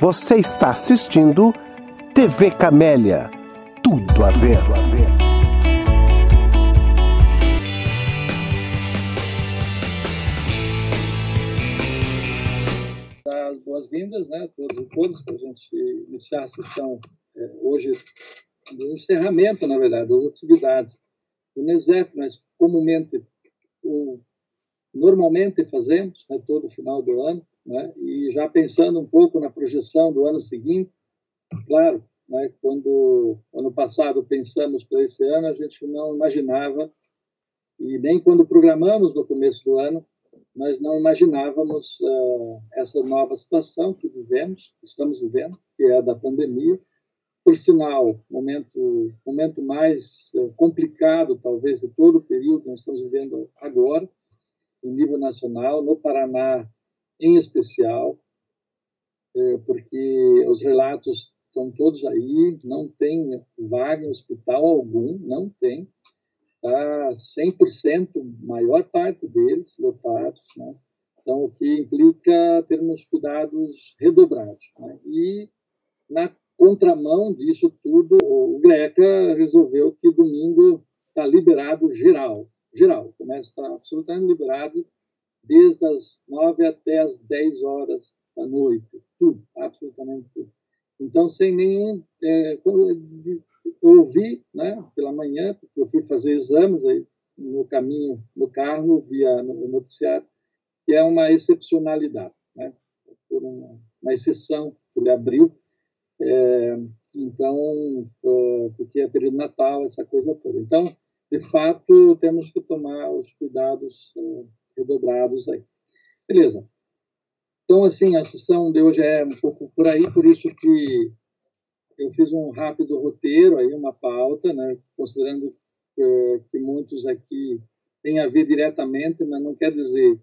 Você está assistindo TV Camélia. Tudo a ver. As boas-vindas, né, a todos e todas, para a gente iniciar a sessão é, hoje, do encerramento, na verdade, das atividades do NESEF, nós comumente, normalmente fazemos, né, todo final do ano, né? E já pensando um pouco na projeção do ano seguinte, claro, né, quando ano passado pensamos para esse ano, a gente não imaginava, e nem quando programamos no começo do ano, nós não imaginávamos uh, essa nova situação que vivemos, estamos vivendo, que é a da pandemia. Por sinal, momento momento mais uh, complicado, talvez, de todo o período que nós estamos vivendo agora, em nível nacional. No Paraná, em especial, é, porque os relatos estão todos aí, não tem vaga em hospital algum, não tem, está 100%, maior parte deles lotados, né? Então, o que implica termos cuidados redobrados. Né? E, na contramão disso tudo, o GRECA resolveu que domingo está liberado geral. Geral, o comércio está absolutamente liberado desde as nove até as dez horas da noite, tudo, absolutamente tudo. Então, sem nenhum. É, ouvi, né, pela manhã, porque eu fui fazer exames aí no caminho, no carro, via no noticiário, que é uma excepcionalidade, né, por uma, uma exceção que ele abriu. É, então, é, porque é período Natal, essa coisa toda. Então, de fato, temos que tomar os cuidados é, redobrados aí. Beleza. Então, assim, a sessão de hoje é um pouco por aí, por isso que eu fiz um rápido roteiro, aí uma pauta, né, considerando que, que muitos aqui têm a ver diretamente, mas não quer dizer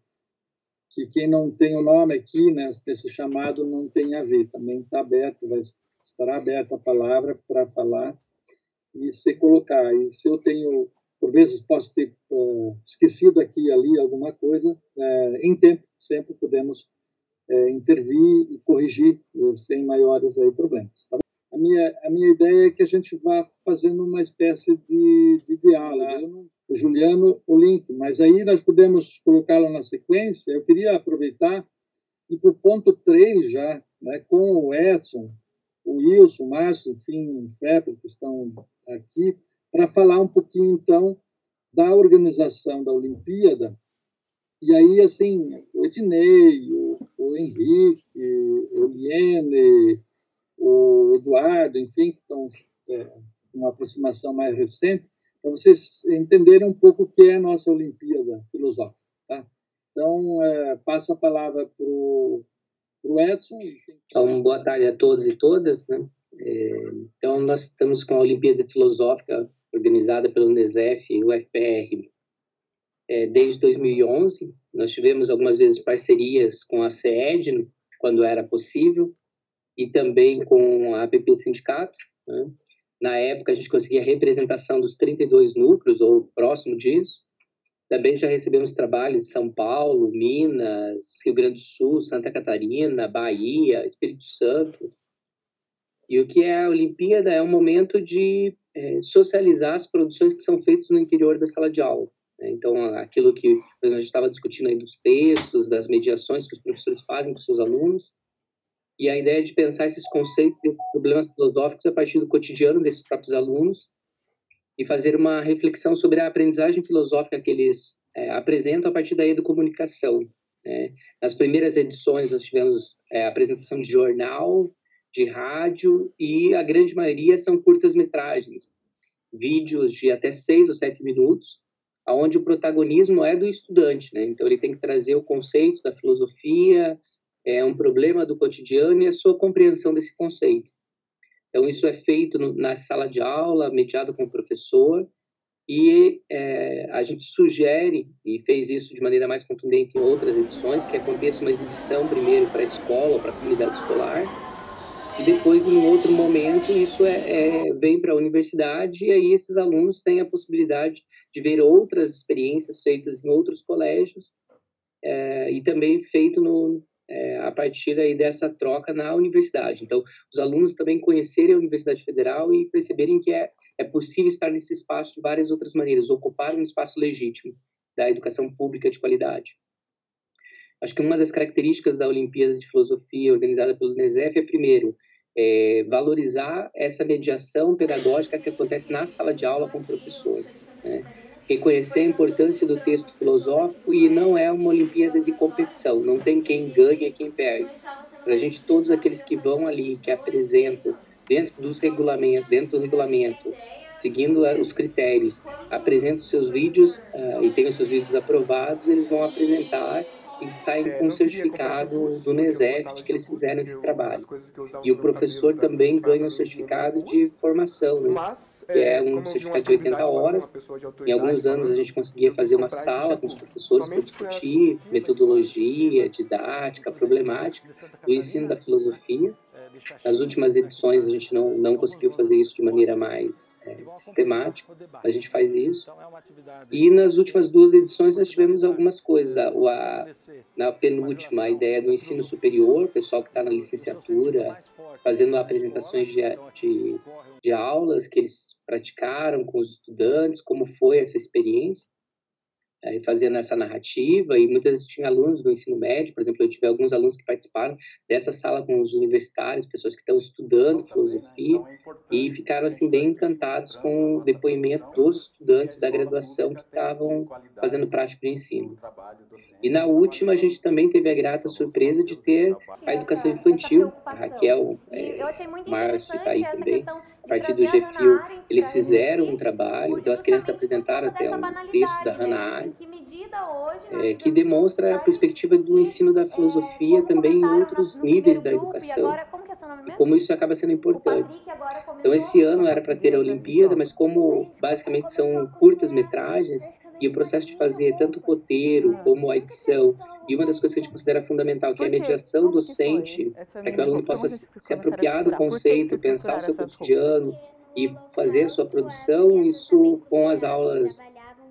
que quem não tem o nome aqui, né, nesse chamado, não tem a ver. Também está aberto, vai estará aberta a palavra para falar e se colocar. E se eu tenho por vezes posso ter uh, esquecido aqui e ali alguma coisa, uh, em tempo sempre podemos uh, intervir e corrigir sem maiores aí problemas. Tá? A minha, a minha ideia é que a gente vá fazendo uma espécie de, de diálogo. O Juliano, o link, mas aí nós podemos colocá-lo na sequência. Eu queria aproveitar e para o ponto 3 já, né, com o Edson, o Wilson, o Márcio, enfim, o Pepe, que estão aqui, para falar um pouquinho, então, da organização da Olimpíada. E aí, assim, o Ednei, o, o Henrique, o Liene, o Eduardo, enfim, que estão é, uma aproximação mais recente, para vocês entenderem um pouco o que é a nossa Olimpíada Filosófica. Tá? Então, é, passo a palavra para o Edson. Então, boa tarde a todos e todas. Né? Então, nós estamos com a Olimpíada Filosófica organizada pelo NESEF e o FPR é, desde 2011. Nós tivemos algumas vezes parcerias com a CED, quando era possível, e também com a APP Sindicato. Né? Na época, a gente conseguia representação dos 32 núcleos, ou próximo disso. Também já recebemos trabalhos de São Paulo, Minas, Rio Grande do Sul, Santa Catarina, Bahia, Espírito Santo. E o que é a Olimpíada é um momento de é, socializar as produções que são feitas no interior da sala de aula. Né? Então, aquilo que a gente estava discutindo aí dos textos, das mediações que os professores fazem com seus alunos, e a ideia de pensar esses conceitos e problemas filosóficos a partir do cotidiano desses próprios alunos e fazer uma reflexão sobre a aprendizagem filosófica que eles é, apresentam a partir da educomunicação. Né? Nas primeiras edições, nós tivemos é, apresentação de jornal, de rádio e a grande maioria são curtas-metragens, vídeos de até seis ou sete minutos, onde o protagonismo é do estudante, né? Então ele tem que trazer o conceito da filosofia, é um problema do cotidiano e a sua compreensão desse conceito. Então isso é feito no, na sala de aula, mediado com o professor, e é, a gente sugere, e fez isso de maneira mais contundente em outras edições, que aconteça uma exibição primeiro para a escola, para a comunidade escolar, e depois, em outro momento, isso é, é vem para a universidade e aí esses alunos têm a possibilidade de ver outras experiências feitas em outros colégios é, e também feito no, é, a partir aí dessa troca na universidade. Então, os alunos também conhecerem a Universidade Federal e perceberem que é, é possível estar nesse espaço de várias outras maneiras, ocupar um espaço legítimo da educação pública de qualidade. Acho que uma das características da Olimpíada de Filosofia organizada pelo NESEF é, primeiro, é, valorizar essa mediação pedagógica que acontece na sala de aula com o professor. Né? Reconhecer a importância do texto filosófico e não é uma Olimpíada de competição, não tem quem ganha e quem perde. Para a gente, todos aqueles que vão ali, que apresentam dentro dos regulamentos, dentro do regulamento, seguindo os critérios, apresentam seus vídeos uh, e têm os seus vídeos aprovados, eles vão apresentar e saem é, com um certificado do NESEF de que eles fizeram esse trabalho. E o professor também ganha um certificado de formação, né? que é, é um certificado de 80 horas. Em alguns anos a gente conseguia fazer uma sala com os professores para discutir metodologia, didática, problemática do ensino da filosofia. Nas últimas edições a gente não, não conseguiu fazer isso de maneira mais é, sistemática, a gente faz isso. E nas últimas duas edições nós tivemos algumas coisas. O, a, na penúltima, a ideia do ensino superior, o pessoal que está na licenciatura, fazendo apresentações de, de, de aulas que eles praticaram com os estudantes, como foi essa experiência é, fazendo essa narrativa, e muitas vezes tinha alunos do ensino médio, por exemplo, eu tive alguns alunos que participaram dessa sala com os universitários, pessoas que estão estudando filosofia, e ficaram assim bem encantados com o depoimento dos estudantes da graduação que estavam fazendo prática de ensino. E na última, a gente também teve a grata surpresa de ter a educação infantil, a Raquel, é, Márcio está aí também, partir do GFIU, eles fizeram um trabalho, então as crianças apresentaram até um texto da Hannah Arendt, é, que demonstra a perspectiva do ensino da filosofia também em outros níveis da educação. e como isso acaba sendo importante. Então esse ano era para ter a Olimpíada, mas como basicamente são curtas metragens e o processo de fazer tanto o roteiro como a edição e uma das coisas que a gente considera fundamental, que é a mediação docente, para que o aluno possa se apropriar do conceito, pensar o seu cotidiano e fazer a sua produção, isso com as aulas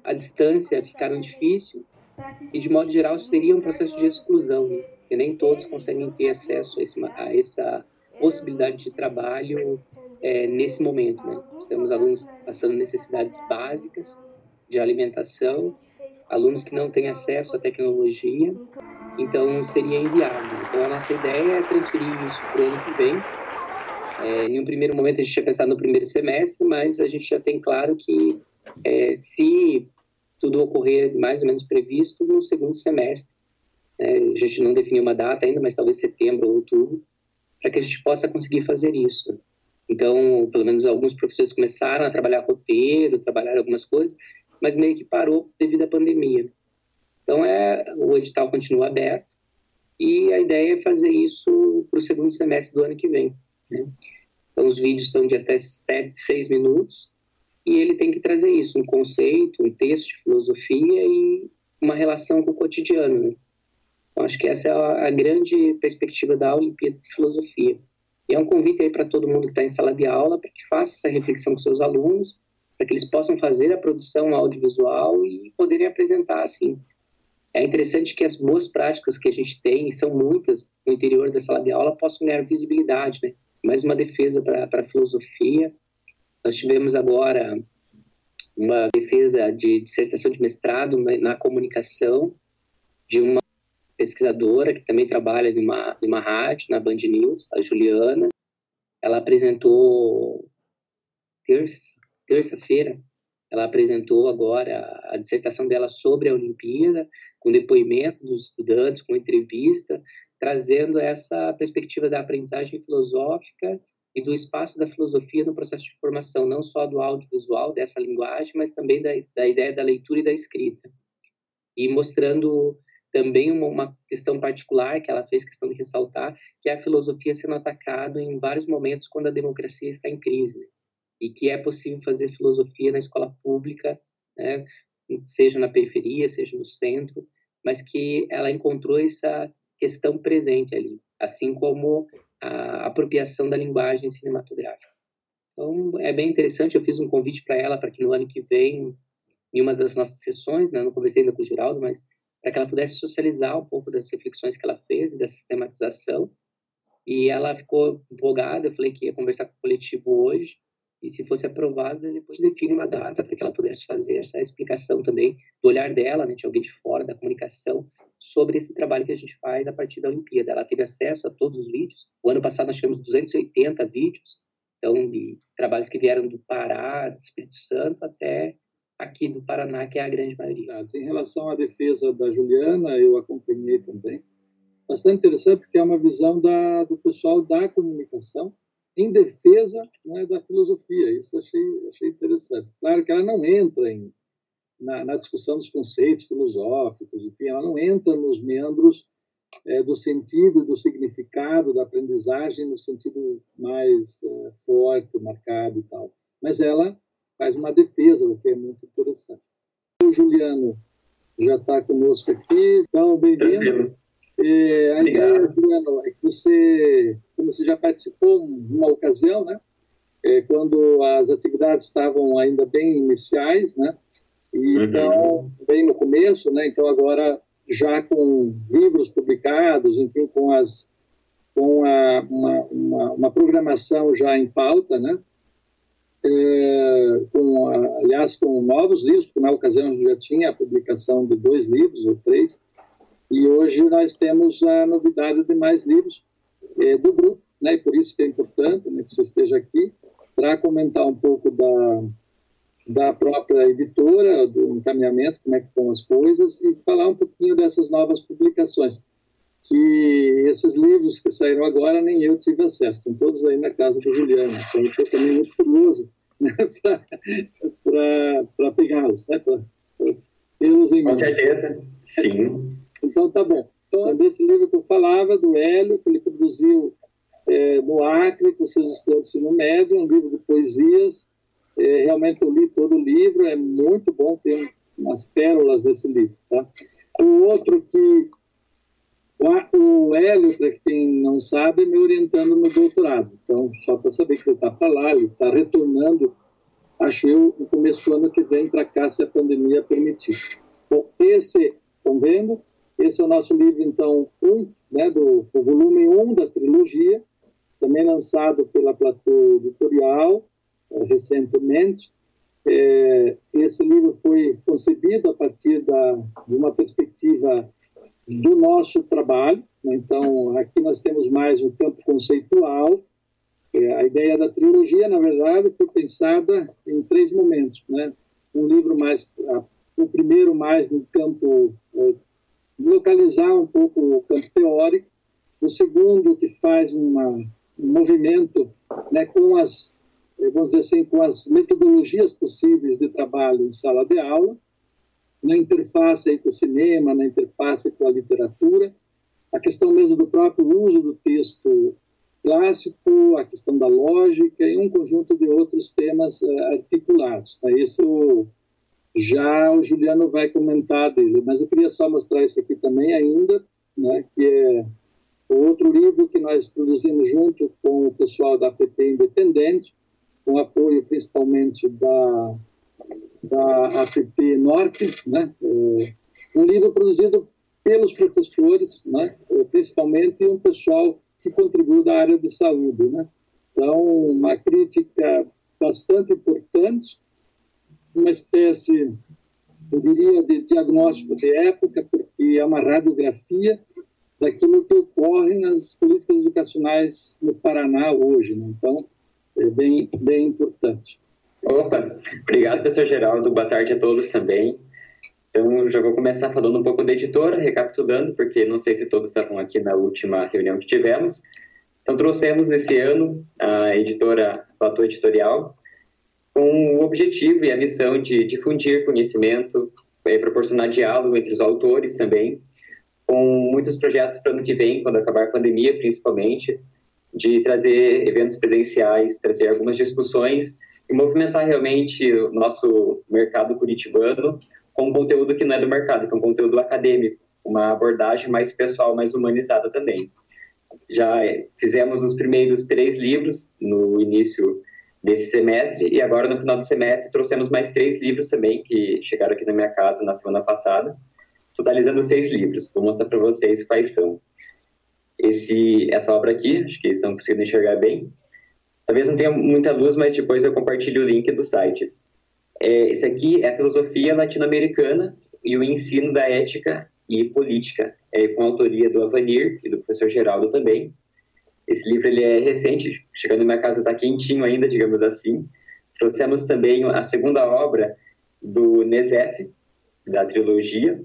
à distância ficaram difícil e de modo geral seria um processo de exclusão, né? porque nem todos conseguem ter acesso a, esse, a essa possibilidade de trabalho é, nesse momento. Né? Nós temos alunos passando necessidades básicas de alimentação alunos que não têm acesso à tecnologia, então seria inviável. Então a nossa ideia é transferir isso para o ano que vem. É, em um primeiro momento a gente tinha pensado no primeiro semestre, mas a gente já tem claro que é, se tudo ocorrer mais ou menos previsto, no segundo semestre. É, a gente não definiu uma data ainda, mas talvez setembro ou outubro, para que a gente possa conseguir fazer isso. Então, pelo menos alguns professores começaram a trabalhar roteiro, trabalhar algumas coisas, mas meio que parou devido à pandemia. Então, é, o edital continua aberto e a ideia é fazer isso para o segundo semestre do ano que vem. Né? Então, os vídeos são de até sete, seis minutos e ele tem que trazer isso, um conceito, um texto de filosofia e uma relação com o cotidiano. Né? Então, acho que essa é a, a grande perspectiva da Olimpíada de Filosofia. E é um convite aí para todo mundo que está em sala de aula para que faça essa reflexão com seus alunos para que eles possam fazer a produção audiovisual e poderem apresentar assim. É interessante que as boas práticas que a gente tem, e são muitas no interior da sala de aula, possam ganhar visibilidade, né? Mais uma defesa para a filosofia. Nós tivemos agora uma defesa de dissertação de mestrado na, na comunicação de uma pesquisadora que também trabalha em uma, rádio, na Band News, a Juliana. Ela apresentou terça, terça-feira, ela apresentou agora a dissertação dela sobre a Olimpíada, com depoimento dos estudantes, com entrevista, trazendo essa perspectiva da aprendizagem filosófica e do espaço da filosofia no processo de formação, não só do audiovisual, dessa linguagem, mas também da, da ideia da leitura e da escrita. E mostrando também uma, uma, questão particular que ela fez questão de ressaltar, que é a filosofia sendo atacada em vários momentos quando a democracia está em crise. Né? E que é possível fazer filosofia na escola pública, né, seja na periferia, seja no centro, mas que ela encontrou essa questão presente ali, assim como a apropriação da linguagem cinematográfica. Então, é bem interessante, eu fiz um convite para ela para que no ano que vem, em uma das nossas sessões, né, não conversei ainda com o Geraldo, mas para que ela pudesse socializar um pouco das reflexões que ela fez da sistematização. E ela ficou empolgada, eu falei que ia conversar com o coletivo hoje, e se fosse aprovada, depois define uma data para que ela pudesse fazer essa explicação também do olhar dela, né, de alguém de fora da comunicação, sobre esse trabalho que a gente faz a partir da Olimpíada. Ela teve acesso a todos os vídeos. O ano passado nós tivemos 280 vídeos, então de trabalhos que vieram do Pará, do Espírito Santo até aqui do Paraná, que é a grande maioria. Em relação à defesa da Juliana, eu acompanhei também. Bastante interessante, porque é uma visão da, do pessoal da comunicação em defesa né, da filosofia. Isso achei, achei interessante. Claro que ela não entra em, na, na discussão dos conceitos filosóficos, enfim, ela não entra nos membros é, do sentido, do significado da aprendizagem no sentido mais é, forte, marcado e tal. Mas ela faz uma defesa, o que é muito interessante. O Juliano já está conosco aqui, então bem-vindo. É, a ideia, Juliano, é que você, como você já participou numa ocasião, né? É, quando as atividades estavam ainda bem iniciais, né? E, uhum. Então, bem no começo, né? Então agora já com livros publicados, enfim, com as com a, uma, uma, uma programação já em pauta, né? é, com, aliás, com novos livros, porque na ocasião a gente já tinha a publicação de dois livros ou três, e hoje nós temos a novidade de mais livros é, do grupo, né, e por isso que é importante né, que você esteja aqui, para comentar um pouco da, da própria editora, do encaminhamento, como é que estão as coisas, e falar um pouquinho dessas novas publicações que esses livros que saíram agora nem eu tive acesso, estão todos aí na casa do Juliano. Então, eu estou também muito curioso né, para pegá-los, né, para tê-los em Com certeza, sim. Então, tá bom. Então, desse livro que eu falava, do Hélio, que ele produziu é, no Acre, com seus estudantes no médio, um livro de poesias. É, realmente eu li todo o livro, é muito bom ter umas pérolas desse livro. Tá? O outro que o Hélio, para quem não sabe, me orientando no doutorado. Então, só para saber que ele está para lá, ele está retornando, acho eu, no começo do ano que vem para cá, se a pandemia permitir. Bom, esse, estão vendo? Esse é o nosso livro, então, um, né, do, volume 1 um da trilogia, também lançado pela Platô Editorial, é, recentemente. É, esse livro foi concebido a partir da, de uma perspectiva do nosso trabalho. Né? Então, aqui nós temos mais um campo conceitual. É, a ideia da trilogia, na verdade, foi pensada em três momentos. Né? Um livro mais, o primeiro mais no campo, é, localizar um pouco o campo teórico. O segundo, que faz uma, um movimento né, com as, vamos dizer assim, com as metodologias possíveis de trabalho em sala de aula na interface com o cinema, na interface com a literatura, a questão mesmo do próprio uso do texto clássico, a questão da lógica e um conjunto de outros temas uh, articulados. Isso já o Juliano vai comentar dele, mas eu queria só mostrar isso aqui também ainda, né, que é o outro livro que nós produzimos junto com o pessoal da PT Independente, com apoio principalmente da da APP Norte, né? É, um livro produzido pelos professores, né? É, principalmente um pessoal que contribuiu da área de saúde. Né? Então, uma crítica bastante importante, uma espécie, eu diria, de diagnóstico de época, porque é uma radiografia daquilo que ocorre nas políticas educacionais no Paraná hoje. Né? Então, é bem, bem importante. Opa, obrigado, professor Geraldo. Boa tarde a todos também. Então, já vou começar falando um pouco da editora, recapitulando, porque não sei se todos estavam aqui na última reunião que tivemos. Então, trouxemos esse ano a editora Platô Editorial com o objetivo e a missão de difundir conhecimento, e proporcionar diálogo entre os autores também, com muitos projetos para o ano que vem, quando acabar a pandemia, principalmente, de trazer eventos presenciais, trazer algumas discussões e movimentar realmente o nosso mercado curitibano com um conteúdo que não é do mercado, que é um conteúdo acadêmico, uma abordagem mais pessoal, mais humanizada também. Já fizemos os primeiros três livros no início desse semestre e agora no final do semestre trouxemos mais três livros também que chegaram aqui na minha casa na semana passada, totalizando seis livros. Vou mostrar para vocês quais são. Esse, essa obra aqui, acho que estão conseguindo enxergar bem. Talvez não tenha muita luz, mas depois eu compartilho o link do site. É, esse aqui é a filosofia latino-americana e o ensino da ética e política, é, com autoria do Avanir e do professor Geraldo também. Esse livro ele é recente, chegando na casa está quentinho ainda, digamos assim. Trouxemos também a segunda obra do Nezef, da trilogia.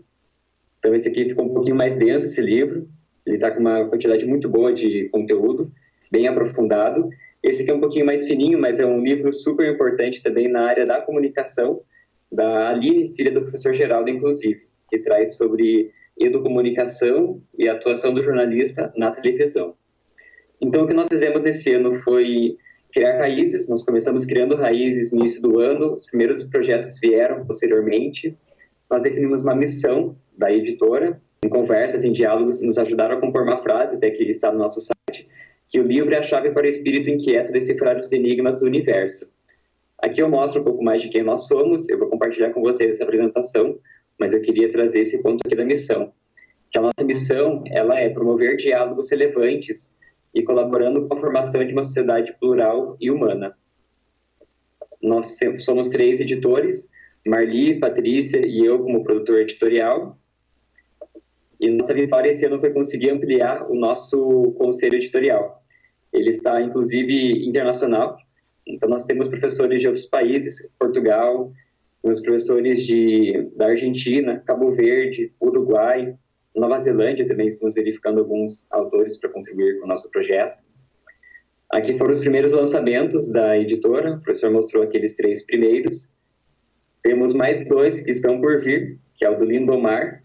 Então esse aqui ficou um pouquinho mais denso, esse livro. Ele está com uma quantidade muito boa de conteúdo, bem aprofundado. Esse aqui é um pouquinho mais fininho, mas é um livro super importante também na área da comunicação, da Aline, filha do professor Geraldo, inclusive, que traz sobre educomunicação e atuação do jornalista na televisão. Então, o que nós fizemos esse ano foi criar raízes. Nós começamos criando raízes no início do ano, os primeiros projetos vieram posteriormente. Nós definimos uma missão da editora, em conversas, em diálogos, nos ajudaram a compor uma frase, até que está no nosso site, que o livro é a chave para o espírito inquieto decifrar os enigmas do universo. Aqui eu mostro um pouco mais de quem nós somos, eu vou compartilhar com vocês essa apresentação, mas eu queria trazer esse ponto aqui da missão. Que a nossa missão, ela é promover diálogos relevantes e colaborando com a formação de uma sociedade plural e humana. Nós somos três editores, Marli, Patrícia e eu como produtor editorial. E nossa vitória esse ano foi conseguir ampliar o nosso conselho editorial. Ele está, inclusive, internacional. Então, nós temos professores de outros países, Portugal, temos professores de, da Argentina, Cabo Verde, Uruguai, Nova Zelândia também estamos verificando alguns autores para contribuir com o nosso projeto. Aqui foram os primeiros lançamentos da editora, o professor mostrou aqueles três primeiros. Temos mais dois que estão por vir, que é o do Lindomar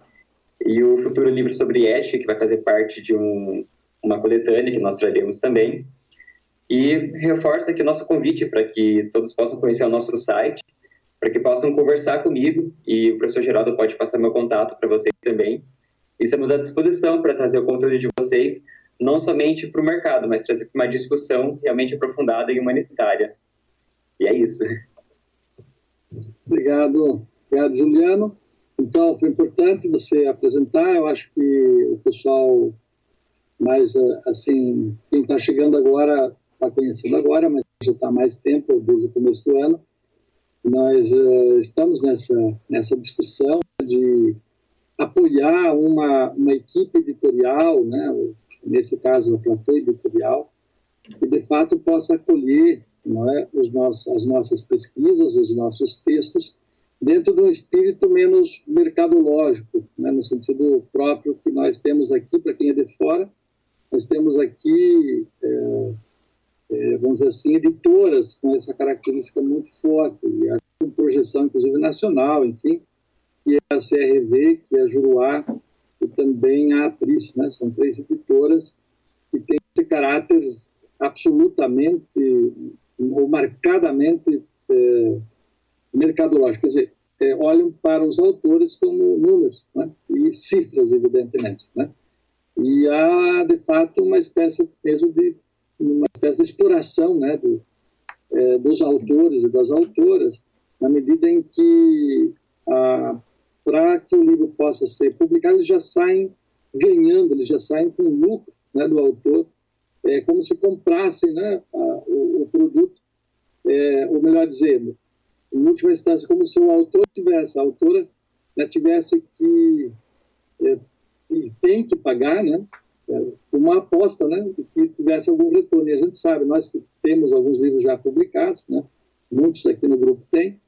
e o futuro livro sobre ética, que vai fazer parte de um, uma coletânea que nós traremos também. E reforça aqui o nosso convite para que todos possam conhecer o nosso site, para que possam conversar comigo, e o professor Geraldo pode passar meu contato para vocês também, Estamos à disposição para trazer o conteúdo de vocês, não somente para o mercado, mas trazer uma discussão realmente aprofundada e humanitária. E é isso. Obrigado, obrigado, Juliano. Então, foi importante você apresentar. Eu acho que o pessoal, mais assim, quem está chegando agora está conhecendo agora, mas já está mais tempo, desde o começo do ano. Nós uh, estamos nessa, nessa discussão de apoiar uma, uma equipe editorial, né, nesse caso a Platô Editorial, que de fato possa acolher não é, os nossos, as nossas pesquisas, os nossos textos, dentro de um espírito menos mercadológico, né, no sentido próprio que nós temos aqui, para quem é de fora, nós temos aqui, é, é, vamos dizer assim, editoras com essa característica muito forte, e com projeção, inclusive, nacional, enfim, que é a CRV, que é a Juruá e também a Atriz. Né? São três editoras que têm esse caráter absolutamente ou marcadamente é, mercadológico. Quer dizer, é, olham para os autores como números né? e cifras, evidentemente. Né? E há, de fato, uma espécie mesmo de uma espécie de exploração né, do, é, dos autores e das autoras, na medida em que a, para que o livro possa ser publicado, eles já saem ganhando, eles já saem com lucro né, do autor, é como se comprassem né, a, o, o, produto, é, ou melhor dizendo, em última instância, como se o autor tivesse, a autora né, tivesse que, é, tem que pagar, né, é, uma aposta, né, de que tivesse algum retorno. E a gente sabe, nós que temos alguns livros já publicados, né, muitos aqui no grupo têm,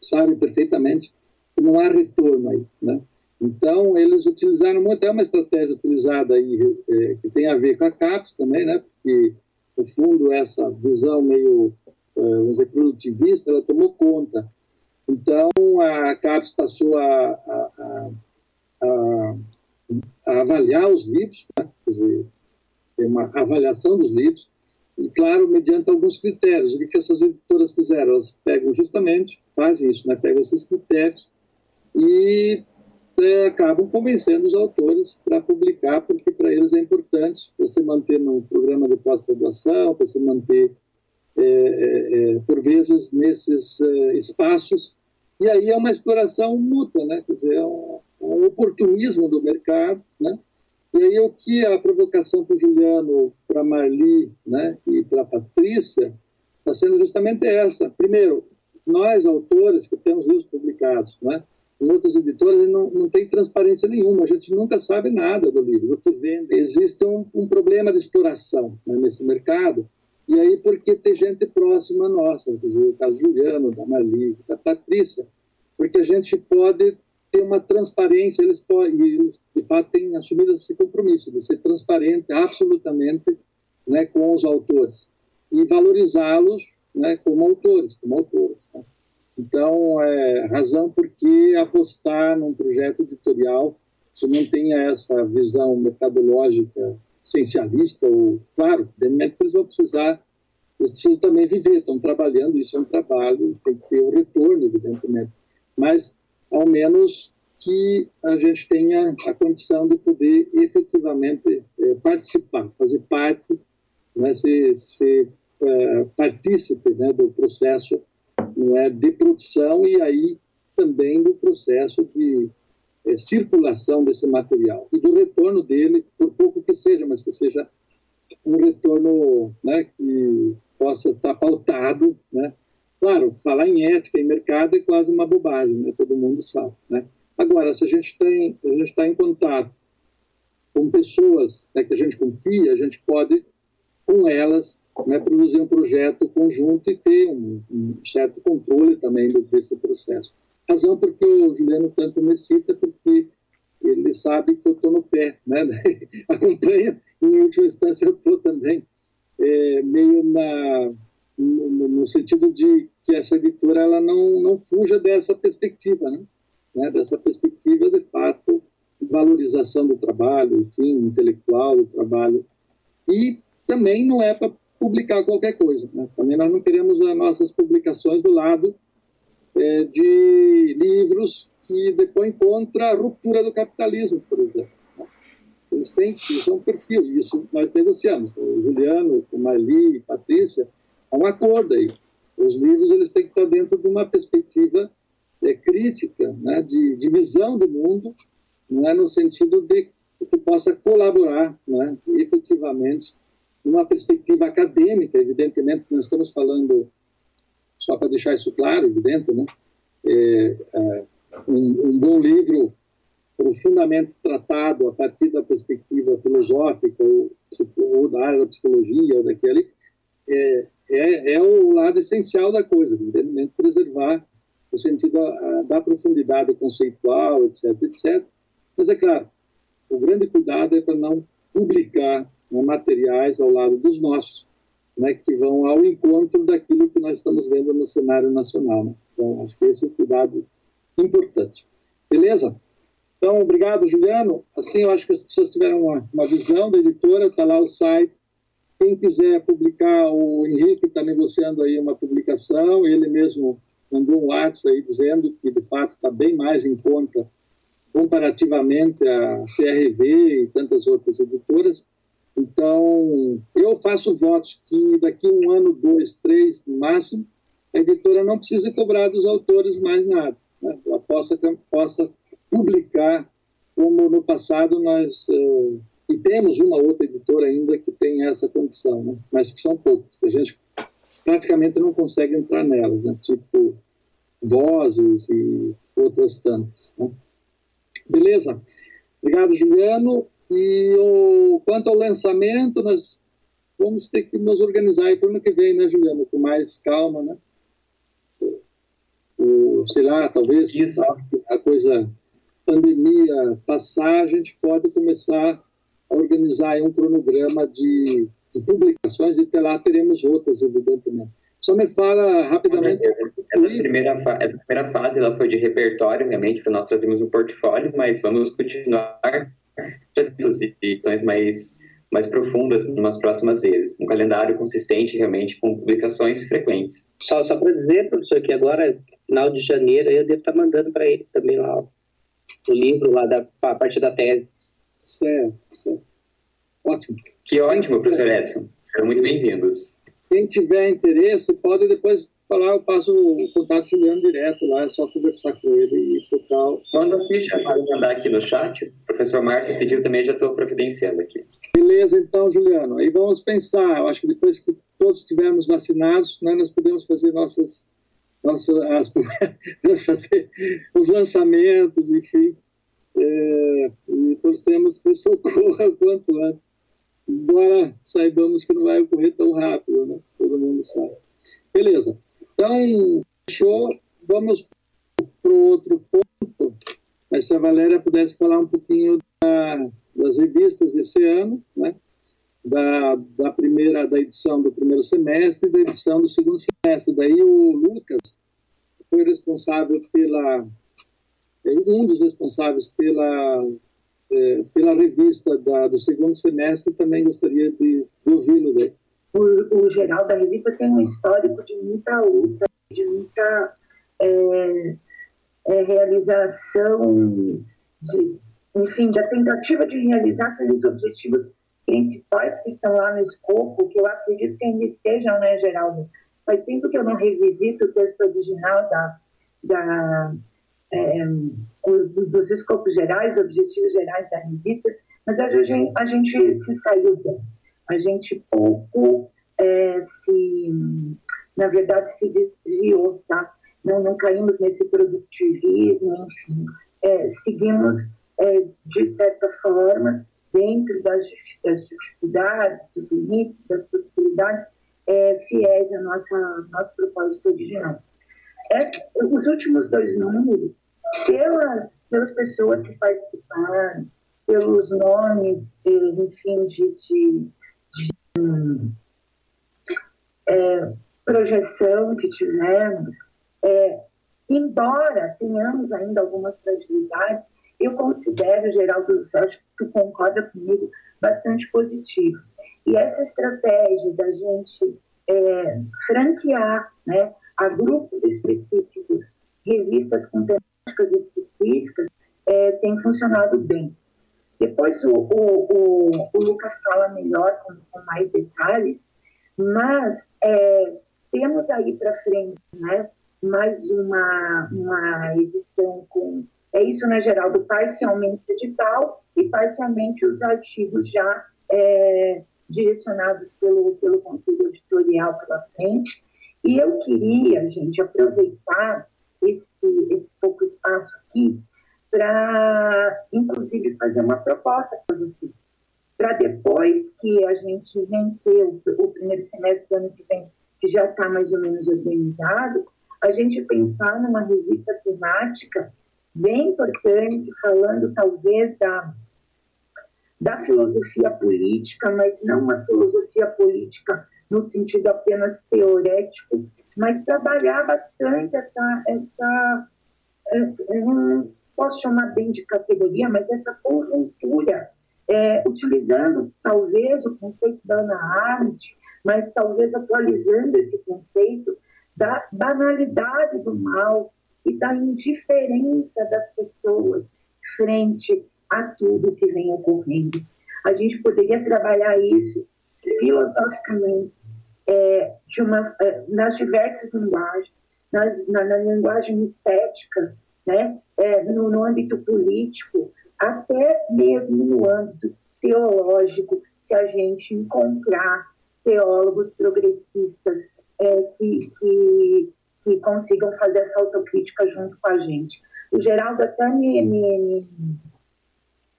sabem perfeitamente não há retorno aí, né? Então, eles utilizaram muito, é uma estratégia utilizada aí, é, que tem a ver com a CAPES também, né? Porque, no fundo, essa visão meio, é, vamos dizer, produtivista, ela tomou conta. Então, a CAPES passou a, a, a, a avaliar os livros, né? quer dizer, uma avaliação dos livros, e, claro, mediante alguns critérios. O que essas editoras fizeram? Elas pegam justamente, fazem isso, né? pegam esses critérios e é, acabam convencendo os autores para publicar, porque para eles é importante você manter no programa de pós-graduação, você manter, é, é, é, por vezes, nesses é, espaços. E aí é uma exploração mútua, né? Quer dizer, é ao oportunismo do mercado, né? E aí o que a provocação para o Juliano, para Marli né, e para Patrícia está sendo justamente essa. Primeiro, nós, autores que temos livros publicados, né, em outras editoras, não, não transparência nenhuma, a gente nunca sabe nada do livro, o que. Existe um, um problema de exploração né, nesse mercado, e aí porque tem gente próxima nossa, quer dizer, caso Juliano, da Marli, da Patrícia, porque a gente pode ter uma transparência, eles, podem, eles de fato têm assumido esse compromisso de ser transparente absolutamente né, com os autores e valorizá-los né, como autores, como autores. Né? Então, é razão por que apostar num projeto editorial que não tenha essa visão mercadológica essencialista, ou, claro, evidentemente eles vão precisar, eles precisam também viver, estão trabalhando, isso é um trabalho, tem que ter o um retorno, evidentemente. Mas ao menos que a gente tenha a condição de poder efetivamente é, participar, fazer parte, né, ser, ser é, partícipe né, do processo né, de produção e aí também do processo de é, circulação desse material e do retorno dele, por pouco que seja, mas que seja um retorno né, que possa estar pautado né, Claro, falar em ética e mercado é quase uma bobagem, né? todo mundo sabe. Né? Agora, se a gente está em contato com pessoas né, que a gente confia, a gente pode, com elas, né, produzir um projeto conjunto e ter um, um certo controle também desse processo. Razão porque o Juliano tanto me cita, porque ele sabe que eu estou no pé, né? acompanha, em última instância eu estou também é, meio na no, no, sentido de que essa editora ela não, não fuja dessa perspectiva, né? né? dessa perspectiva, de fato, valorização do trabalho, enfim, intelectual do trabalho. E também não é para publicar qualquer coisa. Né? Também nós não queremos as nossas publicações do lado é, de livros que depõem contra a ruptura do capitalismo, por exemplo. Né? Eles têm, isso é um perfil, isso nós negociamos. O Juliano, o Marli, Patrícia, Há um acordo aí. Os livros eles têm que estar dentro de uma perspectiva é, crítica, né, de, de, visão do mundo, né, no sentido de que possa colaborar né, efetivamente numa perspectiva acadêmica, evidentemente, nós estamos falando, só para deixar isso claro, evidente, né, é, é, um, um, bom livro profundamente tratado a partir da perspectiva filosófica ou, ou da área da psicologia ou daquele, é, é, é o lado essencial da coisa, evidentemente, preservar o sentido da profundidade conceitual, etc, etc. Mas, é claro, o grande cuidado é para não publicar né, materiais ao lado dos nossos, né, que vão ao encontro daquilo que nós estamos vendo no cenário nacional. Né? Então, acho que esse é um cuidado importante. Beleza? Então, obrigado, Juliano. Assim, eu acho que as pessoas tiveram uma, uma visão da editora, está lá o site, quem quiser publicar, o Henrique está negociando aí uma publicação, ele mesmo mandou um WhatsApp aí dizendo que, de fato, está bem mais em conta comparativamente a CRV e tantas outras editoras. Então, eu faço votos que daqui um ano, dois, três, no máximo, a editora não precise cobrar dos autores mais nada. Né? Ela possa, possa publicar, como no passado nós... Uh, e temos uma outra editora ainda que tem essa condição, né? mas que são poucos, a gente praticamente não consegue entrar nelas, né? tipo Vozes e outras tantas. Né? Beleza? Obrigado, Juliano. E o, quanto ao lançamento, nós vamos ter que nos organizar aí para o ano que vem, né, Juliano? Com mais calma, né? O, sei lá, talvez Isso. a coisa pandemia passar, a gente pode começar organizar um cronograma de, de publicações e até lá teremos outras, evidentemente. Só me fala rapidamente. Essa primeira, essa primeira fase ela foi de repertório, realmente, para nós trazermos um portfólio, mas vamos continuar trazendo edições mais, mais profundas nas próximas vezes. Um calendário consistente, realmente, com publicações frequentes. Só, só para dizer, professor, que agora, final de janeiro, eu devo estar mandando para eles também lá o livro lá da a parte da tese. Certo. Ótimo. Que ótimo, professor Edson. Sejam muito bem-vindos. Quem tiver interesse pode depois falar, eu passo o contato do Juliano direto lá, é só conversar com ele e total. Manda a ficha, vai mandar aqui no chat. O professor Márcio pediu também, já estou providenciando aqui. Beleza, então, Juliano. Aí vamos pensar, eu acho que depois que todos estivermos vacinados, né, nós podemos fazer nossas, nossas as, fazer os lançamentos, enfim. É, e torcemos que isso ocorra o quanto antes. Embora saibamos que não vai ocorrer tão rápido, né? Todo mundo sabe. Beleza. Então, fechou. Vamos para o outro ponto. Mas se a Valéria pudesse falar um pouquinho da, das revistas desse ano, né? Da, da primeira da edição do primeiro semestre e da edição do segundo semestre. Daí o Lucas foi responsável pela um dos responsáveis pela é, pela revista da, do segundo semestre também gostaria de, de ouvi-lo o, o geral da revista tem um histórico de muita luta, de muita é, é, realização, de, enfim, da tentativa de realizar aqueles objetivos principais que estão lá no escopo, que eu acredito que ainda estejam, né, Geraldo? Faz tempo que eu não revisito o texto original da, da, é, dos escopos gerais, objetivos gerais da revista, mas a gente, a gente se saiu bem a gente pouco é, se, na verdade, se desviou, tá? Não, não caímos nesse produtivismo, enfim. É, seguimos, é, de certa forma, dentro das, das dificuldades, dos limites, das possibilidades, é, fiéis ao nosso propósito original. os últimos dois números, pelas, pelas pessoas que participaram, pelos nomes, enfim, de, de é, projeção que tivemos, é, embora tenhamos ainda algumas fragilidades, eu considero, Geraldo, acho que tu concorda comigo, bastante positivo. E essa estratégia da gente é, franquear né, a grupos específicos, revistas com temáticas específicas, é, tem funcionado bem. Depois o, o, o, o Lucas fala melhor, com, com mais detalhes, mas é, temos aí para frente né, mais uma, uma edição com. É isso, né, Geraldo? Parcialmente digital e parcialmente os artigos já é, direcionados pelo, pelo conselho editorial pela frente. E eu queria, gente, aproveitar esse, esse pouco espaço aqui para, inclusive, fazer uma proposta para depois que a gente vencer o, o primeiro semestre do ano que vem, que já está mais ou menos organizado, a gente pensar numa revista temática bem importante, falando talvez da, da filosofia política, mas não uma filosofia política no sentido apenas teorético, mas trabalhar bastante essa, essa, essa posso chamar bem de categoria, mas essa conjuntura, é, utilizando talvez o conceito da Ana Arendt, mas talvez atualizando esse conceito da banalidade do mal e da indiferença das pessoas frente a tudo que vem ocorrendo. A gente poderia trabalhar isso filosoficamente é, uma, é, nas diversas linguagens, nas, na, na linguagem estética, né? É, no, no âmbito político, até mesmo no âmbito teológico, se a gente encontrar teólogos progressistas é, que, que, que, consigam fazer essa autocrítica junto com a gente. O Geraldo até me, me, me,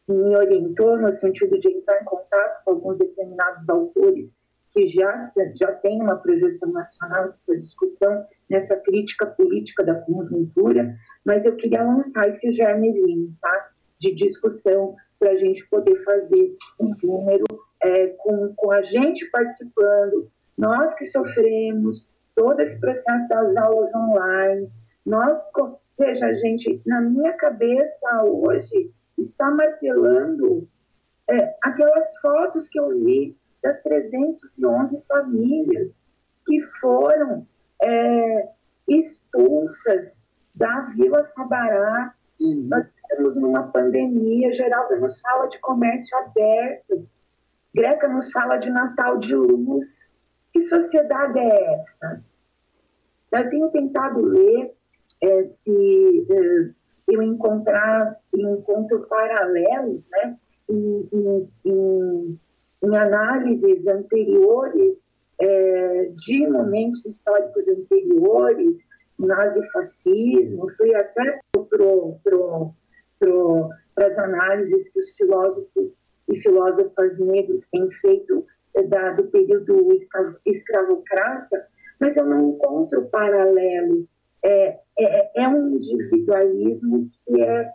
me orientou no sentido de entrar em contato com alguns determinados autores que já, já têm uma projeção nacional de discussão nessa crítica política da conjuntura, mas eu queria lançar esse germezinho, tá? De discussão para a gente poder fazer um número é, com, com a gente participando, nós que sofremos todo esse processo das aulas online, nós, veja, gente, na minha cabeça hoje está martelando é, aquelas fotos que eu vi das 311 famílias que foram é, expulsas da Vila Sabará. Uhum. Nós estamos numa pandemia, Geraldo nos fala de comércio aberto, Greca nos fala de Natal de luz. Que sociedade é essa? Eu tenho tentado ler é, se é, eu encontrar, encontro paralelos, né, em, em, em, em análises anteriores é, de momentos históricos anteriores, nazifascismo, fui até para as análises que os filósofos e filósofas negros têm feito é, da, do período escravocrata, mas eu não encontro paralelo. É, é, é um individualismo que é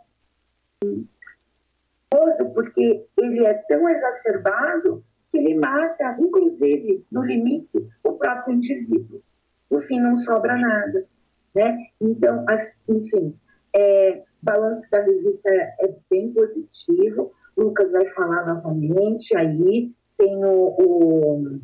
porque ele é tão exacerbado que ele mata, inclusive, no limite, o próprio indivíduo. No fim, não sobra nada. Né? Então, enfim, é, balanço da revista é bem positivo. Lucas vai falar novamente aí. Tem o, o,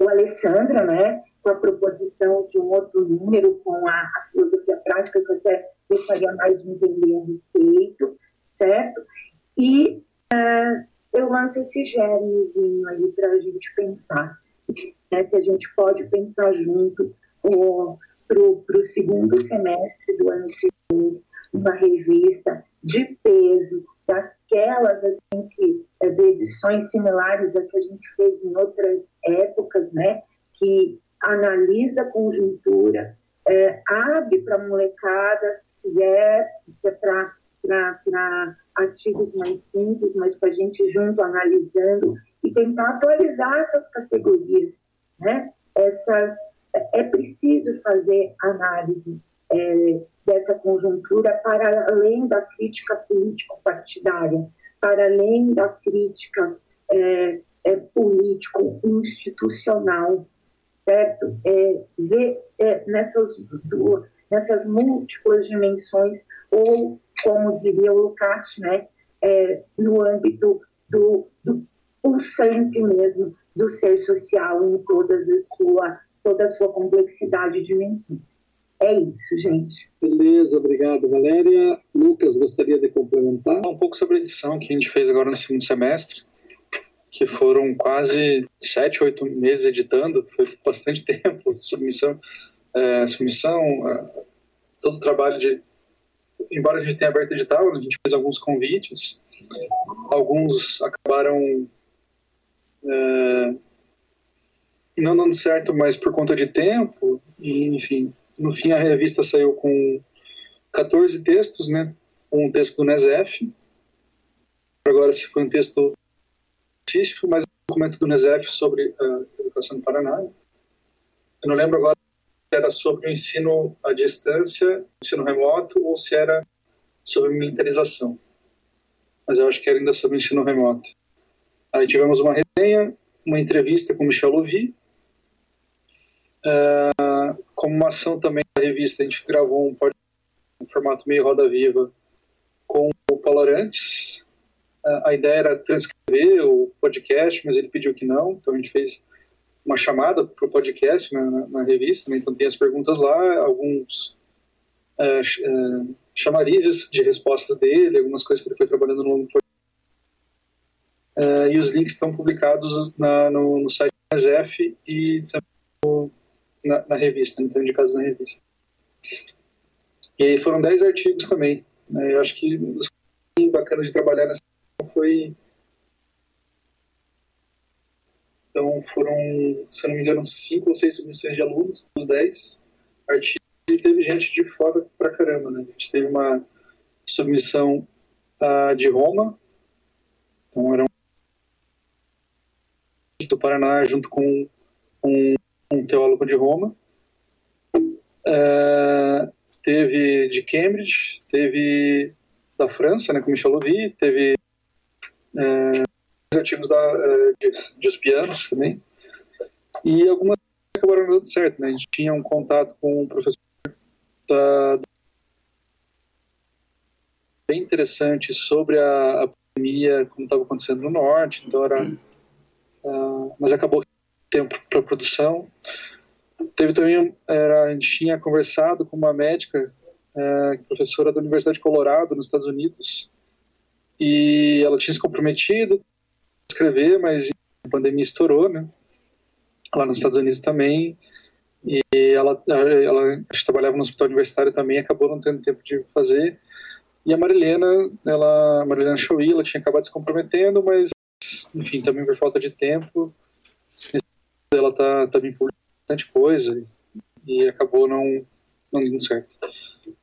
o Alessandra, né? Com a proposição de um outro número com a, a filosofia prática, que eu até gostaria mais de entender a respeito, certo? E uh, eu lanço esse germezinho aí para a gente pensar. Né? Se a gente pode pensar junto para o segundo semestre do ano seguinte, uma revista de peso, daquelas assim, que, é, de edições similares a que a gente fez em outras épocas, né? que analisa a conjuntura, é, abre para a molecada, se quiser, é para artigos mais simples, mas com a gente junto analisando e tentar atualizar essas categorias. Né? Essa, é preciso fazer análise é, dessa conjuntura para além da crítica político-partidária, para além da crítica é, é, político-institucional, certo? É, ver é, nessas duas, nessas múltiplas dimensões, ou, como diria o Lukács, né, é, no âmbito do, do pulsante mesmo do ser social em toda a sua, toda a sua complexidade e dimensão. É isso, gente. Beleza, obrigado, Valéria. Lucas, gostaria de complementar? Um pouco sobre a edição que a gente fez agora no segundo semestre, que foram quase sete, oito meses editando, foi bastante tempo, submissão, é, submissão, é, todo o trabalho de... Embora a gente tenha aberto edital, a gente fez alguns convites, alguns acabaram é, não dando certo, mas por conta de tempo, e, enfim, no fim, a revista saiu com 14 textos, né? Um texto do Nesef. Agora, se foi um texto específico, mas um documento do Nesef sobre a educação no Paraná. Eu não lembro agora era sobre o ensino à distância, ensino remoto, ou se era sobre militarização. Mas eu acho que era ainda sobre ensino remoto. Aí tivemos uma resenha, uma entrevista com Michel Louvi, Uh, como uma ação também da revista, a gente gravou um, um formato meio roda viva com o Paulo Arantes. Uh, a ideia era transcrever o podcast, mas ele pediu que não, então a gente fez uma chamada para o podcast na, na, na, revista, né? então tem as perguntas lá, alguns uh, chamarizes de respostas dele, algumas coisas que ele foi trabalhando no longo Uh, e os links estão publicados na, no, no, site da ESF e também na, na revista, então indicados na revista. E foram 10 artigos também. Né? Eu acho que dos bacanas de trabalhar nessa foi. Então foram, se não me engano, 5 ou 6 submissões de alunos, os 10 artigos, e teve gente de fora pra caramba. Né? A gente teve uma submissão uh, de Roma, então era um do Paraná junto com um um teólogo de Roma. Uh, teve de Cambridge, teve da França, né, com Michel Louvi, teve uh, artigos da, uh, de, de os pianos também. E algumas acabaram dando certo. Né? A gente tinha um contato com um professor da, bem interessante sobre a, a pandemia, como estava acontecendo no norte, então era, uh, mas acabou tempo para produção. Teve também, era, a gente tinha conversado com uma médica, é, professora da Universidade de Colorado, nos Estados Unidos, e ela tinha se comprometido escrever, mas a pandemia estourou, né? Lá nos Estados Unidos também. E ela, ela trabalhava no hospital universitário também, acabou não tendo tempo de fazer. E a Marilena, ela, a Marilena Chauí, ela tinha acabado se comprometendo, mas, enfim, também por falta de tempo, ela tá também por bastante coisa e acabou não, não dando certo.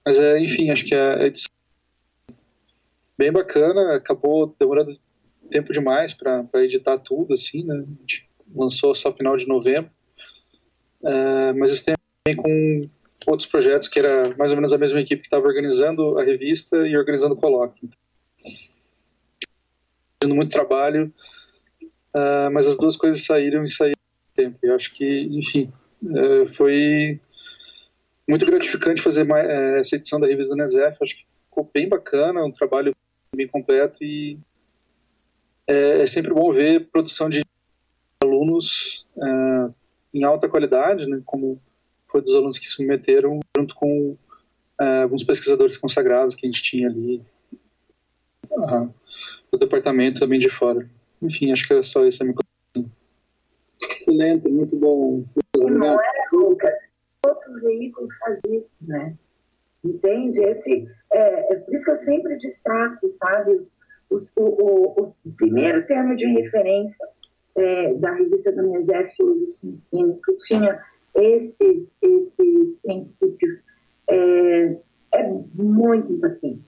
Mas, é, enfim, acho que a edição bem bacana, acabou demorando tempo demais para editar tudo, assim, né? A gente lançou só final de novembro. Uh, mas também com outros projetos que era mais ou menos a mesma equipe que estava organizando a revista e organizando o colóquio. Fazendo muito trabalho, uh, mas as duas coisas saíram e saíram tempo. Eu acho que, enfim, uh, foi muito gratificante fazer mais, essa edição da revista do Nesef. Acho que ficou bem bacana, um trabalho bem completo e é, é sempre bom ver produção de alunos uh, em alta qualidade, né, como foi dos alunos que se submeteram, junto com uh, alguns pesquisadores consagrados que a gente tinha ali do departamento também de fora. Enfim, acho que é só isso a minha Excelente, muito bom. Não é, Lucas? Outros veículos fazem isso, né? Entende? Esse, é, é por isso que eu sempre destaco, sabe? O, o, o primeiro termo de referência é, da revista do Exército que tinha esses, esses princípios, é, é muito importante.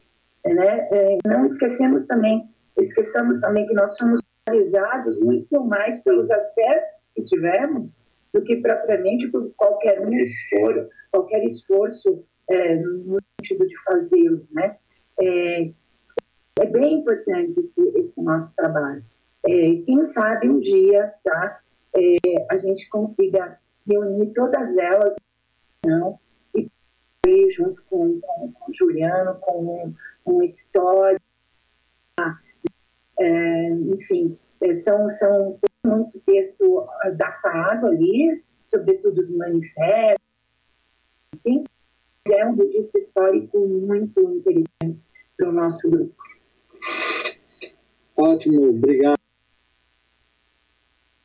Né? É, não esquecemos também, esqueçamos também que nós somos realizados muito mais pelos acessos que tivemos do que propriamente por qualquer um esforço, qualquer esforço é, no sentido de fazê-lo, né? É, é bem importante esse, esse nosso trabalho. É, quem sabe um dia tá, é, a gente consiga reunir todas elas não, e junto com, com, com Juliano, com uma história, é, enfim, é, são, são muito texto datado ali, sobretudo os manifestos, enfim, é um registro histórico muito interessante para o nosso grupo. Ótimo, obrigado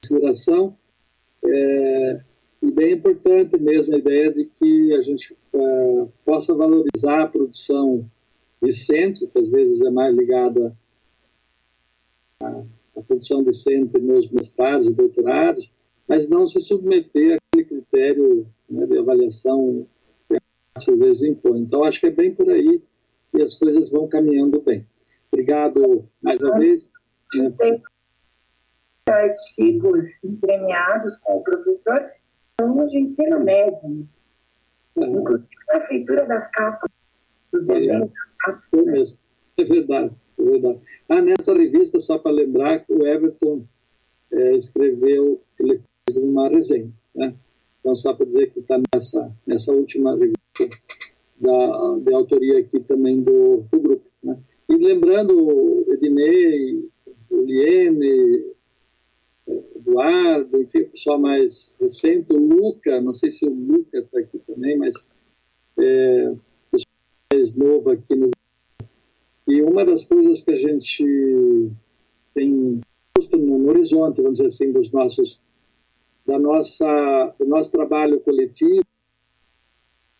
consideração. É, e bem importante mesmo a ideia de que a gente é, possa valorizar a produção de centro, que às vezes é mais ligada à, à produção de centro nos mestrados e doutorados, mas não se submeter àquele critério né, de avaliação que às vezes impõe. Então, acho que é bem por aí que as coisas vão caminhando bem. Obrigado mais uma vez. Artigos premiados com o professor são de ensino médio. Uhum. Inclusive a feitura das capas dos desenhos. É mesmo. É verdade, é verdade. Ah, nessa revista, só para lembrar, o Everton é, escreveu, ele fez uma resenha, né? Então, só para dizer que está nessa, nessa última revista da, de autoria aqui também do, do grupo, né? E lembrando, Ednei, Liene, Eduardo, enfim, pessoal mais recente, o Luca, não sei se o Luca está aqui também, mas é, mais novo aqui no. E uma das coisas que a gente tem posto no, no horizonte, vamos dizer assim, dos nossos, da nossa, do nosso trabalho coletivo,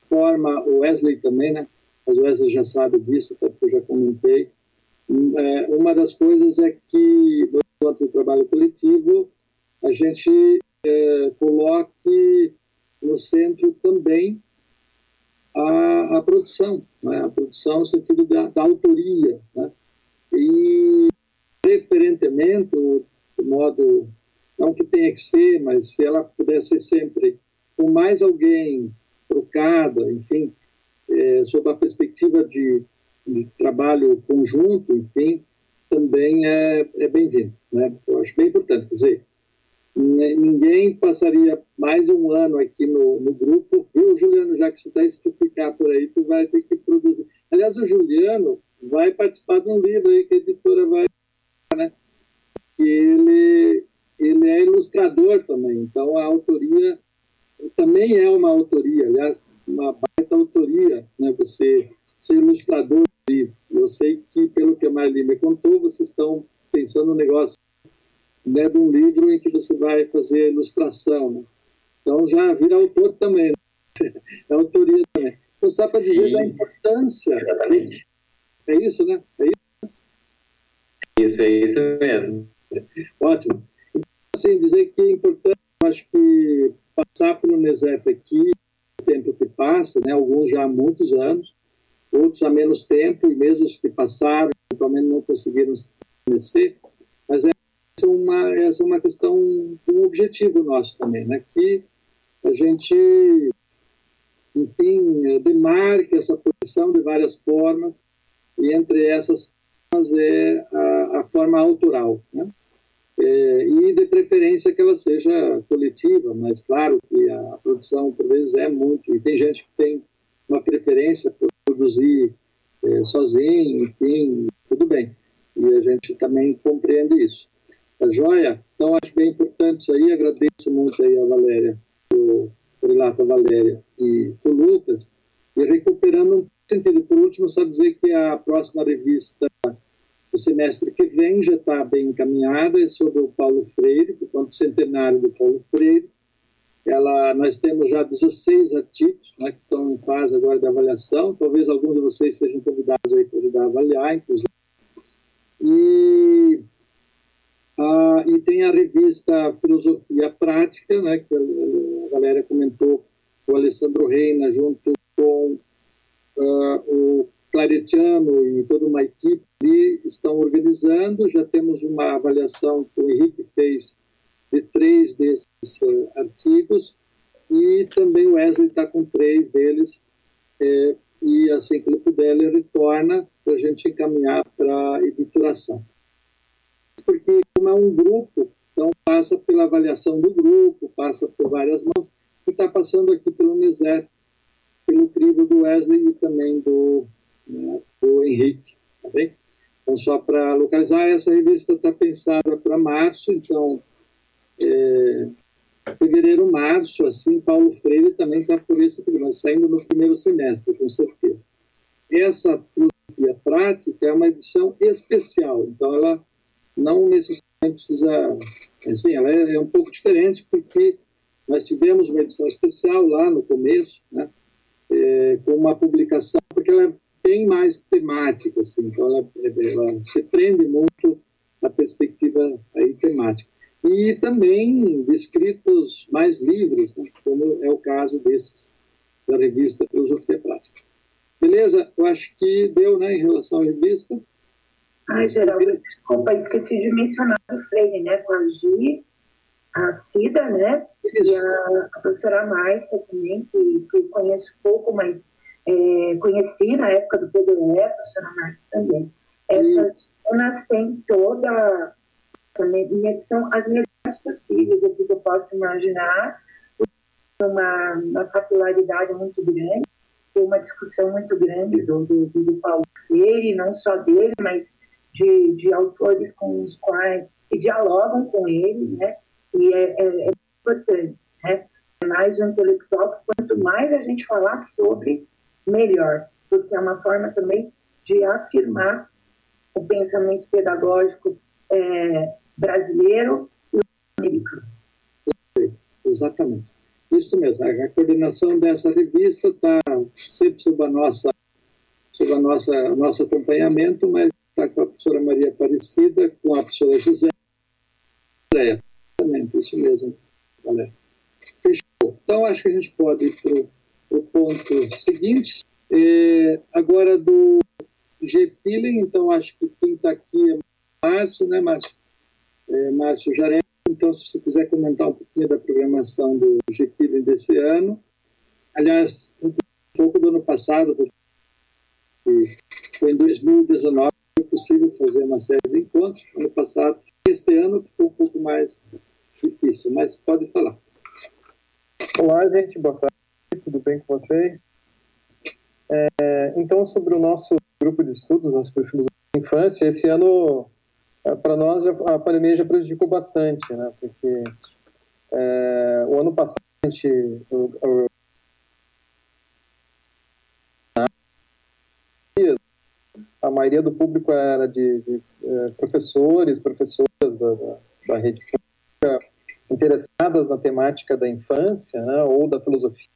forma o Wesley também, né? Mas Wesley já sabe disso, até porque eu já comentei. É, uma das coisas é que, durante o trabalho coletivo, a gente é, coloque no centro também a, a produção, né? a produção no sentido da, da autoria. Né? E, preferentemente, de modo, não que tenha que ser, mas se ela pudesse ser sempre com mais alguém trocada, enfim, é, sob a perspectiva de, de, trabalho conjunto, enfim, também é, é bem-vindo. Né? Eu acho bem importante. Quer dizer, ninguém passaria mais um ano aqui no, no grupo. Viu, Juliano, já que você está ficar por aí, tu vai ter que produzir. Aliás, o Juliano vai participar de um livro aí que a editora vai, né? Ele, ele é ilustrador também, então a autoria também é uma autoria, aliás, uma baita autoria, né? Você ser ilustrador do livro. Eu sei que, pelo que a Marli me contou, vocês estão pensando no negócio né, de um livro em que você vai fazer ilustração. Né? Então já vira autor também, né? é autoria também. Então só para dizer da importância. Exatamente. É isso, né? É isso, isso é isso mesmo. Ótimo. Então, assim, dizer que é importante, acho que passar pelo Unesep aqui, passa, né? alguns já há muitos anos, outros há menos tempo, e mesmo os que passaram, eventualmente não conseguiram se conhecer, mas é uma, essa é uma questão, um objetivo nosso também, né? que a gente, enfim, demarque essa posição de várias formas, e entre essas formas é a, a forma autoral, né? É, e de preferência que ela seja coletiva, mas claro que a produção por vezes é muito, e tem gente que tem uma preferência por produzir é, sozinho, enfim, tudo bem. E a gente também compreende isso. Tá joia? Então, acho bem importante isso aí. Agradeço muito aí a Valéria, o Relata Valéria e o Lucas. E recuperando um sentido, por último, só dizer que a próxima revista do semestre que vem já está bem encaminhada, é sobre o Paulo Freire, portanto, o centenário do Paulo Freire. Ela, nós temos já 16 artigos né, que estão em fase agora de avaliação. Talvez alguns de vocês sejam convidados aí para ajudar a avaliar, inclusive. E, ah, e tem a revista Filosofia Prática, né, que a, Valéria comentou, o Alessandro Reina, junto com uh, o Claretiano e toda uma equipe estão organizando. Já temos uma avaliação que o Henrique fez de três desses uh, artigos e também o Wesley está com três deles. É, e assim que ele puder, ele retorna para a gente encaminhar para editoração. Porque, como é um grupo, então passa pela avaliação do grupo, passa por várias mãos, e está passando aqui pelo Unicef, pelo crivo do Wesley e também do, né, do Henrique. Tá bem? Então, só para localizar, essa revista está pensada para março, então, é, fevereiro, março, assim, Paulo Freire também está por isso, mas saindo no primeiro semestre, com certeza. Essa filosofia prática é uma edição especial, então ela não necessariamente precisa, assim, ela é, é um pouco diferente porque nós tivemos uma edição especial lá no começo, né, é, com uma publicação, porque ela é bem mais temática, assim, então ela, ela se prende muito à perspectiva aí temática. E também de escritos mais livres, né, como é o caso desses, da revista Filosofia Prática. Beleza? Eu acho que deu, né, em relação à revista. Ai, Geraldo, desculpa, esqueci de mencionar o Freire, né, com a Gi, a Cida, né, Isso. e a, a professora Márcia também, que, que conheço pouco, mas é, conheci na época do PDE, a professora Márcia também. Essas cenas têm toda a medição, as melhores possíveis, o que eu posso imaginar, uma, uma capilaridade muito grande, uma discussão muito grande do, do, do Paulo Freire, não só dele, mas de, de autores com os quais que dialogam com ele, né? E é, é, é importante, né? É mais um intelectual, quanto mais a gente falar sobre, melhor, porque é uma forma também de afirmar o pensamento pedagógico é, brasileiro e americano. Exatamente. Isso mesmo. A coordenação dessa revista está sempre sob a nossa, sob a nossa nosso acompanhamento, mas está com a professora Maria Aparecida, com a professora José. Exatamente, isso mesmo, galera. Fechou. Então, acho que a gente pode ir para o ponto seguinte. É, agora, do G-Feeling, então, acho que quem está aqui é Márcio, né, Márcio? É, Márcio Jaré. Então, se você quiser comentar um pouquinho da programação do G-Feeling desse ano. Aliás, um pouco do ano passado, foi em 2019 foi possível fazer uma série de encontros. Ano passado, este ano ficou um pouco mais difícil, mas pode falar. Olá, gente, boa tarde, tudo bem com vocês? É, então, sobre o nosso grupo de estudos, nosso perfil de infância, esse ano, é, para nós, a pandemia já prejudicou bastante, né? Porque é, o ano passado, a gente, o, o, a maioria do público era de, de, de é, professores, professoras da, da, da rede pública, interessadas na temática da infância, né, ou da filosofia da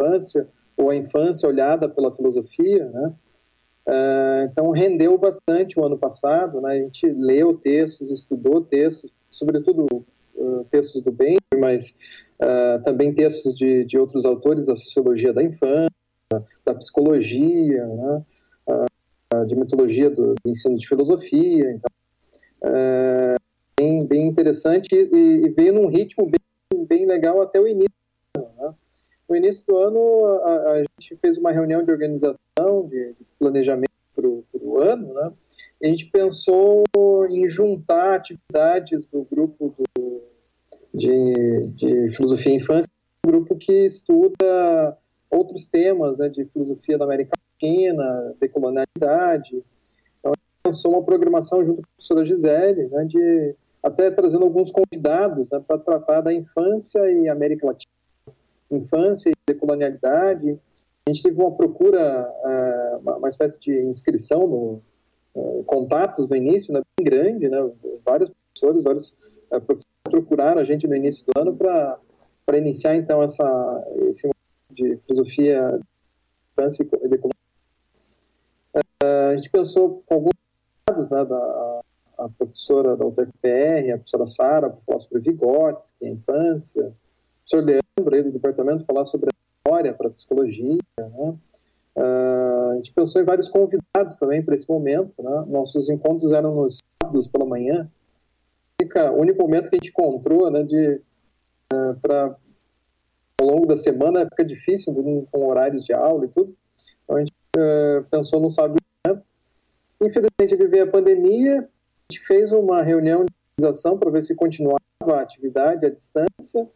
infância, ou a infância olhada pela filosofia, né? Uh, então rendeu bastante o ano passado, né? A gente leu textos, estudou textos, sobretudo uh, textos do bem, mas uh, também textos de, de outros autores da sociologia da infância, da psicologia, né? de mitologia do, do, ensino de filosofia. Então, bem, bem interessante e, e veio num ritmo bem, bem legal até o início. No início do ano, a, a, gente fez uma reunião de organização, de, de planejamento para o ano, né? E a gente pensou em juntar atividades do grupo do, de, de filosofia infância, um grupo que estuda outros temas né, de filosofia da América Latina, decolonialidade. Então, a gente pensou uma programação junto com a professora Gisele, né, de até trazendo alguns convidados né, para tratar da infância e América Latina, infância e decolonialidade. A gente teve uma procura, uh, uma, espécie de inscrição no contatos no início, né, bem grande, né, vários professores, vários uh, professores procuraram a gente no início do ano para iniciar então essa esse de filosofia de infância e decolonialidade. a gente pensou com alguns dados, né, da a professora da UTFPR, a professora Sara, vigotes, que é a infância, professor Leandro, aí do departamento, falar sobre a história para a psicologia, né? Uh, a gente pensou em vários convidados também para esse momento, né? Nossos encontros eram nos sábados pela manhã. O único momento que a gente encontrou, né, de uh, para ao longo da semana fica difícil com horários de aula e tudo. Então a gente uh, pensou no sábado. Né? Infelizmente veio a pandemia, a gente fez uma reunião de organização para ver se continuava a atividade à distância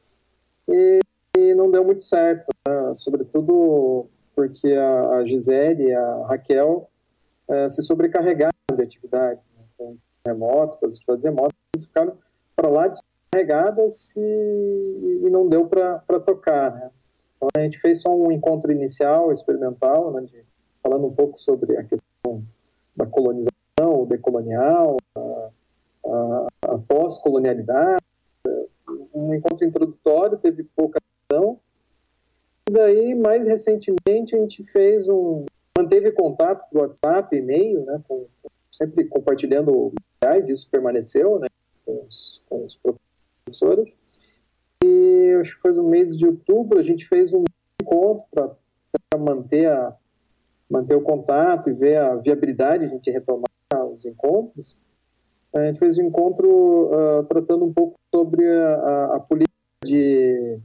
e, e não deu muito certo, né? sobretudo porque a, a Gisele e a Raquel uh, se sobrecarregaram de atividades, né? então, remoto, remotas, eles ficaram para lá descarregadas e, e não deu para tocar, né? Então a gente fez só um encontro inicial, experimental, né, de, falando um pouco sobre a questão da colonização, decolonial, a, a, a pós-colonialidade, um encontro introdutório, teve pouca ação. E daí, mais recentemente, a gente fez um. manteve contato por WhatsApp, e-mail, né, com, sempre compartilhando materiais, isso permaneceu, né, com os, com os professores. E acho que foi no mês de outubro, a gente fez um encontro para manter, a, manter o contato e ver a viabilidade de a gente retomar os encontros. A gente fez um encontro uh, tratando um pouco sobre a, a, a política de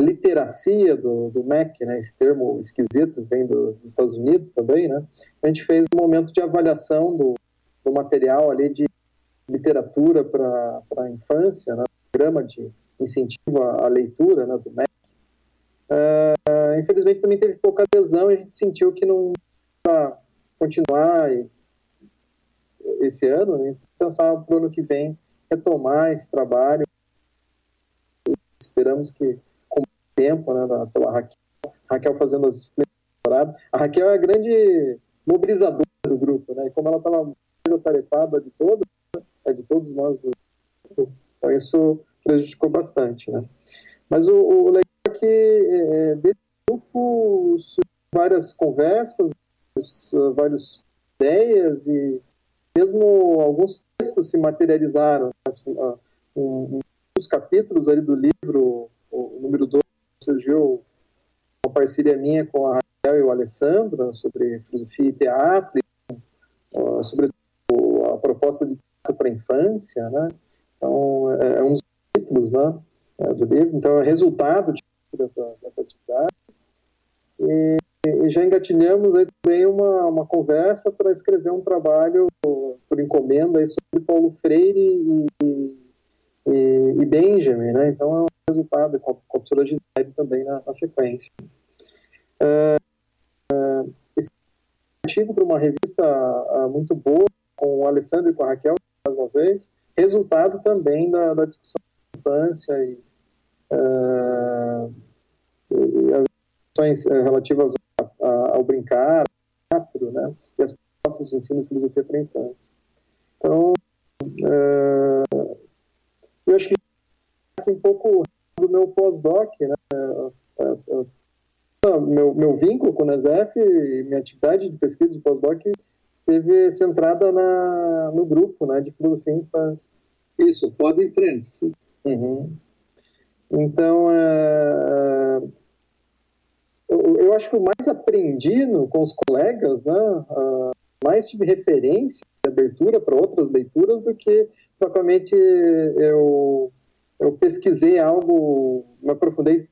literacia do, do MEC, né, esse termo esquisito, vem do, dos Estados Unidos também, né, a gente fez um momento de avaliação do, do material ali de literatura para a infância, né, programa de incentivo à, à leitura né, do MEC. Uh, infelizmente também teve pouca adesão e a gente sentiu que não ia continuar esse ano, né, pensar para o ano que vem retomar esse trabalho. Esperamos que, com o tempo, né, da, pela Raquel, Raquel fazendo as temporadas, a Raquel é a grande mobilizadora do grupo, né, e como ela estava mais atarefada de todos, né, é de todos nós do grupo, então isso prejudicou bastante, né. Mas o, o legal é que é, desse grupo várias conversas, várias ideias e mesmo alguns textos se materializaram. Assim, um, um dos capítulos ali do livro, o número 2, surgiu uma parceria minha com a Raquel e o Alessandro sobre filosofia e teatro, uh, sobre a proposta de teatro para a infância, né? Então, é, é um dos títulos né, é, do livro. Então, é resultado dessa, dessa atividade. E e já engatilhamos aí também uma, uma conversa para escrever um trabalho por encomenda aí sobre Paulo Freire e, e, e Benjamin, né? Então é um resultado com a, com a também na, na sequência. Uh, uh, esse artigo para uma revista uh, muito boa com o Alessandro e com a Raquel, mais uma vez, resultado também da, da discussão da infância e, e as questões relativas ao brincar, teatro, né? E as propostas de ensino de filosofia para a infância. Então, uh, eu acho que aqui um pouco do meu pós-doc, né? Meu, meu vínculo com o NESEF e minha atividade de pesquisa de pós-doc esteve centrada na, no grupo né, de filosofia e infância. Isso, pode em frente, sim. Uhum. Então, é, eu, acho que o mais aprendi no, com os colegas, né, uh, mais tive referência de abertura para outras leituras do que propriamente eu, eu pesquisei algo, me aprofundei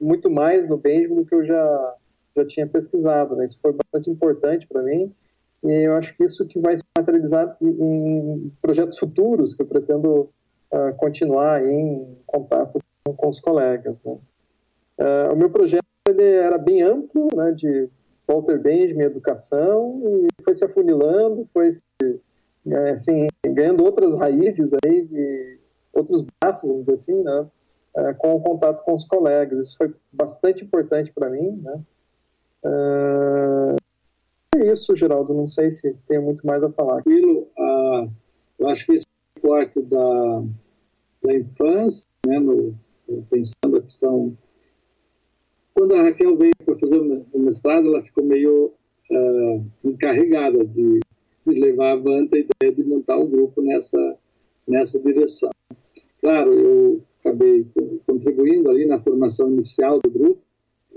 muito mais no Benjamin do que eu já, já tinha pesquisado. Né? Isso foi bastante importante para mim e eu acho que isso que vai se materializar em projetos futuros que eu pretendo uh, continuar em contato com, com os colegas. Né? Uh, o meu projeto ele era bem amplo, né, de Walter Benjamin, educação, e foi se afunilando, foi se, é, assim, ganhando outras raízes aí, outros braços, vamos dizer assim, né, uh, com o contato com os colegas. Isso foi bastante importante para mim, né. Uh, é isso, Geraldo. Não sei se tem muito mais a falar. Aquilo, uh, eu acho que esse corte da, da infância, né, no, pensando a questão. Quando a Raquel veio para fazer o mestrado, ela ficou meio uh, encarregada de, de levar avante a ideia de montar um grupo nessa, nessa direção. Claro, eu acabei contribuindo ali na formação inicial do grupo,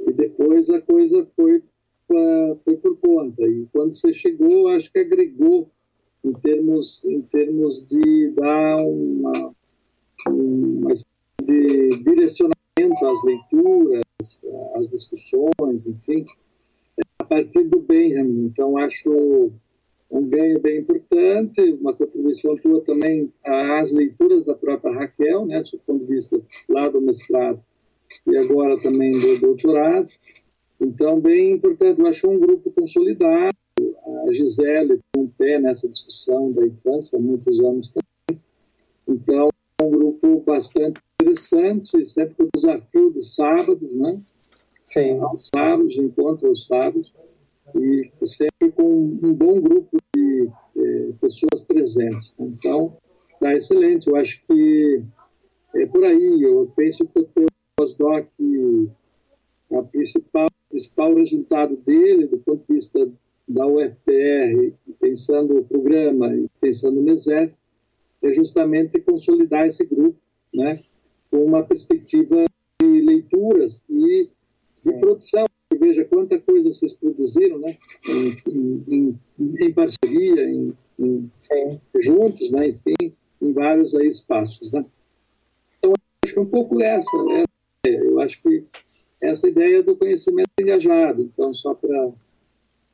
e depois a coisa foi foi por conta. E quando você chegou, acho que agregou em termos, em termos de dar uma, uma de direcionamento às leituras, às discussões, enfim, a partir do Benjamin. Então, acho um ganho bem importante, uma contribuição tua também às leituras da própria Raquel, né, do ponto de vista lá do mestrado e agora também do doutorado. Então, bem importante, eu acho um grupo consolidado. A Gisele tem um pé nessa discussão da infância há muitos anos também. Então, um grupo bastante interessante, sempre com o desafio de sábados, né? Sim. Aos sábados, encontro aos sábados, e sempre com um bom grupo de eh, pessoas presentes. Então, está excelente. Eu acho que é por aí. Eu penso que o teu pós-doc, a principal principal resultado dele, do ponto de vista da UFPR, pensando o programa e pensando no ESEF, é justamente consolidar esse grupo, né, com uma perspectiva de leituras e de produção. Veja quanta coisa vocês produziram, né, em, em, em parceria, em, em juntos, né, enfim, em vários aí espaços, né. Então, acho que é um pouco essa, essa eu acho que essa ideia do conhecimento engajado. Então, só para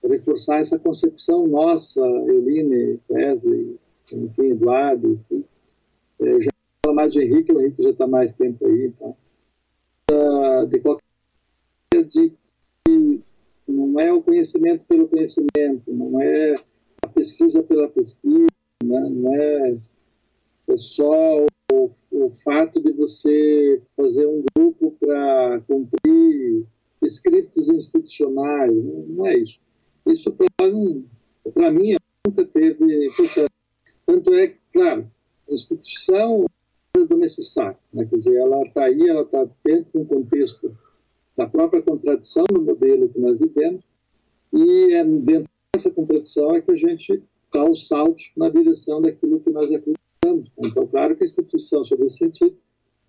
reforçar essa concepção nossa, Eline, Wesley, enfim, Eduardo, enfim. Eu já mais de Henrique, o Henrique já está mais tempo aí. Então, de qualquer de que não é o conhecimento pelo conhecimento, não é a pesquisa pela pesquisa, né? não é, é só o, o fato de você fazer um grupo para cumprir scripts institucionais, não, não é isso. Isso para mim nunca teve importância. Tanto é claro, a instituição do necessário, né? quer dizer, ela está aí, ela está dentro de um contexto da própria contradição do modelo que nós vivemos, e é dentro dessa contradição é que a gente dá os saltos na direção daquilo que nós acreditamos. Então, claro que a instituição, sobre esse sentido,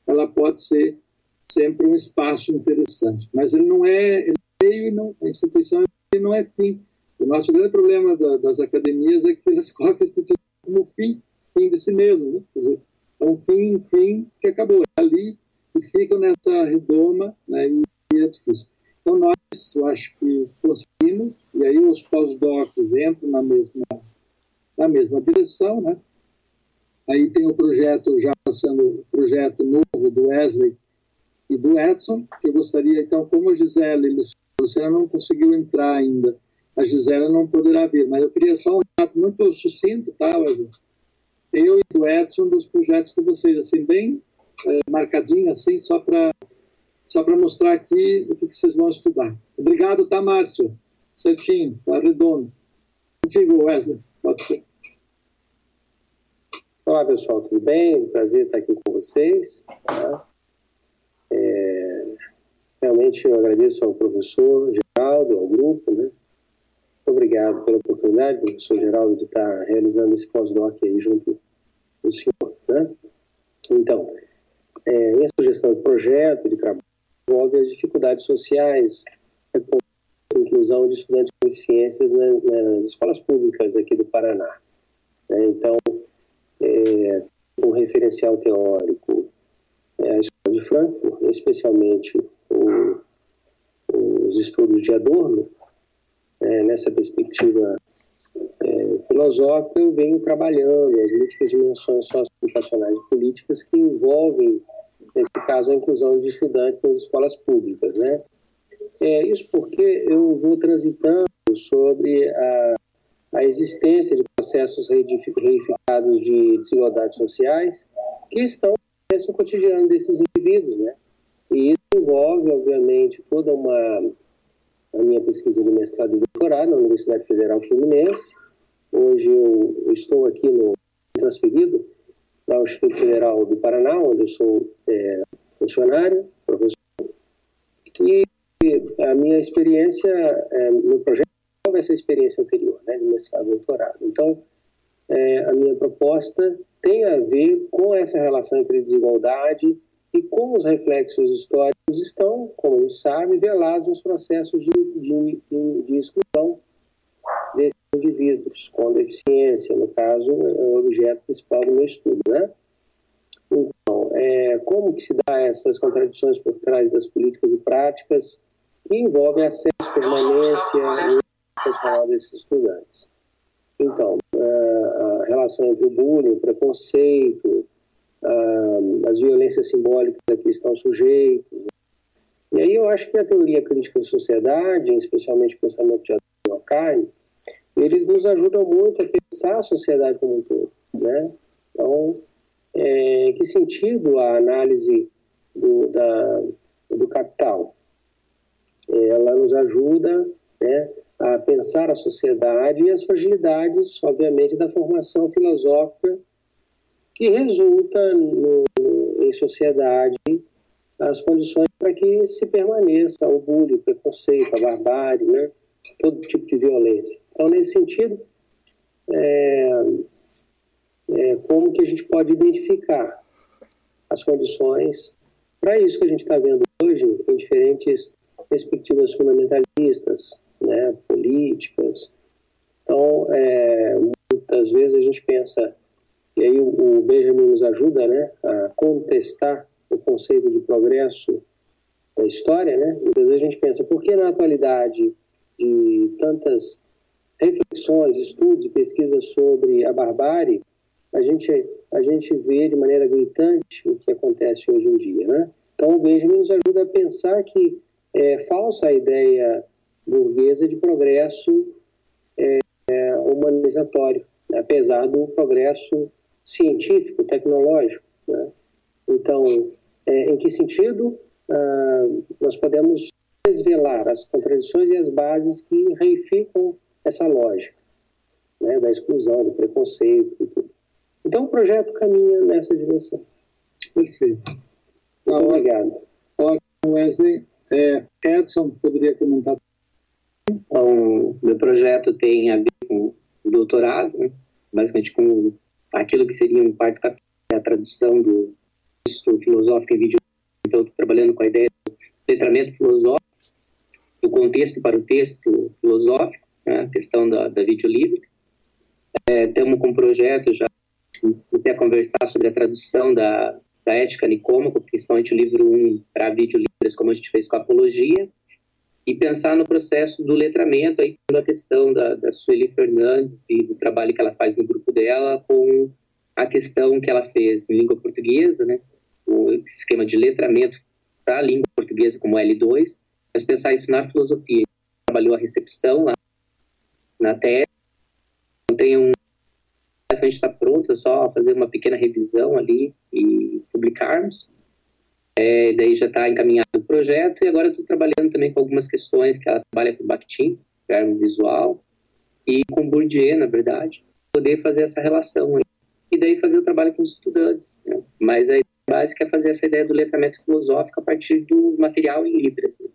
ela pode ser sempre um espaço interessante. Mas ele não é, é meio e não, a instituição não é fim. O nosso grande problema da, das academias é que elas colocam a instituição como fim, fim de si mesmo. Né? Quer dizer, é um fim, fim que acabou. Ali e ficam nessa redoma né? e, é difícil. Então, nós, eu acho que conseguimos, e aí os pós-docs entram na mesma, na mesma direção, né? Aí tem o projeto, já passando, o projeto novo do Wesley, e do Edson, que eu gostaria, então, como a Gisele e Luciana não conseguiu entrar ainda, a Gisela não poderá vir, mas eu queria só um relato muito sucinto, tá, Wesley? Eu e o Edson dos projetos de vocês, assim, bem é, marcadinho, assim, só para só mostrar aqui o que, vocês vão estudar. Obrigado, tá, Márcio? Certinho, tá redondo. Contigo, Wesley, pode ser. Olá, pessoal, tudo bem? Prazer estar aqui com vocês. Tá? É, realmente eu agradeço ao professor Geraldo, ao grupo, né? Obrigado pela oportunidade, professor Geraldo, de estar realizando esse pós-doc aí junto com o senhor, né? Então, é, minha sugestão de projeto, de trabalho, envolve as dificuldades sociais, a inclusão de estudantes com deficiências nas, nas escolas públicas aqui do Paraná. É, então, é, um referencial teórico é a Escola de Frankfurt, especialmente o, os estudos de Adorno, é, nessa perspectiva é, filosófica, eu venho trabalhando as múltiplas dimensões socioeducacionais e políticas que envolvem, nesse caso, a inclusão de estudantes nas escolas públicas. Né? É, isso porque eu vou transitando sobre a, a existência de processos reificados de desigualdades sociais que estão no cotidiano desses indivíduos, né? E isso envolve, obviamente, toda uma a minha pesquisa de mestrado e doutorado na Universidade Federal Fluminense. Hoje eu, estou aqui no transferido o Instituto Federal do Paraná, onde eu sou é, funcionário, professor. E a minha experiência é, no projeto é essa experiência anterior, né, de mestrado e doutorado. Então, é, a minha proposta tem a ver com essa relação entre desigualdade e como os reflexos históricos estão, como a gente sabe, velados nos processos de, de, de, exclusão indivíduos com deficiência, no caso, é o objeto principal do meu estudo, né? Então, é, como que se dá essas contradições por trás das políticas e práticas que envolvem acesso, permanência e pessoal desses estudantes? Então, é, a relação entre o bullying, o preconceito, as violências simbólicas a que estão sujeitos. E aí eu acho que a teoria crítica da sociedade, especialmente o pensamento de Adorno Carne, eles nos ajudam muito a pensar a sociedade como um todo, né? Então, é, que sentido a análise do, da, do capital? Ela nos ajuda né, a pensar a sociedade e as fragilidades, obviamente, da formação filosófica que resulta no, em sociedade as condições para que se permaneça o bullying, o preconceito, a barbárie, né? Todo tipo de violência. Então, nesse sentido, é, é, como que a gente pode identificar as condições para isso que a gente está vendo hoje em diferentes perspectivas fundamentalistas, né, políticas. Então, é, muitas vezes a gente pensa e aí o, o Benjamin nos ajuda né, a contestar o conceito de progresso da história. Né? Muitas vezes a gente pensa, por que na atualidade de tantas reflexões, estudos e pesquisas sobre a barbárie, a gente, a gente vê de maneira gritante o que acontece hoje em dia. Né? Então o Benjamin nos ajuda a pensar que é falsa a ideia burguesa de progresso é, é, humanizatório, né? apesar do progresso científico, tecnológico. Né? Então, é, em que sentido ah, nós podemos desvelar as contradições e as bases que reificam essa lógica né? da exclusão, do preconceito e tudo. Então, o projeto caminha nessa direção. Perfeito. Muito obrigado. Ótimo, Wesley. É, Edson, poderia comentar? Então, meu projeto tem a ver com o doutorado, né? basicamente com aquilo que seria um parte da tradução do texto filosófico em vídeo. Então, estou trabalhando com a ideia do letramento filosófico, do contexto para o texto filosófico, né, a questão da, da vídeo livre. É, temos com um projeto já até conversar sobre a tradução da, da ética nicômaco, principalmente o livro 1 para vídeo livres, como a gente fez com a apologia, e pensar no processo do letramento, aí a questão da, da Sueli Fernandes e do trabalho que ela faz no grupo dela com a questão que ela fez em língua portuguesa, né, o esquema de letramento para a língua portuguesa como L2, mas pensar isso na filosofia. Trabalhou a recepção lá na tese, então tem um a gente está pronto, é só fazer uma pequena revisão ali e publicarmos. É, daí já está encaminhado o projeto e agora estou trabalhando também com algumas questões que ela trabalha com Bakhtin, verbo visual, e com Bourdieu, na verdade, poder fazer essa relação aí. e daí fazer o trabalho com os estudantes. Né? Mas a ideia básica é fazer essa ideia do letramento filosófico a partir do material em Libras. Né?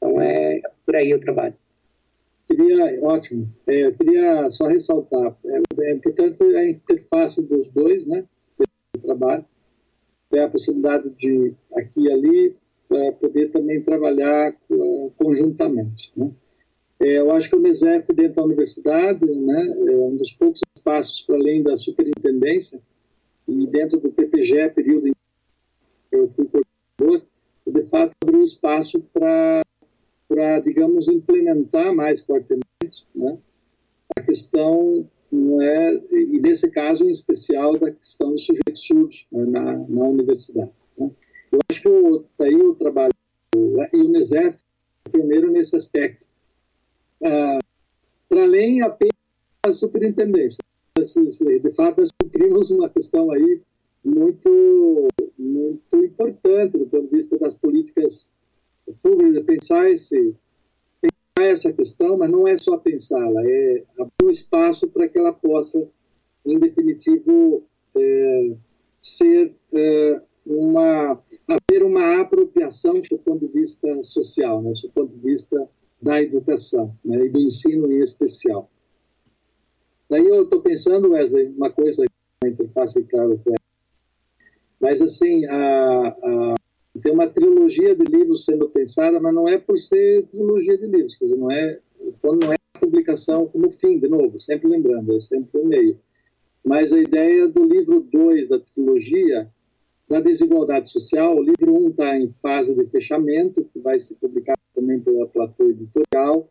Então é por aí o trabalho. Queria, ótimo. É, eu queria só ressaltar, é, é importante a interface dos dois, né, do trabalho, é a possibilidade de aqui e ali é, poder também trabalhar uh, conjuntamente, né. É, eu acho que o MESEF dentro da universidade, né, é um dos poucos espaços para além da superintendência e dentro do PPG, período em que eu fui coordenador, de fato abriu espaço para para, digamos, implementar mais fortemente né, a questão, não é, e nesse caso em especial, da questão dos sujeitos surdos né, na, na universidade. Né. Eu acho que está aí o trabalho, e o NESEF é nesse aspecto. Ah, para além apenas da superintendência. De fato, nós cumprimos uma questão aí muito, muito importante do ponto de vista das políticas pública pensar esse pensar essa questão, mas não é só pensá-la, é abrir um espaço para que ela possa, em definitivo, é, ser é, uma haver uma apropriação do ponto de vista social, né, do ponto de vista da educação né, e do ensino em especial. Daí eu estou pensando, Wesley, uma coisa que a interface claro, mas assim a, a tem uma trilogia de livros sendo pensada, mas não é por ser trilogia de livros, quer dizer, não é, quando não é a publicação como fim, de novo, sempre lembrando, é sempre o meio. Mas a ideia do livro 2 da trilogia, da desigualdade social, o livro 1 um está em fase de fechamento, que vai ser publicado também pela Platô Editorial.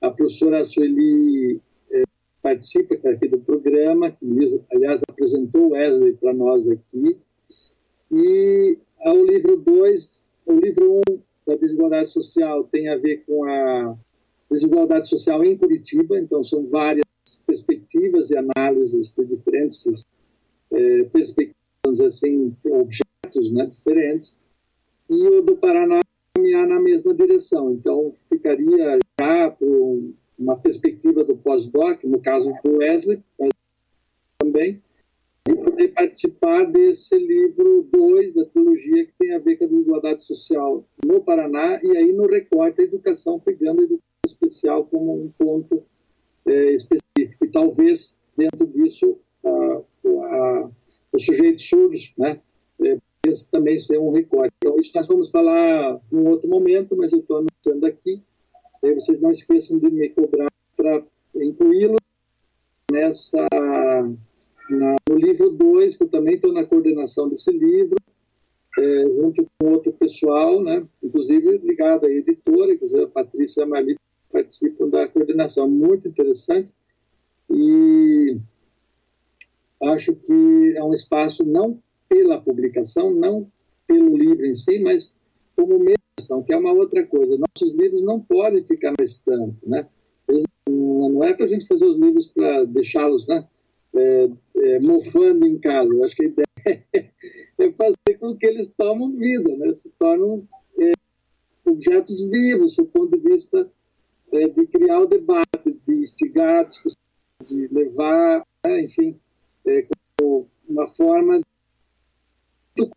A professora Sueli eh, participa aqui do programa, que, aliás, apresentou o Wesley para nós aqui. E o livro 2, o livro 1 um, da desigualdade social tem a ver com a desigualdade social em Curitiba, então são várias perspectivas e análises de diferentes é, perspectivas, assim, objetos né, diferentes. E o do Paraná caminhar na mesma direção, então ficaria já por uma perspectiva do pós-doc, no caso do Wesley, também, poder participar desse livro 2 da trilogia que tem a ver com a desigualdade social no Paraná e aí no recorte a educação, pegando a educação especial como um ponto é, específico. E talvez dentro disso a, a, os né, é, também ser um recorte. Então isso nós vamos falar num outro momento, mas eu estou anunciando aqui. Aí vocês não esqueçam de me cobrar para incluí-lo nessa no livro 2, que eu também estou na coordenação desse livro, é, junto com outro pessoal, né, inclusive ligado à editora, inclusive a Patrícia e a Marli participam da coordenação. Muito interessante. E acho que é um espaço não pela publicação, não pelo livro em si, mas como mediação, que é uma outra coisa. Nossos livros não podem ficar na estante, né? Não é para a gente fazer os livros para deixá-los, né? é, é, mofando em casa. Acho que a ideia é fazer com que eles tomem vida, né? se tornam é, objetos vivos, do ponto de vista é, de criar o debate, de instigar, de levar, né? enfim, é, como uma forma de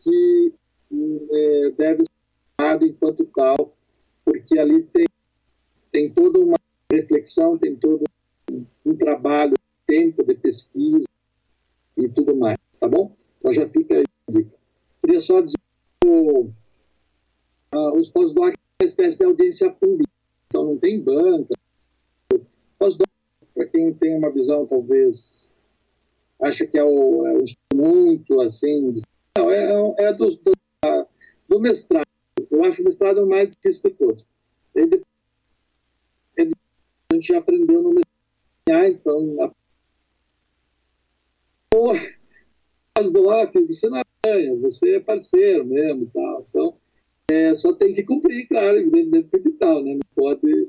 que é, deve ser usado enquanto tal, porque ali tem, tem toda uma reflexão, tem todo um, um trabalho tempo de pesquisa e tudo mais, tá bom? Então já fica aí a dica. Queria só dizer que uh, os pós-doc é uma espécie de audiência pública, então não tem banca. Pós-doc, para quem tem uma visão talvez, acha que é o, é o muito assim, não, é, é do, do, do mestrado. Eu acho o mestrado mais difícil de todos. Ele, ele, a gente já aprendeu no mestrado, então faz do você não ganha, você é parceiro mesmo tal. Então, é, só tem que cumprir, claro, evidentemente, com o edital, né? Não pode,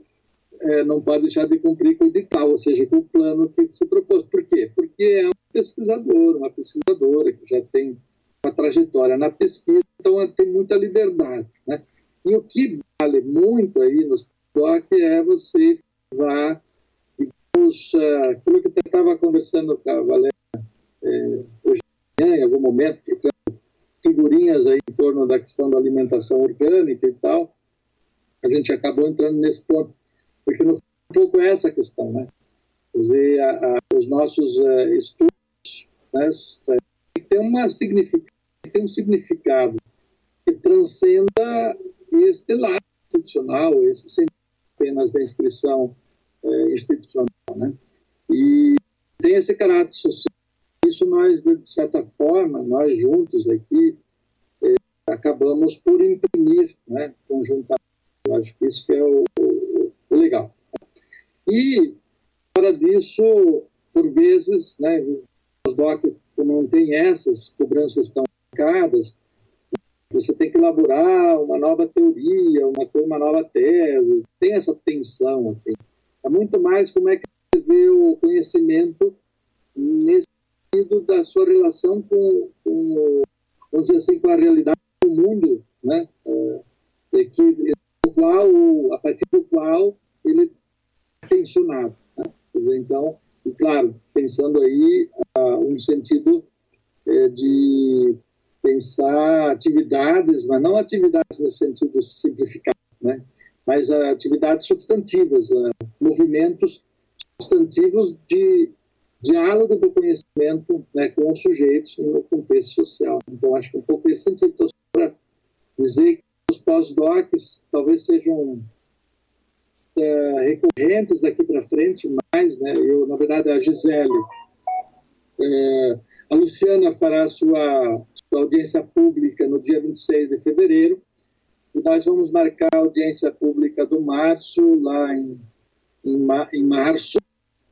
é, não pode deixar de cumprir com o edital, ou seja, com o plano que se propôs. Por quê? Porque é um pesquisador, uma pesquisadora que já tem uma trajetória na pesquisa, então tem muita liberdade, né? E o que vale muito aí nos POC é você vá, digamos, uh, aquilo que eu estava conversando com a Valéria é, hoje em algum momento, trocando figurinhas aí em torno da questão da alimentação orgânica e tal, a gente acabou entrando nesse ponto, porque no um pouco é essa questão, né? Quer dizer, a, a, os nossos uh, estudos né, tem, uma tem um significado que transcenda este lado institucional, esse apenas da inscrição institucional, né? E tem esse caráter social. Isso nós, de certa forma, nós juntos aqui, eh, acabamos por imprimir, né, conjuntamente. Eu acho que isso que é o, o, o legal. E, fora disso, por vezes, né, os DOC, como não tem essas cobranças tão marcadas, você tem que elaborar uma nova teoria, uma, uma nova tese, tem essa tensão, assim. É muito mais como é que você vê o conhecimento nesse da sua relação com, com vamos dizer assim, com a realidade do mundo, né? É, que, qual, a partir do qual ele é tensionado. Né? Então, e claro, pensando aí uh, um sentido é, de pensar atividades, mas não atividades no sentido simplificado, né? mas uh, atividades substantivas, uh, movimentos substantivos de diálogo do conhecimento né, com os sujeitos no contexto social. Então, acho que um pouco esse sentido, então, para dizer que os pós-docs talvez sejam é, recorrentes daqui para frente, mais, né, eu, na verdade, a Gisele, é, a Luciana fará sua, sua audiência pública no dia 26 de fevereiro, e nós vamos marcar a audiência pública do março, lá em, em, em março,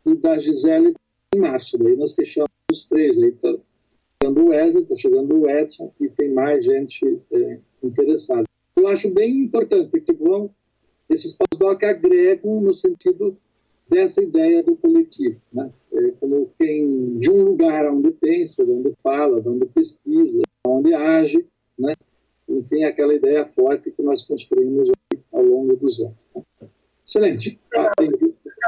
e da Gisele em março. Daí nós fechamos os três. Aí está chegando o Wesley, está chegando o Edson e tem mais gente é, interessada. Eu acho bem importante, porque vão, esses pós-doc agregam no sentido dessa ideia do coletivo, né? É como quem de um lugar onde pensa, onde fala, onde pesquisa, onde age, né? Enfim, aquela ideia forte que nós construímos ao longo dos anos. Excelente. Ah,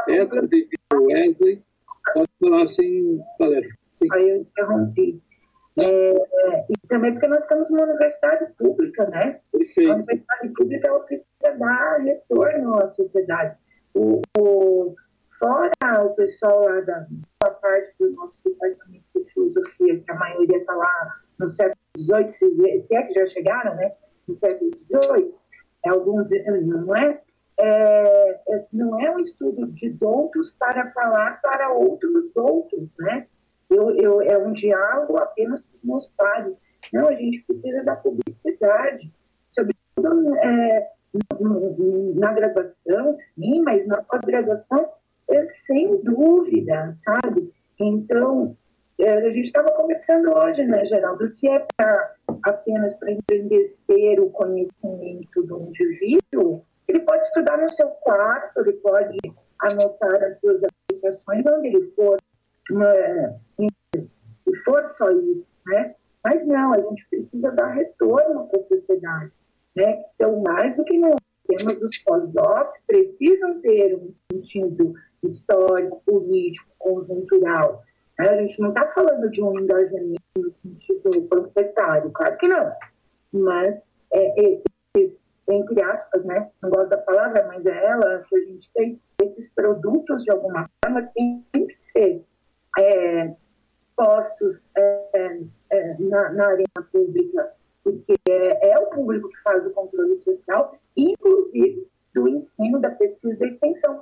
Edson, tem Wesley. Pode falar sem Valério. Sim. Aí eu interrompi. É, e também porque nós estamos numa universidade pública, né? Perfeito. A universidade pública ela precisa dar retorno à sociedade. O, o, fora o pessoal lá da, da parte do nosso departamento de filosofia, que a maioria está lá no século XVIII, se, é que já chegaram, né? No século XVIII, alguns não é? É, é, não é um estudo de doutos para falar para outros doutos, né? Eu, eu, é um diálogo apenas com os meus pares. Não, a gente precisa da publicidade, sobretudo é, na graduação, sim, mas na pós-graduação, é, sem dúvida, sabe? Então, é, a gente estava conversando hoje, né, Geraldo, se é pra, apenas para engrandecer o conhecimento do indivíduo, ele pode estudar no seu quarto, ele pode anotar as suas associações onde ele for, se for só isso, né? Mas não, a gente precisa dar retorno para a sociedade, né? Então, mais do que não, temas dos pós-docs precisam ter um sentido histórico, político, conjuntural. Né? A gente não está falando de um engajamento no sentido panfletário, claro que não. Mas é, é, entre aspas, né? Não gosto da palavra, mas é ela que a gente tem. Esses produtos, de alguma forma, têm que ser é, postos é, é, na, na arena pública, porque é, é, o público que faz o controle social, inclusive do ensino, da pesquisa e extensão.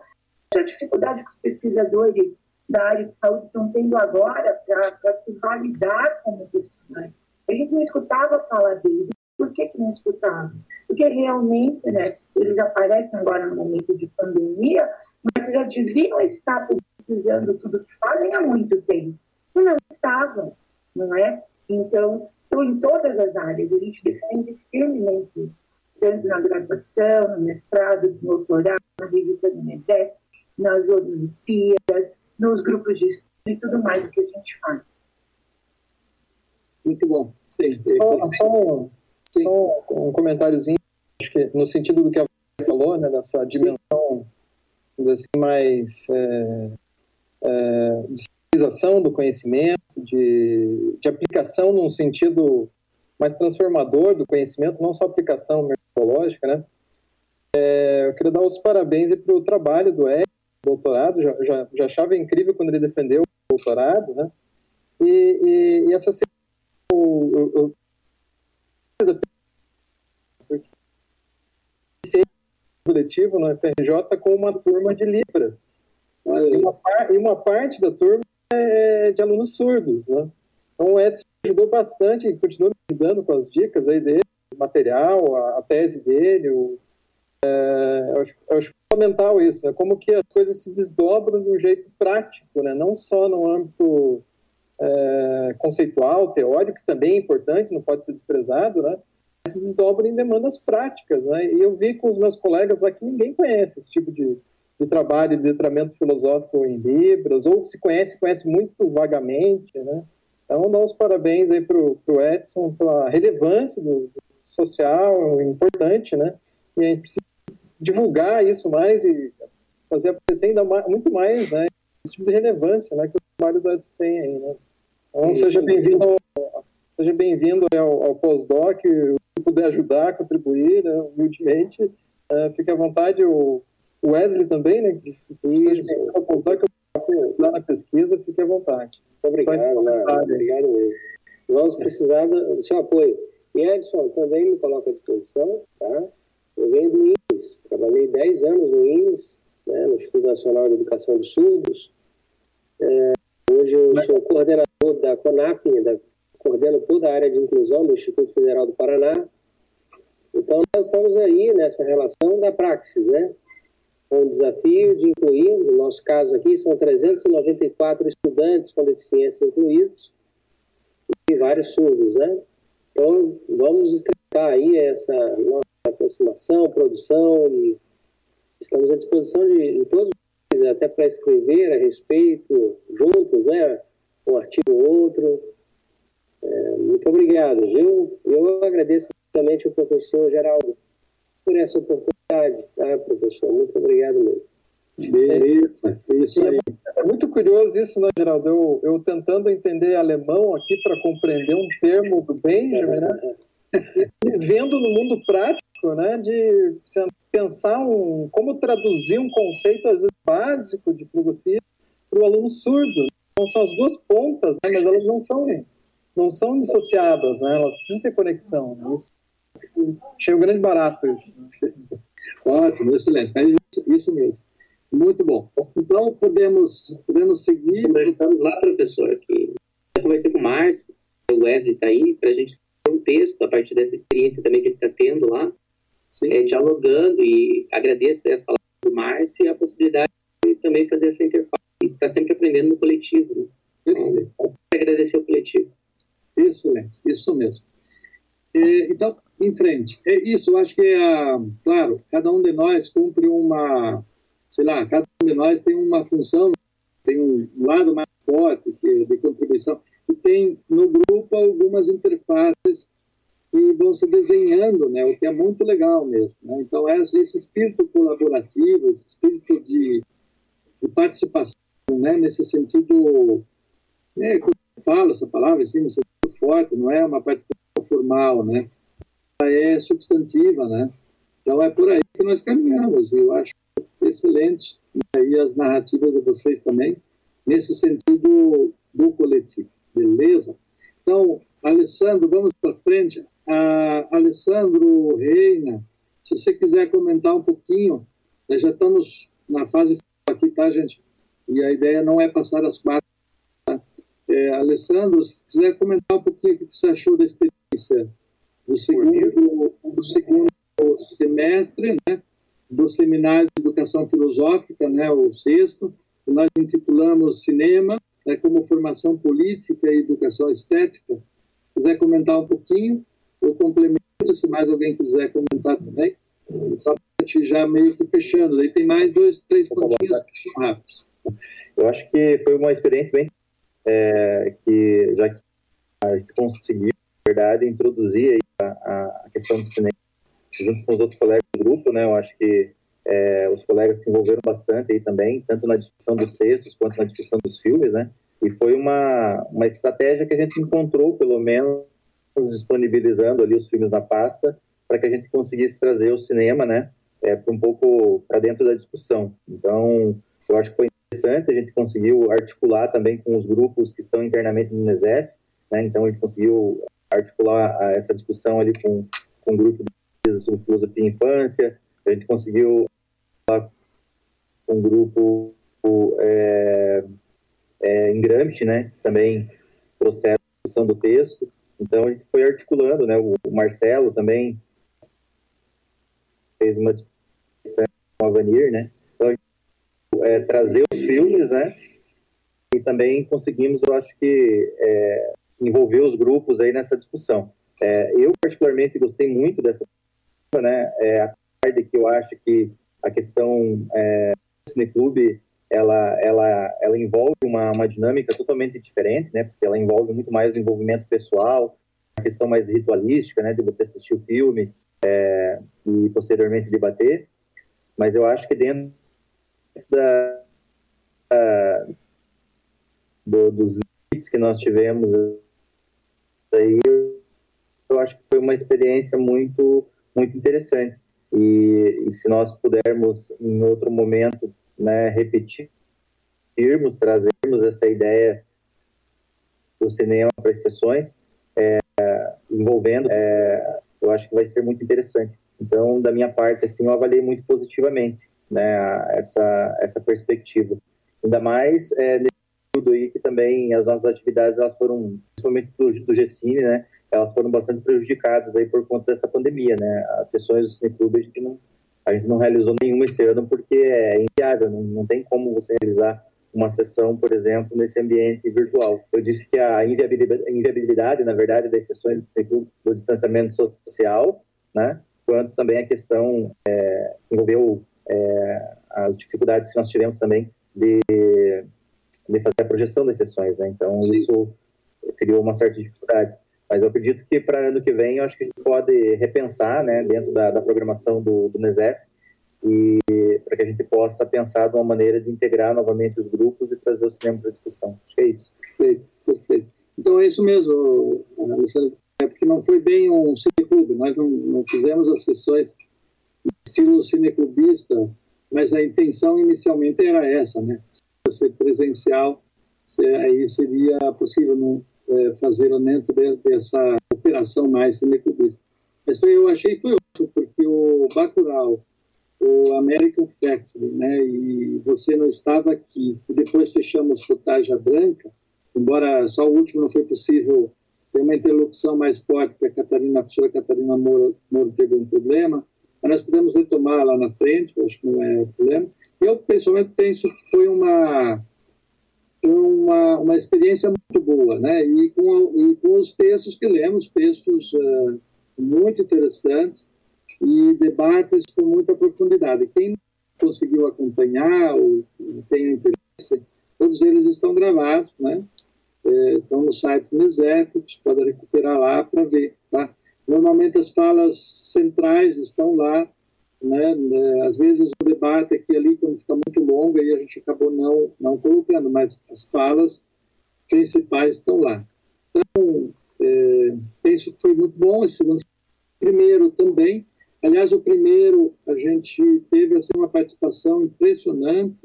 A dificuldade que os pesquisadores da área de saúde estão tendo agora para se validar como profissionais. A gente não escutava falar deles. Por que, que não escutava? porque realmente né, eles aparecem agora no momento de pandemia, mas já deviam estar precisando tudo que fazem há muito tempo. E não estavam, não é? Então, em todas as áreas, a gente defende firmemente isso, tanto na graduação, no mestrado, no doutorado, na revista do MEDEC, nas Olimpíadas, nos grupos de estudo e tudo mais que a gente faz. Muito bom. Sim. Só, só, só um comentáriozinho acho que no sentido do que a falou, né, dessa dimensão assim, mais é, é, utilização do conhecimento, de, de aplicação num sentido mais transformador do conhecimento, não só aplicação metodológica, né? É, eu queria dar os parabéns para o trabalho do Ed, doutorado, já, já, já, achava incrível quando ele defendeu o doutorado, né? E, e, e essa o, o, coletivo no FRJ com uma turma de Libras. E uma, e uma parte da turma é de alunos surdos, né? Então o Edson ajudou bastante e continua me ajudando com as dicas aí dele, o material, a, a tese dele. O, é, eu, acho, eu, acho, fundamental isso, né? como que as coisas se desdobram de um jeito prático, né? não só no âmbito é, conceitual, teórico, que também é importante, não pode ser desprezado, né? se desdobram em demandas práticas. Né? E eu vi com os meus colegas lá que ninguém conhece esse tipo de, de trabalho de letramento filosófico em Libras, ou se conhece, conhece muito vagamente, né? Então, dá os parabéns aí para o Edson pela relevância do, do, social, importante, né? E a gente precisa divulgar isso mais e fazer aparecer ainda mais, muito mais, né? Esse tipo de relevância, né? Que o trabalho do Edson tem aí, né? Então, seja bem-vindo ao, seja bem-vindo ao, ao pós-doc, se puder ajudar, contribuir, né? humildemente, uh, fique à vontade, o Wesley também, né? Seja bem-vindo ao pós-doc, lá na pesquisa, fique à vontade. Obrigado, obrigado mesmo. Vamos precisar do, seu apoio. E Edson, também me coloca à disposição, tá? Eu venho do INES, trabalhei 10 anos no INES, né, no Instituto Nacional de Educação dos Surdos. É, hoje eu sou coordenador da CONAP, da, coordeno toda a área de inclusão do Instituto Federal do Paraná. Então, nós estamos aí nessa relação da praxis, né? O desafio de incluir, no nosso caso aqui, são 394 estudantes com deficiência incluídos e vários surdos, né? Então, vamos estreitar aí essa nossa aproximação, produção e estamos à disposição de, de todos até para escrever a respeito juntos, né? Um artigo ou outro. É, muito obrigado, viu? Eu agradeço também ao professor Geraldo por essa oportunidade, tá, professor? Muito obrigado mesmo. Beleza, isso aí. É muito curioso isso, né, Geraldo? Eu, eu tentando entender alemão aqui para compreender um termo do Benjamin, né? Vendo no mundo prático, né, de pensar um, como traduzir um conceito, às vezes, básico de filosofia para o aluno surdo. Então, são as duas pontas, né, mas elas não são, não são dissociadas, né? elas precisam ter conexão. Né? Isso Achei um grande barato isso. Ótimo, excelente. É isso, isso mesmo. Muito bom. Então, podemos, podemos seguir. Vamos lá, professor, que eu conversei com o Márcio, o Wesley está aí, para a gente ter um texto a partir dessa experiência também que ele está tendo lá, é, dialogando, e agradeço as palavras do Márcio e a possibilidade de também fazer essa interface, e estar tá sempre aprendendo no coletivo. Né? Então, agradecer o coletivo. Excelente, isso mesmo. Então, em frente. É isso, acho que, é, claro, cada um de nós cumpre uma, sei lá, cada um de nós tem uma função, tem um lado mais forte que, de contribuição, e tem no grupo algumas interfaces que vão se desenhando, né, o que é muito legal mesmo. Né? Então, esse, esse espírito colaborativo, esse espírito de, de participação, né, nesse sentido, né, quando eu falo essa palavra, assim, no sentido forte, não é uma participação formal, né? É substantiva, né? Então é por aí que nós caminhamos. Eu acho excelente né? e as narrativas de vocês também nesse sentido do coletivo, beleza? Então, Alessandro, vamos para frente. Ah, Alessandro Reina, se você quiser comentar um pouquinho, nós já estamos na fase aqui, tá, gente? E a ideia não é passar as quatro. Tá? É, Alessandro, se quiser comentar um pouquinho o que você achou da experiência do segundo, do segundo semestre, né, do Seminário de Educação Filosófica, né, o sexto, que nós intitulamos Cinema né, como Formação Política e Educação Estética. Se quiser comentar um pouquinho, eu complemento, se mais alguém quiser comentar também, só para gente já meio que fechando. Aí tem mais dois, três pontinhos que são rápidos. Eu acho que foi uma experiência bem é, que já que a gente conseguiu, na verdade, introduzir a, questão do cinema junto com os outros colegas do grupo, né? Eu acho que é, os colegas se envolveram bastante aí também, tanto na discussão dos textos quanto na discussão dos filmes, né? E foi uma, uma estratégia que a gente encontrou, pelo menos, disponibilizando ali os filmes na pasta, para que a gente conseguisse trazer o cinema, né, é, um pouco para dentro da discussão. Então, eu acho que foi interessante, a gente conseguiu articular também com os grupos que estão internamente no NESEF, né, então a gente conseguiu articular essa discussão ali com, com um grupo de sobre filosofia e infância, a gente conseguiu um grupo é, é, em Gramsci, né, também processo a discussão do texto, então a gente foi articulando, né, o Marcelo também fez uma discussão com a Vanir, né, então é, trazer os filmes, né, e também conseguimos, eu acho que, é, envolver os grupos aí nessa discussão. É, eu, particularmente, gostei muito dessa né, é, apesar que eu acho que a questão é, do cineclube, ela, ela, ela envolve uma, uma dinâmica totalmente diferente, né, porque ela envolve muito mais o envolvimento pessoal, a questão mais ritualística, né, de você assistir o filme é, e posteriormente debater, mas eu acho que dentro da, da do, dos que nós tivemos aí, eu acho que foi uma experiência muito, muito interessante. E, e se nós pudermos, em outro momento, né, repetirmos, trazermos essa ideia do cinema para as sessões, é, envolvendo, é, eu acho que vai ser muito interessante. Então, da minha parte, assim, eu avaliei muito positivamente né, essa, essa perspectiva. Ainda mais é, período aí que também as nossas atividades, elas foram, principalmente do, do GCine, né, elas foram bastante prejudicadas aí por conta dessa pandemia, né? As sessões do Cineclube a gente não, a gente não realizou nenhuma esse ano porque é inviável, não, não tem como você realizar uma sessão, por exemplo, nesse ambiente virtual. Eu disse que a inviabilidade, na verdade, das sessões do, do distanciamento social, né? Quanto também a questão é, envolveu é, as dificuldades que nós tivemos também de, de fazer a projeção das sessões, né? Então, Sim. isso criou uma certa dificuldade. Mas eu acredito que para ano que vem, eu acho que a gente pode repensar, né, dentro da, da programação do, do NESEF, e para que a gente possa pensar de uma maneira de integrar novamente os grupos e trazer o cinema para discussão. Acho que é isso. Perfeito, perfeito. Então é isso mesmo, Alessandro. É porque não foi bem um cineclube, nós não, não fizemos as sessões estilo cineclubista, mas a intenção inicialmente era essa, né? Se ser presencial, se, aí seria possível. Não, é, fazê-la dentro de, dessa operação mais cineclubista. Mas foi, eu achei que foi ótimo, porque o Bacurau, o American Factory, né, e você não estava aqui, e depois fechamos Fotagem Branca, embora só o último não foi possível ter uma interlocução mais forte, que a Catarina, a professora Catarina Moro, Moro teve um problema, mas nós podemos retomar lá na frente, acho que não é problema. Eu, pessoalmente, penso que foi uma uma, uma experiência muito boa, né? E com, e com os textos que lemos, textos uh, muito interessantes e debates com muita profundidade. Quem conseguiu acompanhar ou tem interesse, todos eles estão gravados, né? É, estão no site do você pode recuperar lá para ver, tá? Normalmente as falas centrais estão lá, né? É, às vezes o debate aqui ali, quando fica muito longo, aí a gente acabou não, não colocando, mas as falas principais estão lá. Então, é, penso que foi muito bom esse primeiro também. Aliás, o primeiro, a gente teve assim, uma participação impressionante,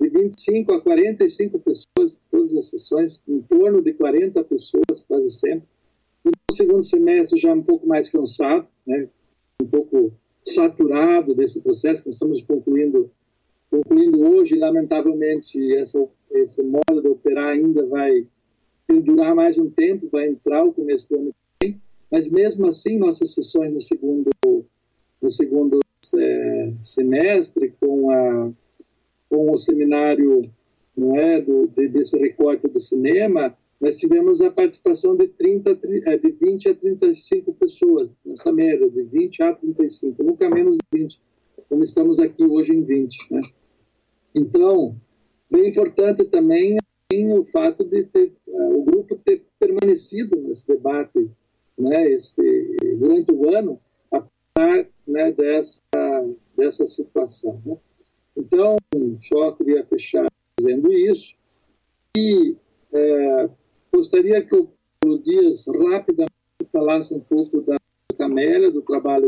de 25 a 45 pessoas, todas as sessões, em torno de 40 pessoas, quase sempre. No segundo semestre, já um pouco mais cansado, né? um pouco saturado desse processo, nós estamos concluindo, concluindo hoje, lamentavelmente, essa, esse modo de operar ainda vai durar mais um tempo, vai entrar o começo do ano que vem, mas mesmo assim, nossas sessões no segundo, no segundo é, semestre, com, a, com o seminário não é, do, de, desse recorte do cinema, nós tivemos a participação de, 30, é, de 20 a 35 pessoas, nessa média, de 20 a 35, nunca menos de 20, como estamos aqui hoje em 20. Né? Então, bem importante também o fato de ter, uh, o grupo ter permanecido nesse debate né, esse, durante o ano, apesar né, dessa, dessa situação. Né? Então, só queria fechar dizendo isso. E É, gostaria que o, o Dias rapidamente falasse um pouco da Camélia, do trabalho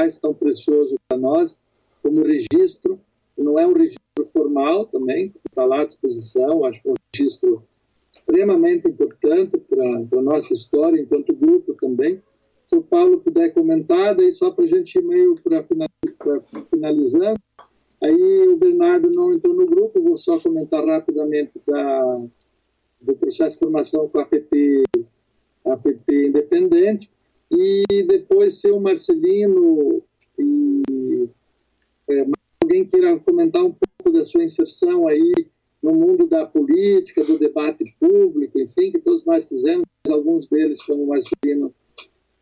mais tão precioso para nós, como registro, não é um registro formal também, está lá à disposição, acho que é um registro extremamente importante para a nossa história, enquanto grupo também. Se o Paulo puder comentar, daí só para a gente ir meio para finalizando. Aí o Bernardo não entrou no grupo, vou só comentar rapidamente da, do processo de formação com a APP, independente. E depois, se o Marcelino e é, alguém queira comentar um pouco da sua inserção aí no mundo da política, do debate público, enfim, que todos nós fizemos, alguns deles, como o Marcelino,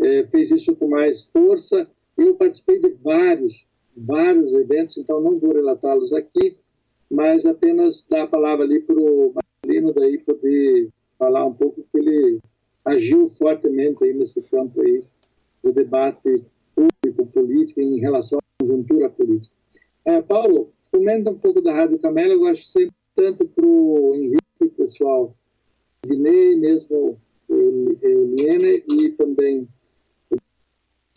é, fez isso com mais força. Eu participei de vários, vários eventos, então não vou relatá-los aqui, mas apenas dar a palavra ali para o Marcelino daí poder falar um pouco que ele agiu fortemente aí nesse campo aí do debate público político em relação à conjuntura política. É, Paulo, comenta um pouco da Rádio Camélia, eu acho sempre tanto para o Henrique, pessoal, Guinei, mesmo Eliene e também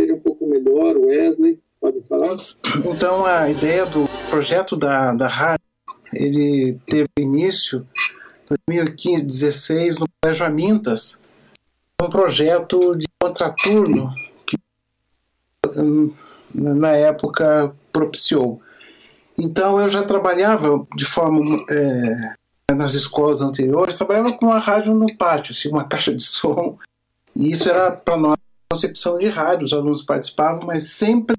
um pouco melhor, Wesley, pode falar? Então, a ideia do projeto da, da rádio, ele teve início 2015, 16 no Colégio Amintas, um projeto de contraturno que hum, na época propiciou. Então eu já trabalhava de forma é, nas escolas anteriores, trabalhava com uma rádio no pátio, assim, uma caixa de som. E isso era para nós concepção de rádio, os alunos participavam, mas sempre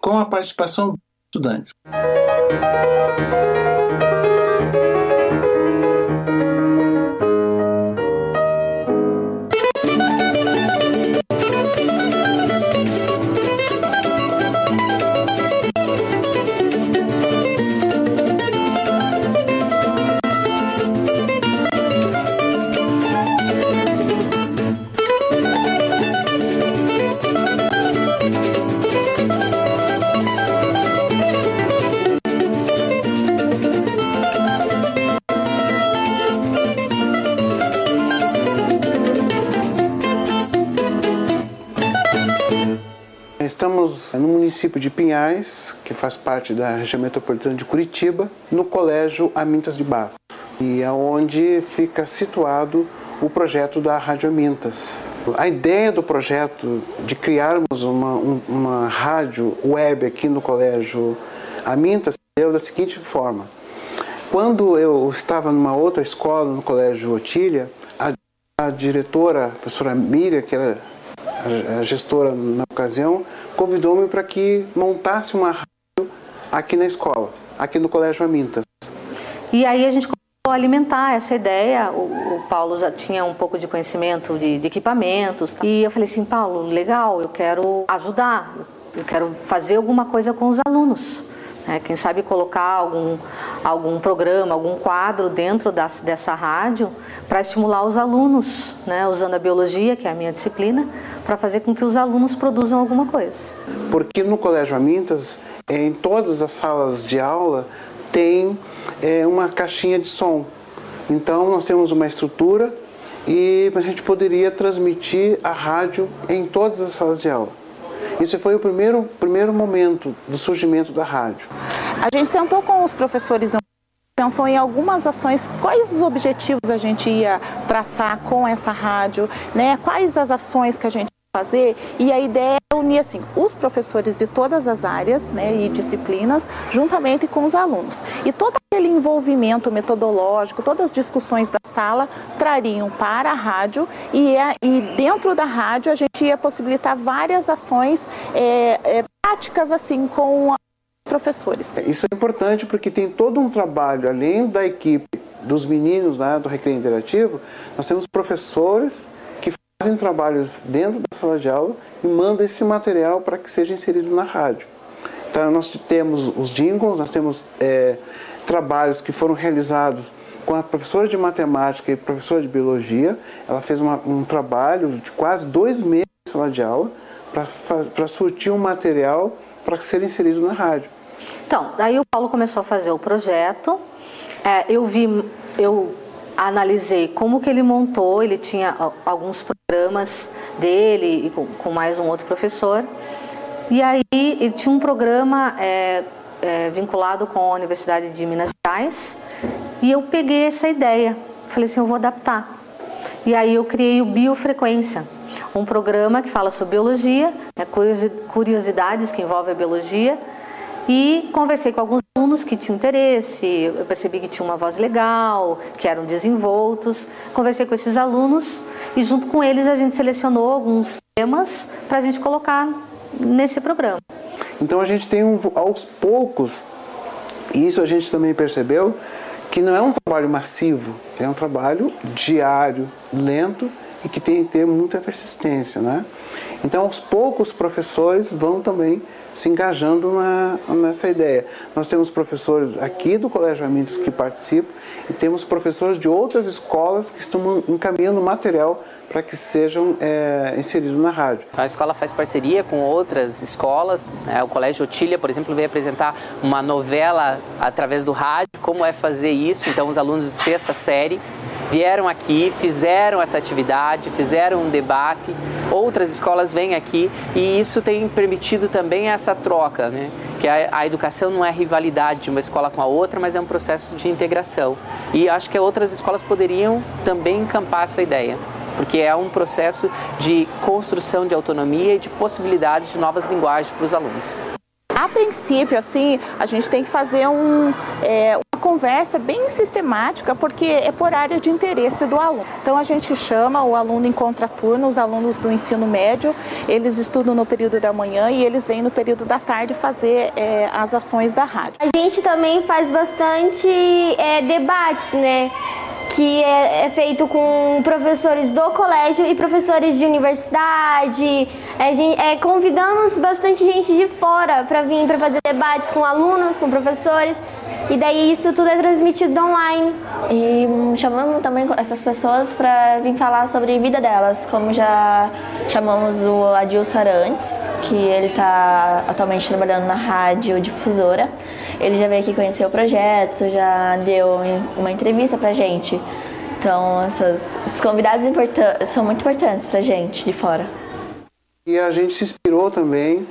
com a participação dos estudantes. Município de Pinhais, que faz parte da região metropolitana de Curitiba, no Colégio Amintas de Barros, e é onde fica situado o projeto da Rádio Amintas. A ideia do projeto de criarmos uma, uma rádio web aqui no Colégio Amintas deu da seguinte forma. Quando eu estava numa outra escola, no Colégio Otília, a, a diretora, a professora Miriam, que era a gestora na ocasião, convidou-me para que montasse uma rádio aqui na escola, aqui no Colégio Amintas. E aí a gente começou a alimentar essa ideia. O, o Paulo já tinha um pouco de conhecimento de, de equipamentos. E eu falei assim, Paulo, legal, eu quero ajudar, eu quero fazer alguma coisa com os alunos. É, quem sabe colocar algum, algum programa, algum quadro dentro das, dessa rádio para estimular os alunos, né, usando a biologia, que é a minha disciplina, para fazer com que os alunos produzam alguma coisa. Porque no Colégio Amintas, em todas as salas de aula, tem é, uma caixinha de som. Então nós temos uma estrutura e a gente poderia transmitir a rádio em todas as salas de aula. Isso foi o primeiro, primeiro momento do surgimento da rádio. A gente sentou com os professores pensou em algumas ações, quais os objetivos a gente ia traçar com essa rádio, né? Quais as ações que a gente fazer e a ideia é unir assim os professores de todas as áreas, né, e disciplinas, juntamente com os alunos. E todo aquele envolvimento metodológico, todas as discussões da sala trariam para a rádio e, é, e dentro da rádio a gente ia possibilitar várias ações é, é, práticas assim com professores. Isso é importante porque tem todo um trabalho, além da equipe dos meninos né, do Recreio Interativo, nós temos professores fazem trabalhos dentro da sala de aula e mandam esse material para que seja inserido na rádio. Então nós temos os jingles, nós temos é, trabalhos que foram realizados com a professora de matemática e professora de biologia. Ela fez uma, um trabalho de quase dois meses na sala de aula para surtir um material para ser inserido na rádio. Então, daí o Paulo começou a fazer o projeto. É, eu vi, eu analisei como que ele montou, ele tinha alguns programas dele e com, com mais um outro professor. E aí ele tinha um programa é, é, vinculado com a Universidade de Minas Gerais e eu peguei essa ideia. Falei assim, eu vou adaptar. E aí eu criei o Biofrequência, um programa que fala sobre biologia, né, curiosidades que envolvem a biologia. E conversei com alguns alunos que tinham interesse, eu percebi que tinha uma voz legal, que eram desenvoltos. Conversei com esses alunos e junto com eles a gente selecionou alguns temas para a gente colocar nesse programa. Então a gente tem um, aos poucos, e isso a gente também percebeu, que não é um trabalho massivo, é um trabalho diário, lento e que tem que ter muita persistência, né? Então, aos poucos, os professores vão também se engajando na, nessa ideia. Nós temos professores aqui do Colégio Amintas que participam e temos professores de outras escolas que estão encaminhando material para que sejam é, inseridos na rádio. A escola faz parceria com outras escolas. Né? O Colégio Otília, por exemplo, veio apresentar uma novela através do rádio, como é fazer isso. Então, os alunos de sexta série vieram aqui, fizeram essa atividade, fizeram um debate. Outras escolas vêm aqui e isso tem permitido também essa troca, né? Que a, a, educação não é rivalidade de uma escola com a outra, mas é um processo de integração. E acho que outras escolas poderiam também encampar essa ideia porque é um processo de construção de autonomia e de possibilidades de novas linguagens para os alunos. A princípio, assim, a gente tem que fazer um, é, conversa bem sistemática, porque é por área de interesse do aluno. Então, a gente chama o aluno em contraturno, os alunos do ensino médio, eles estudam no período da manhã e eles vêm no período da tarde fazer é, as ações da rádio. A gente também faz bastante é, debates, né? que é, é, feito com professores do colégio e professores de universidade. É, é, convidamos bastante gente de fora para vir para fazer debates com alunos, com professores. E daí isso tudo é transmitido online. E chamamos também essas pessoas para vir falar sobre a vida delas, como já chamamos o Adil Sarantes, que ele está atualmente trabalhando na rádio difusora. Ele já veio aqui conhecer o projeto, já deu uma entrevista pra gente. Então, essas, esses convidados são muito importantes pra gente de fora. E a gente se inspirou também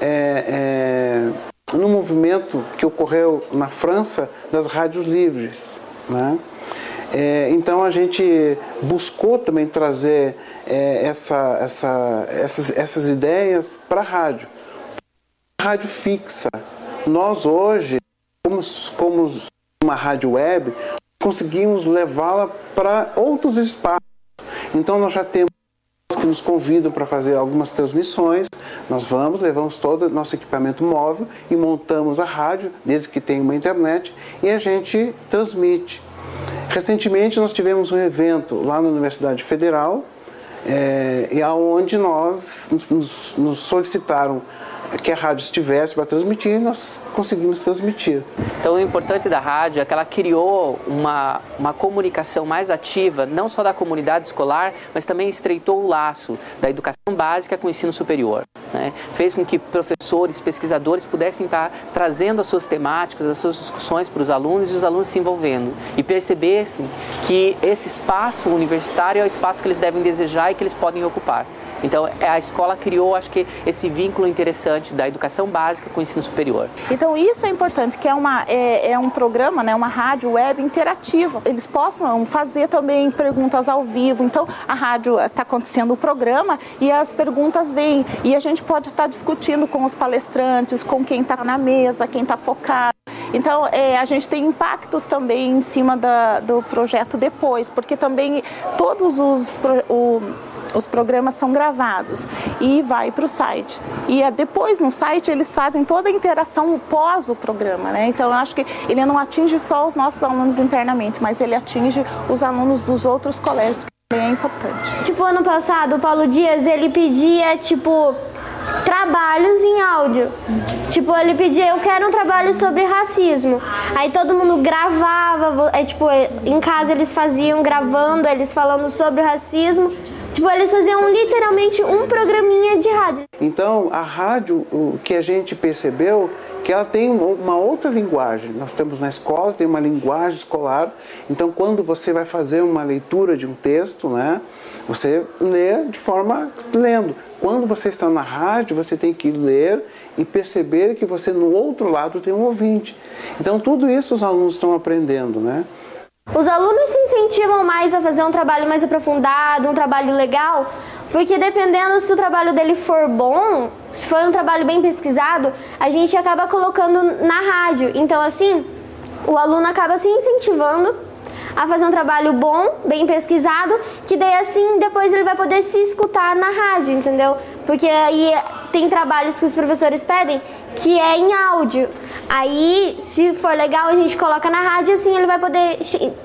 é, é, no movimento que ocorreu na França das rádios livres. Né? É, então a gente buscou também trazer é, essa, essa, essas, essas ideias para a rádio. Rádio fixa, nós hoje, como, como uma rádio web, conseguimos levá-la para outros espaços. Então nós já temos que nos convidam para fazer algumas transmissões. Nós vamos, levamos todo o nosso equipamento móvel e montamos a rádio, desde que tenha uma internet, e a gente transmite. Recentemente nós tivemos um evento lá na Universidade Federal, é, e aonde nós nos, nos solicitaram que a rádio estivesse para transmitir e nós conseguimos transmitir. Então, o importante da rádio é que ela criou uma, uma comunicação mais ativa, não só da comunidade escolar, mas também estreitou o laço da educação básica com o ensino superior. Né? Fez com que professores, pesquisadores pudessem estar trazendo as suas temáticas, as suas discussões para os alunos e os alunos se envolvendo e percebessem que esse espaço universitário é o espaço que eles devem desejar e que eles podem ocupar. Então, é, a escola criou, acho que, esse vínculo interessante da educação básica com o ensino superior. Então, isso é importante, que é, uma, é, é um programa, né, uma rádio web interativa. Eles possam fazer também perguntas ao vivo. Então, a rádio está acontecendo o programa e as perguntas vêm. E a gente pode estar tá discutindo com os palestrantes, com quem está na mesa, quem está focado. Então, é, a gente tem impactos também em cima da, do projeto depois, porque também todos os. O, os programas são gravados e vai para o site. E é depois no site eles fazem toda a interação pós o programa, né? Então eu acho que ele não atinge só os nossos alunos internamente, mas ele atinge os alunos dos outros colégios, que é importante. Tipo, ano passado, o Paulo Dias, ele pedia, tipo, trabalhos em áudio. Tipo, ele pedia, eu quero um trabalho sobre racismo. Aí todo mundo gravava, aí, tipo, em casa eles faziam gravando, eles falando sobre o racismo. Tipo, eles faziam literalmente um programinha de rádio. Então, a rádio, o que a gente percebeu que ela tem uma outra linguagem. Nós temos na escola, tem uma linguagem escolar. Então, quando você vai fazer uma leitura de um texto, né, você lê de forma lendo. Quando você está na rádio, você tem que ler e perceber que você no outro lado tem um ouvinte. Então, tudo isso os alunos estão aprendendo, né? Os alunos se incentivam mais a fazer um trabalho mais aprofundado, um trabalho legal, porque dependendo se o trabalho dele for bom, se for um trabalho bem pesquisado, a gente acaba colocando na rádio. Então, assim, o aluno acaba se incentivando a fazer um trabalho bom, bem pesquisado, que daí assim depois ele vai poder se escutar na rádio, entendeu? Porque aí tem trabalhos que os professores pedem que é em áudio. Aí, se for legal, a gente coloca na rádio, assim ele vai poder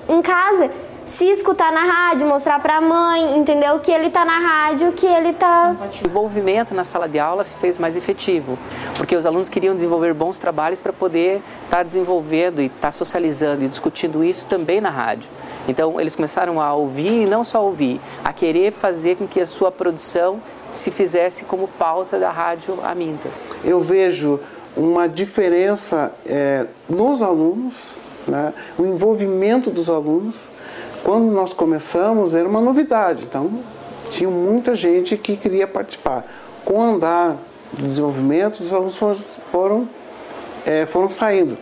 em casa se escutar na rádio, mostrar para a mãe, entendeu? Que ele está na rádio, que ele está. O envolvimento na sala de aula se fez mais efetivo, porque os alunos queriam desenvolver bons trabalhos para poder estar tá desenvolvendo e estar tá socializando e discutindo isso também na rádio. Então eles começaram a ouvir e não só ouvir, a querer fazer com que a sua produção se fizesse como pauta da rádio Amintas. Eu vejo uma diferença é, nos alunos, né, o envolvimento dos alunos quando nós começamos era uma novidade, então tinha muita gente que queria participar. Com o andar do desenvolvimento, os alunos foram, foram, é, foram saindo.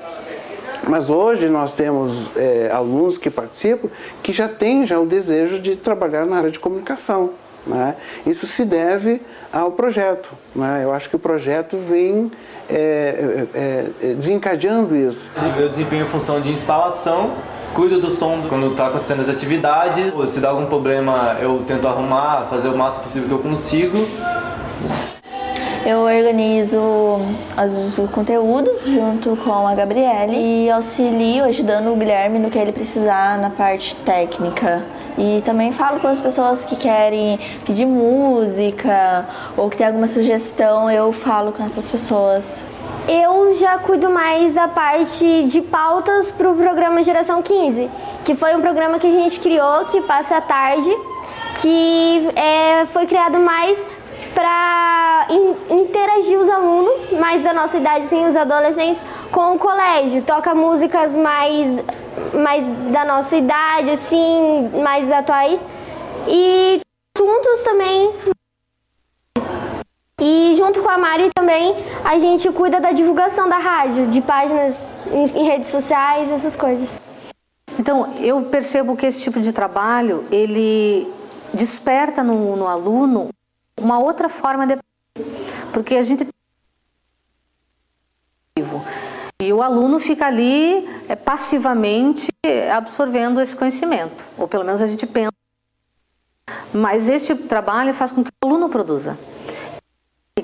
Mas hoje nós temos é, alunos que participam que já têm já o desejo de trabalhar na área de comunicação. Né? Isso se deve ao projeto. Né? Eu acho que o projeto vem é, é, é desencadeando isso. Eu desempenho função de instalação cuido do som quando está acontecendo as atividades. Se dá algum problema, eu tento arrumar, fazer o máximo possível que eu consigo. Eu organizo os conteúdos junto com a Gabriele e auxilio ajudando o Guilherme no que ele precisar na parte técnica. E também falo com as pessoas que querem pedir música ou que tem alguma sugestão, eu falo com essas pessoas. Eu já cuido mais da parte de pautas para o programa Geração 15, que foi um programa que a gente criou, que passa a tarde, que é, foi criado mais para interagir os alunos mais da nossa idade, sim, os adolescentes, com o colégio. Toca músicas mais, mais da nossa idade, assim, mais atuais. E assuntos também e junto com a Mari também a gente cuida da divulgação da rádio, de páginas em, redes sociais, essas coisas. Então, eu percebo que esse tipo de trabalho, ele desperta no, no aluno uma outra forma de porque a gente e o aluno fica ali é, passivamente absorvendo esse conhecimento, ou pelo menos a gente pensa. Mas este trabalho faz com que o aluno produza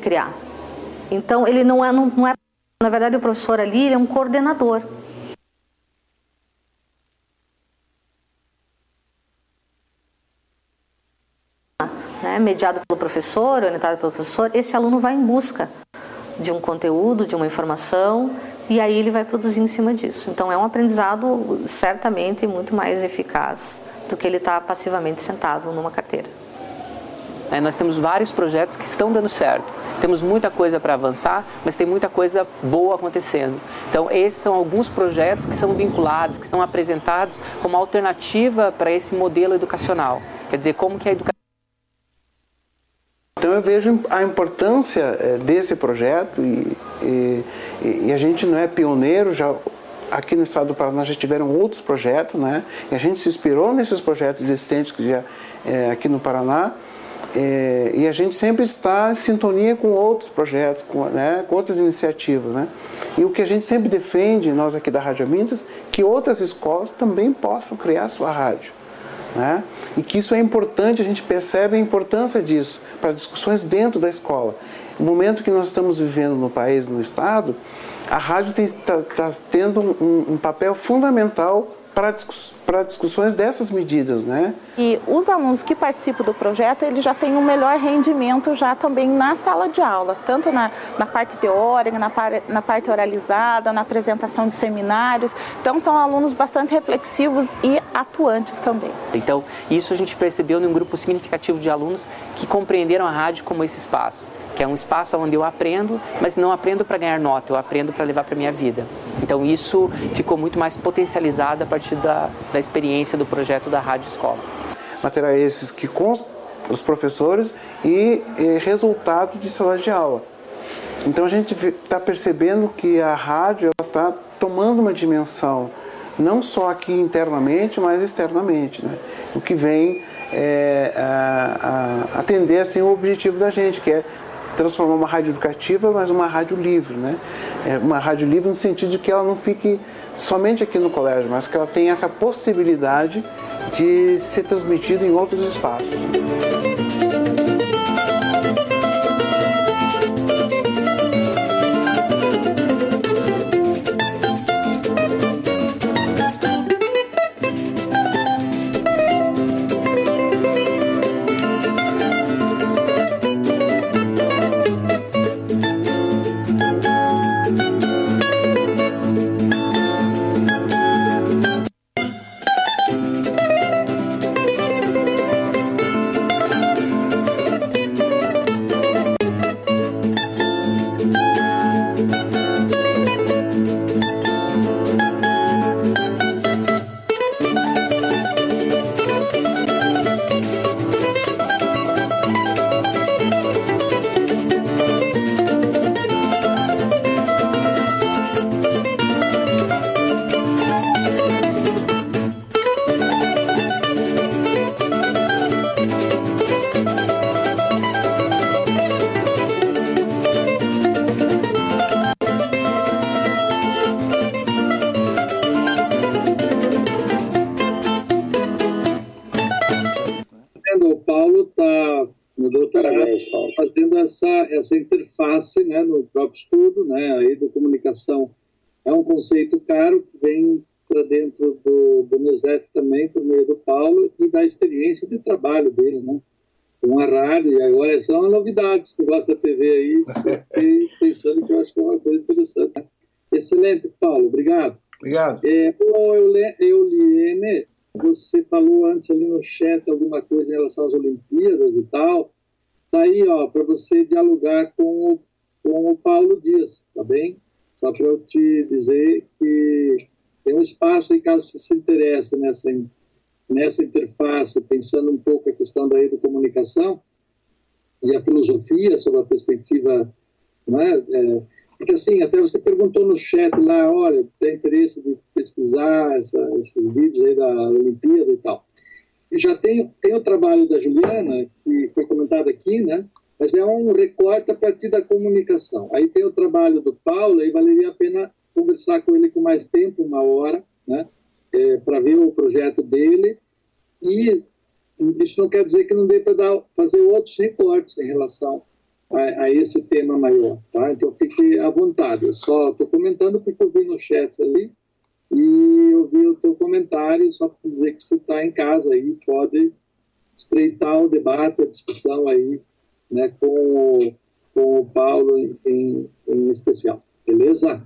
criar. Então, ele não é, não, não é, na verdade, o professor ali ele é um coordenador. Né, mediado pelo professor, orientado pelo professor, esse aluno vai em busca de um conteúdo, de uma informação, e aí ele vai produzir em cima disso. Então é um aprendizado certamente muito mais eficaz do que ele estar tá passivamente sentado numa carteira. É, nós temos vários projetos que estão dando certo. Temos muita coisa para avançar, mas tem muita coisa boa acontecendo. Então, esses são alguns projetos que são vinculados, que são apresentados como alternativa para esse modelo educacional. Quer dizer, como que a educação então eu vejo a importância é, desse projeto e, e, e, a gente não é pioneiro, já aqui no estado do Paraná já tiveram outros projetos, né? E a gente se inspirou nesses projetos existentes que já é, aqui no Paraná é, e a gente sempre está em sintonia com outros projetos, com, né, com outras iniciativas. Né? E o que a gente sempre defende, nós aqui da Rádio Amintas, que outras escolas também possam criar sua rádio. Né? E que isso é importante, a gente percebe a importância disso para discussões dentro da escola. No momento que nós estamos vivendo no país, no Estado, a rádio está tá tendo um, um papel fundamental para discussões dessas medidas, né? E os alunos que participam do projeto, eles já têm um melhor rendimento já também na sala de aula, tanto na, na parte teórica, na, par, na parte oralizada, na apresentação de seminários. Então, são alunos bastante reflexivos e atuantes também. Então, isso a gente percebeu num grupo significativo de alunos que compreenderam a rádio como esse espaço. Que é um espaço onde eu aprendo, mas não aprendo para ganhar nota, eu aprendo para levar para minha vida. Então isso ficou muito mais potencializado a partir da, da experiência do projeto da Rádio Escola. Materiais esses que com os professores e, e resultados de sala de aula. Então a gente está percebendo que a rádio está tomando uma dimensão não só aqui internamente, mas externamente, né? o que vem é, a, a atender assim, o objetivo da gente, que é transformar uma rádio educativa, mas uma rádio livre, né? É uma rádio livre no sentido de que ela não fique somente aqui no colégio, mas que ela tenha essa possibilidade de ser transmitida em outros espaços. Né, no próprio estudo, né, a educomunicação é um conceito caro que vem para dentro do, do MESEF também, por meio do Paulo, e da experiência de trabalho dele, né? Com a rádio, e agora são novidades, se gosta da TV aí, fiquei pensando que eu acho que é uma coisa interessante. Né? Excelente, Paulo, obrigado. Obrigado. É, Euliene, você falou antes ali no chat alguma coisa em relação às Olimpíadas e tal, Está aí, ó, para você dialogar com o, com o Paulo Dias, tá bem? Só para eu te dizer que tem um espaço aí, caso você se interesse nessa, nessa interface, pensando um pouco a questão da educomunicação e a filosofia sobre a perspectiva, né? É, porque assim, até você perguntou no chat lá, olha, tem interesse de pesquisar essa, esses vídeos aí da Olimpíada e tal já tem, tem o trabalho da Juliana, que foi comentado aqui, né? Mas é um recorte a partir da comunicação. Aí tem o trabalho do Paulo, e valeria a pena conversar com ele com mais tempo, uma hora, né? É, para ver o projeto dele. E isso não quer dizer que não dê para fazer outros recortes em relação a, a, esse tema maior. Tá? Então fique à vontade. Eu só estou comentando porque eu vi no chat ali e eu vi o teu comentário, só para dizer que você está em casa aí, pode estreitar o debate, a discussão aí, né, com, com o Paulo em, em especial. Beleza?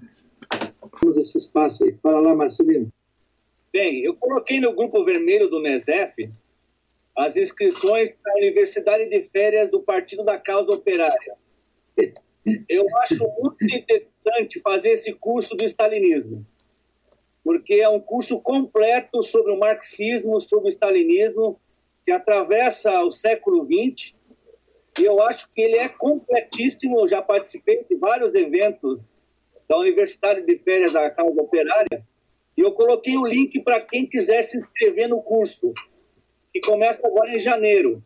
Temos esse espaço aí. Fala lá, Marcelino. Bem, eu coloquei no grupo vermelho do MESEF as inscrições para a Universidade de Férias do Partido da Causa Operária. Eu acho muito interessante fazer esse curso do stalinismo porque é um curso completo sobre o marxismo, sobre o stalinismo, que atravessa o século XX. Eu acho que ele é completíssimo. Eu já participei de vários eventos da Universidade de Férias da Causa Operária. E eu coloquei o link para quem quiser se inscrever no curso, que começa agora em janeiro.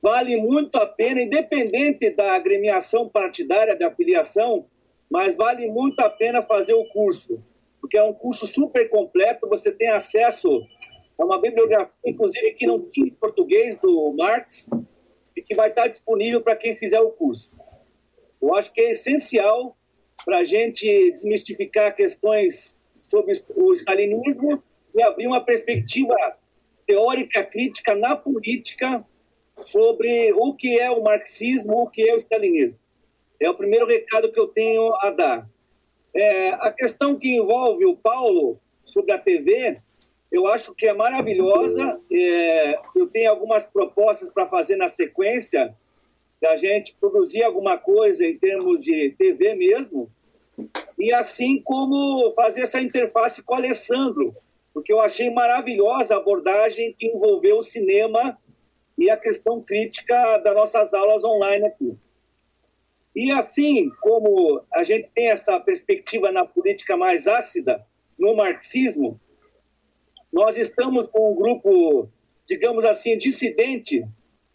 Vale muito a pena, independente da agremiação partidária, da afiliação, mas vale muito a pena fazer o curso porque é um curso super completo, você tem acesso a uma bibliografia, inclusive, que não tinha em português do Marx, que vai estar disponível para quem fizer o curso. Eu acho que é essencial para a gente desmistificar questões sobre o stalinismo e abrir uma perspectiva teórica crítica na política sobre o que é o marxismo, o que é o stalinismo. É o primeiro recado que eu tenho a dar. É, a questão que envolve o Paulo sobre a TV, eu acho que é maravilhosa. É, eu tenho algumas propostas para fazer na sequência, da gente produzir alguma coisa em termos de TV mesmo, e assim como fazer essa interface com o Alessandro, porque eu achei maravilhosa a abordagem que envolveu o cinema e a questão crítica das nossas aulas online aqui. E assim como a gente tem essa perspectiva na política mais ácida, no marxismo, nós estamos com um grupo, digamos assim, dissidente,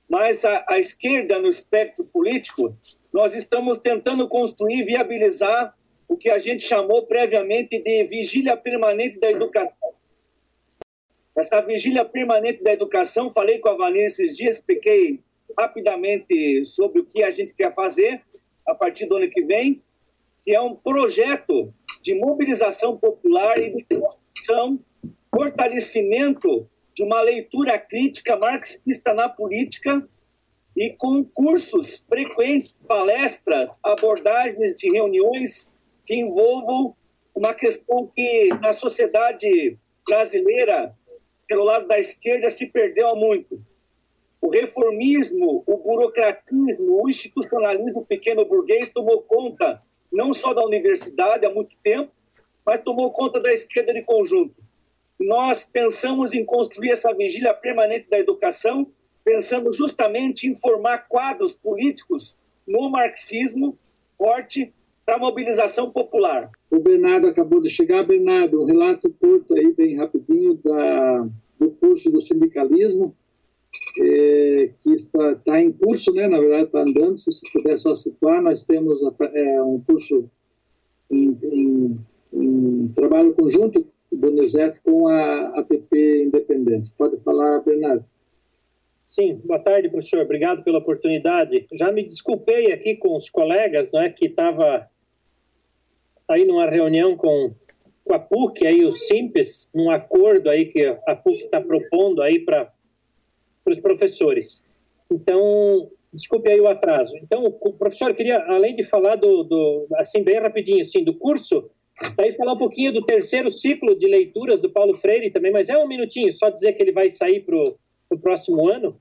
mas à, à esquerda no espectro político, nós estamos tentando construir, viabilizar o que a gente chamou previamente de vigília permanente da educação. Essa vigília permanente da educação, falei com a Vanessa esses dias, expliquei rapidamente sobre o que a gente quer fazer a partir do ano que vem, que é um projeto de mobilização popular e de construção, fortalecimento de uma leitura crítica marxista na política e com cursos frequentes, palestras, abordagens de reuniões que envolvam uma questão que na sociedade brasileira, pelo lado da esquerda, se perdeu há muito. O reformismo, o burocratismo, o institucionalismo pequeno burguês tomou conta não só da universidade há muito tempo, mas tomou conta da esquerda de conjunto. Nós pensamos em construir essa vigília permanente da educação, pensando justamente em formar quadros políticos no marxismo forte para a mobilização popular. O Bernardo acabou de chegar. Bernardo, um relato curto aí, bem rapidinho, da, do curso do sindicalismo, é, que está, está em curso, né? na verdade está andando, se puder só situar, nós temos é, um curso em, em, em, trabalho conjunto do Unicef com a APP Independente. Pode falar, Bernardo. Sim, boa tarde, professor. Obrigado pela oportunidade. Já me desculpei aqui com os colegas, não é, que estava aí numa reunião com, com a PUC, aí o Simples, num acordo aí que a PUC está propondo aí para os professores. Então, desculpe aí o atraso. Então, o professor queria, além de falar do, do assim, bem rapidinho, assim, do curso, daí falar um pouquinho do terceiro ciclo de leituras do Paulo Freire também, mas é um minutinho, só dizer que ele vai sair para o próximo ano,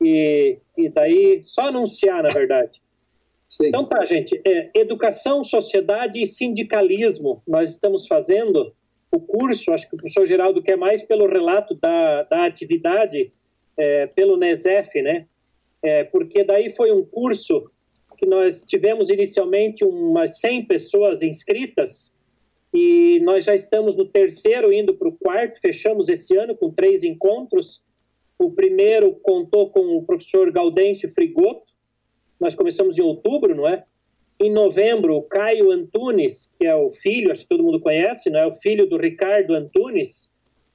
e, e daí só anunciar, na verdade. Sim. Então tá, gente, é, educação, sociedade e sindicalismo, nós estamos fazendo o curso, acho que o professor Geraldo quer mais pelo relato da, da atividade, é, pelo NESEF, né? É, porque daí foi um curso que nós tivemos inicialmente umas 100 pessoas inscritas e nós já estamos no terceiro, indo para o quarto, fechamos esse ano com três encontros. O primeiro contou com o professor Gaudêncio Frigoto, nós começamos em outubro, não é? Em novembro, o Caio Antunes, que é o filho, acho que todo mundo conhece, não é? O filho do Ricardo Antunes,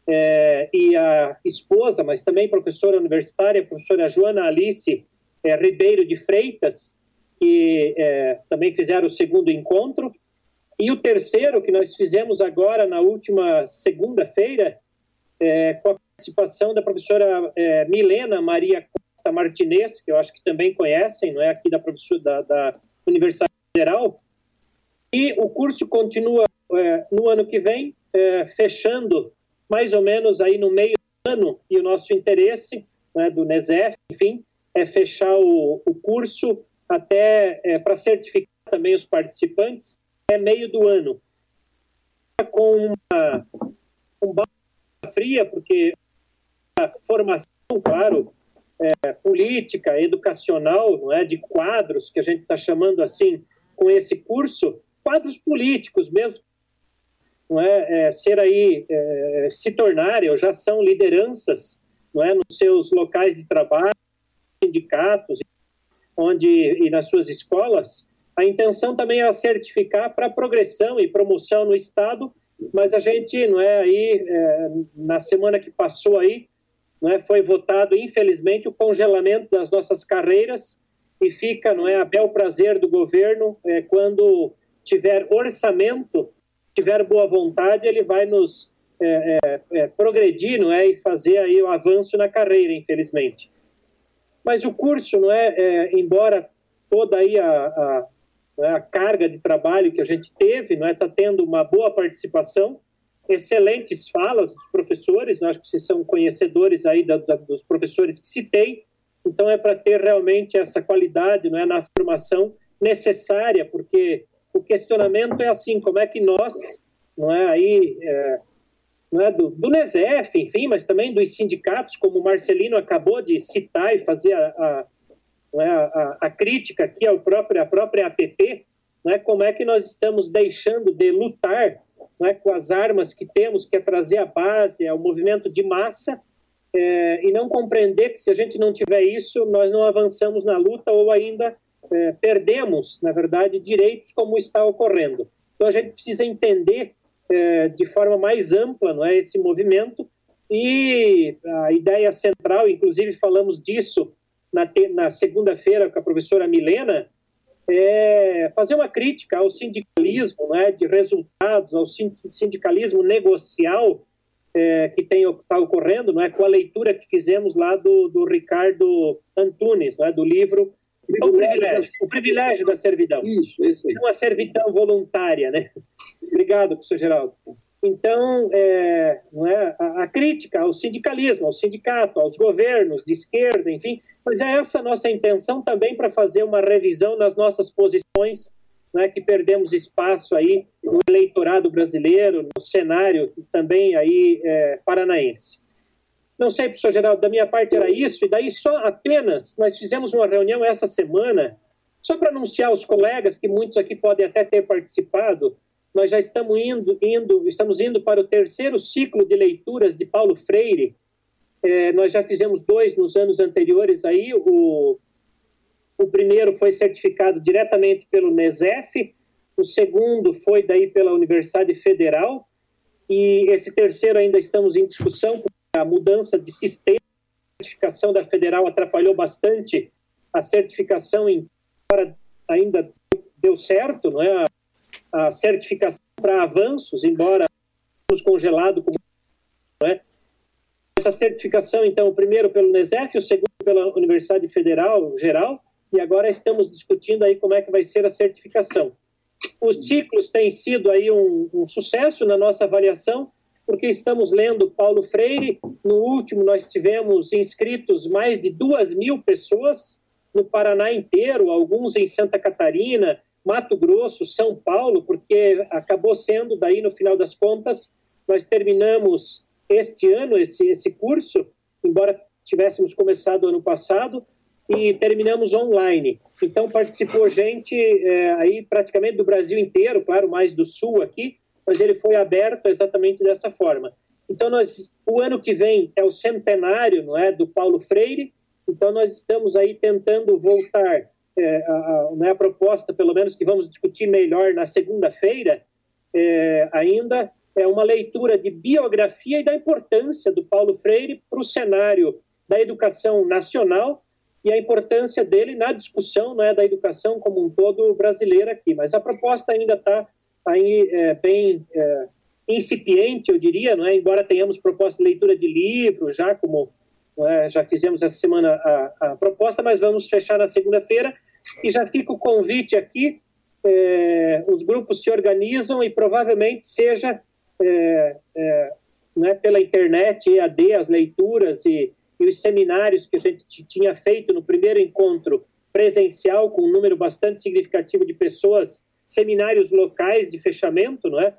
é, e a esposa, mas também professora universitária, a professora Joana Alice é, Ribeiro de Freitas, que é, também fizeram o segundo encontro. E o terceiro, que nós fizemos agora na última segunda-feira, é, com a participação da professora é, Milena Maria Costa Martinez, que eu acho que também conhecem, não é? Aqui da, professora, da, da Universidade Federal. E o curso continua é, no ano que vem, é, fechando mais ou menos aí no meio do ano, e o nosso interesse né, do NESEF, enfim, é fechar o, o curso até é, para certificar também os participantes, é meio do ano. Com uma, um fria, porque a formação, claro, é, política, educacional, não é, de quadros que a gente está chamando assim com esse curso, quadros políticos mesmo, não é, é ser aí é, se tornarem ou já são lideranças, não é, nos seus locais de trabalho, sindicatos, onde e nas suas escolas. A intenção também é certificar para progressão e promoção no estado, mas a gente não é aí é, na semana que passou aí é, foi votado, infelizmente, o congelamento das nossas carreiras e fica, não é, a bel prazer do governo, é, quando tiver orçamento, tiver boa vontade, ele vai nos é, é, é, progredir, não é, e fazer aí o avanço na carreira, infelizmente. Mas o curso, não é, é embora toda aí a, a, a, carga de trabalho que a gente teve, não é, está tendo uma boa participação, excelentes falas dos professores, nós acho que vocês são conhecedores aí da, da, dos professores que citei, Então é para ter realmente essa qualidade, não é, na formação necessária, porque o questionamento é assim, como é que nós, não é aí, é, não é do, do NESEF, enfim, mas também dos sindicatos, como o Marcelino acabou de citar e fazer a, a, é, a, a crítica aqui ao próprio, à própria APP, não é, como é que nós estamos deixando de lutar não é, com as armas que temos, que é trazer a base, é o movimento de massa, é, e não compreender que se a gente não tiver isso, nós não avançamos na luta ou ainda é, perdemos, na verdade, direitos como está ocorrendo. Então a gente precisa entender é, de forma mais ampla não é, esse movimento e a ideia central, inclusive falamos disso na, na segunda-feira com a professora Milena, é fazer uma crítica ao sindicalismo né, de resultados, ao sindicalismo negocial é, que está ocorrendo, não é, com a leitura que fizemos lá do, do Ricardo Antunes, não é, do livro o privilégio, o privilégio da servidão. Isso, isso aí. Uma servidão voluntária, né? Obrigado, professor Geraldo. Então, é, é, a, a, crítica ao sindicalismo, ao sindicato, aos governos de esquerda, enfim, mas é essa nossa intenção também para fazer uma revisão nas nossas posições, não é, que perdemos espaço aí no eleitorado brasileiro, no cenário também aí é, paranaense. Não sei, professor Geraldo, da minha parte era isso, e daí só apenas nós fizemos uma reunião essa semana, só para anunciar aos colegas, que muitos aqui podem até ter participado, nós já estamos indo, indo, estamos indo para o terceiro ciclo de leituras de Paulo Freire. É, nós já fizemos dois nos anos anteriores aí. O, o primeiro foi certificado diretamente pelo NESEF, o segundo foi daí pela Universidade Federal, e esse terceiro ainda estamos em discussão, a mudança de sistema de certificação da Federal atrapalhou bastante a certificação, em, ainda deu certo, não é? A certificação para avanços, embora nos congelado como é? essa certificação então primeiro pelo NESEF, o segundo pela Universidade Federal Geral e agora estamos discutindo aí como é que vai ser a certificação. Os ciclos têm sido aí um, um sucesso na nossa avaliação porque estamos lendo Paulo Freire. No último nós tivemos inscritos mais de duas mil pessoas no Paraná inteiro, alguns em Santa Catarina, Mato Grosso, São Paulo, porque acabou sendo, daí no final das contas, nós terminamos este ano esse, esse curso, embora tivéssemos começado ano passado, e terminamos online. Então participou gente é, aí praticamente do Brasil inteiro, claro, mais do Sul aqui, mas ele foi aberto exatamente dessa forma. Então nós, o ano que vem é o centenário, não é, do Paulo Freire. Então nós estamos aí tentando voltar é, a, a, né, a, proposta, pelo menos que vamos discutir melhor na segunda-feira, é, ainda é uma leitura de biografia e da importância do Paulo Freire para o cenário da educação nacional e a importância dele na discussão né, da educação como um todo brasileira aqui. Mas a proposta ainda está aí é, bem é, incipiente, eu diria, não é? embora tenhamos proposta de leitura de livro já, como é? já fizemos essa semana a, a proposta, mas vamos fechar na segunda-feira e já fica o convite aqui: é, os grupos se organizam e provavelmente seja é, é, né, pela internet, EAD, as leituras e, e os seminários que a gente tinha feito no primeiro encontro presencial, com um número bastante significativo de pessoas, seminários locais de fechamento, não é?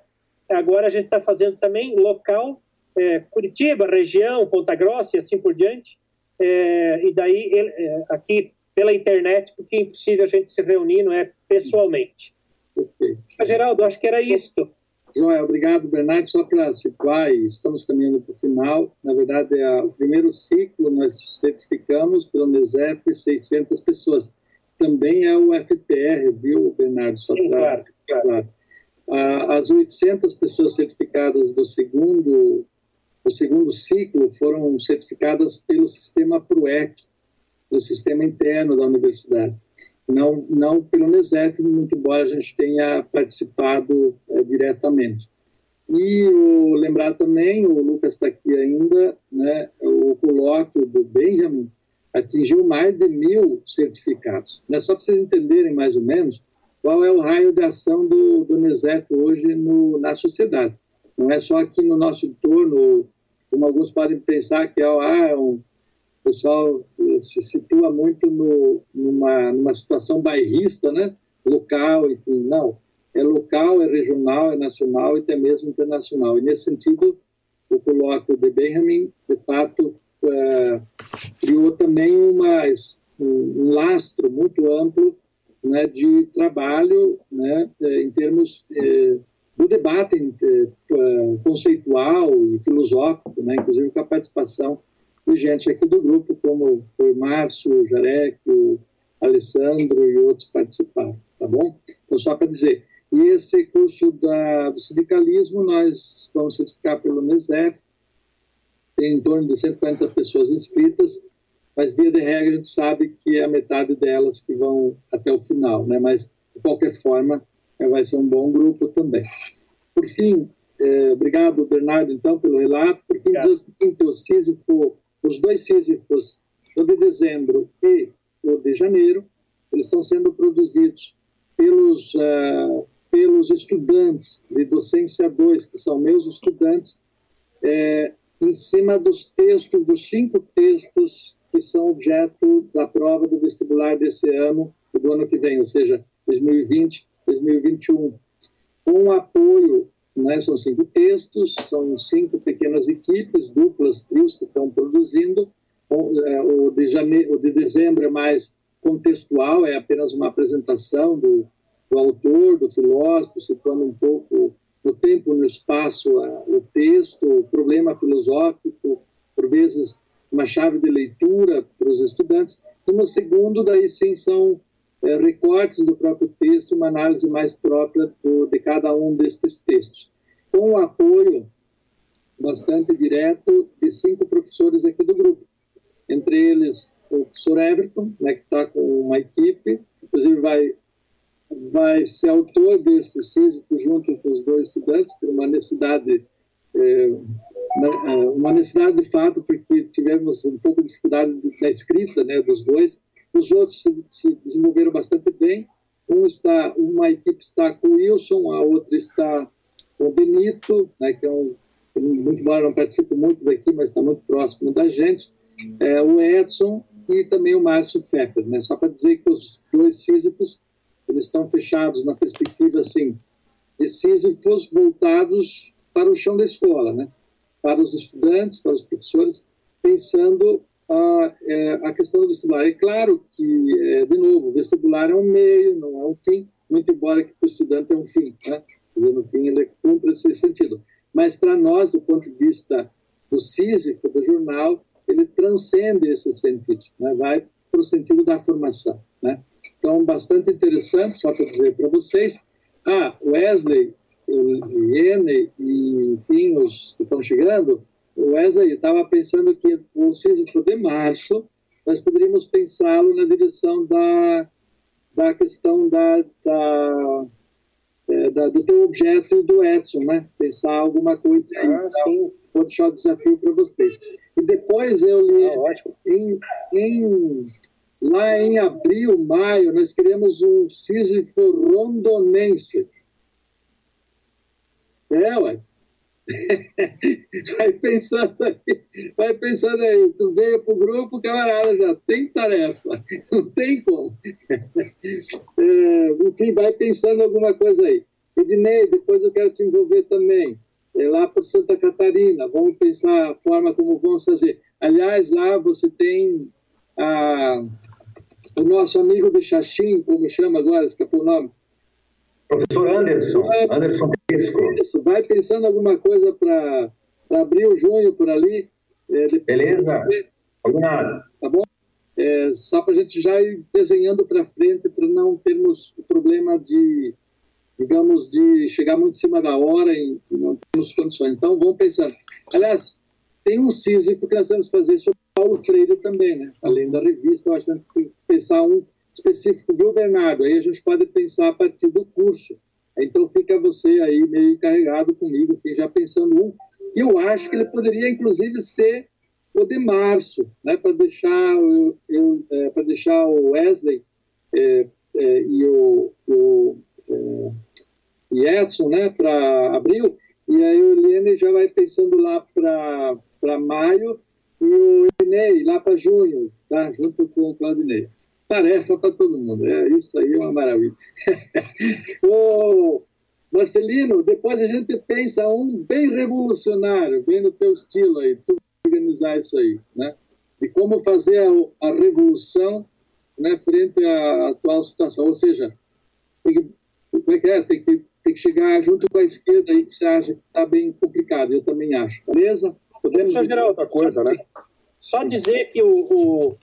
Agora a gente está fazendo também local, é, Curitiba, região, Ponta Grossa e assim por diante. É, e daí, é, aqui pela internet, porque é impossível a gente se reunir, não é, pessoalmente. Perfeito. Geraldo, acho que era isto. Joia, obrigado, Bernardo. Só para situar, estamos caminhando para o final. Na verdade, é o primeiro ciclo nós certificamos pelo MESEF 600 pessoas. Também é o FTR, viu, Bernardo? Só Sim, claro, claro. As 800 pessoas certificadas do segundo, do segundo ciclo foram certificadas pelo sistema PROEC, do sistema interno da universidade, não, não pelo NESEP, muito embora a gente tenha participado é, diretamente. E o, lembrar também, o Lucas está aqui ainda, né, o colóquio do Benjamin atingiu mais de mil certificados. Né, só para vocês entenderem mais ou menos qual é o raio de ação do, do NESEP hoje no, na sociedade. Não é só aqui no nosso entorno, como alguns podem pensar que é, ah, é um, pessoal se situa muito no, numa, numa situação bairrista, né? local, enfim, não. É local, é regional, é nacional e até mesmo internacional. E nesse sentido, o colóquio de Benjamin, de fato, é, criou também uma, um, lastro muito amplo né, de trabalho né, é, em termos é, do debate é, conceitual e filosófico, né, inclusive com a participação de gente aqui do grupo, como o Márcio, o Jarek, o Alessandro e outros participaram, tá bom? Então, só para dizer, e esse curso da, do sindicalismo nós vamos certificar pelo MESEF, tem em torno de 140 pessoas inscritas, mas via de regra a gente sabe que é a metade delas que vão até o final, né? Mas de qualquer forma é, vai ser um bom grupo também. Por fim, é, obrigado Bernardo então pelo relato. Por fim, diz o seguinte: o Sísifo, os dois Sísifos, o de dezembro e o de janeiro, eles estão sendo produzidos pelos uh, pelos estudantes de docência 2, que são meus estudantes, é, em cima dos textos, dos cinco textos que são objeto da prova do vestibular desse ano e do ano que vem, ou seja, 2020, 2021. Com apoio, né, são cinco textos, são cinco pequenas equipes, duplas, trios que estão produzindo. É, o de, janeiro, o de dezembro é mais contextual, é apenas uma apresentação do, do autor, do filósofo, situando um pouco no tempo, no espaço, o texto, o problema filosófico, por vezes uma chave de leitura para os estudantes. E no segundo, daí sim, são é, recortes do próprio texto, uma análise mais própria do, de cada um destes textos. Com o apoio bastante direto de cinco professores aqui do grupo. Entre eles, o professor Everton, né, que está com uma equipe, inclusive vai vai ser autor desse Sísifo junto com os dois estudantes, por uma necessidade, é, é, uma necessidade de fato, porque tivemos um pouco de dificuldade na escrita né, dos dois. Os outros se, se desenvolveram bastante bem. Um está, uma equipe está com o Wilson, a outra está com o Benito, né, que é um, muito embora não participe muito daqui, mas está muito próximo da gente. É, o Edson e também o Márcio Fecker, né? Só para dizer que os dois Sísifos eles estão fechados na perspectiva assim de sísifos voltados para o chão da escola, né? Para os estudantes, para os professores, pensando a, é, a questão do vestibular. É claro que, é, de novo, o vestibular é um meio, não é um fim, muito embora que para o estudante é um fim, né? Quer dizer, no fim ele cumpre esse sentido. Mas para nós, do ponto de vista do Sísifo, do jornal, ele transcende esse sentido, né? vai para o sentido da formação. Né? Então, bastante interessante, só para dizer para vocês. Ah, Wesley, Iene e, enfim, os que estão chegando, Wesley estava pensando que o Sísifo de março, nós poderíamos pensá-lo na direção da, da questão da, da, é, da, do teu objeto e do Edson, né? Pensar alguma coisa aí. Ah, então, vou deixar o desafio para vocês. E depois eu li ah, em, em Lá em abril, maio, nós queremos um Sísifo rondonense. É, ué. vai pensando aí, vai pensando aí, tu veio pro grupo, camarada, já tem tarefa, não tem como. É, enfim, vai pensando alguma coisa aí. Ednei, depois eu quero te envolver também, é lá por Santa Catarina, vamos pensar a forma como vamos fazer. Aliás, lá você tem a o nosso amigo de Xaxim, como chama agora, escapou o nome? Professor Anderson, é, Anderson. Isso, vai pensando alguma coisa para abril, junho, por ali. É, Beleza, combinado. Tá bom? É, só para a gente já ir desenhando para frente, para não termos o problema de, digamos, de chegar muito em cima da hora e não termos condições. Então, vamos pensando. Aliás, tem um Sísifo que nós vamos fazer sobre Paulo Freire também, né? Além da revista, eu acho que tem que pensar um específico, viu, Bernardo? Aí a gente pode pensar a partir do curso. Então fica você aí meio encarregado comigo, enfim, já pensando um. Eu acho que ele poderia, inclusive, ser o de março, né? Para deixar, eu, eu é, para deixar o Wesley é, é, e o, o é, e Edson, né? Para abril. E aí o Lene já vai pensando lá para maio e o Inei lá para junho, tá? junto com o Claudinei. Tarefa para todo mundo, é, isso aí é uma maravilha. Ô, Marcelino, depois a gente pensa um bem revolucionário, bem no teu estilo aí, tu organizar isso aí, né? De como fazer a, a revolução né, frente à atual situação. Ou seja, tem que, como é que é? Tem que, tem que chegar junto com a esquerda aí que você acha que está bem complicado. Eu também acho. Beleza? Podemos Só gerar outra coisa, né? Só dizer que o, o,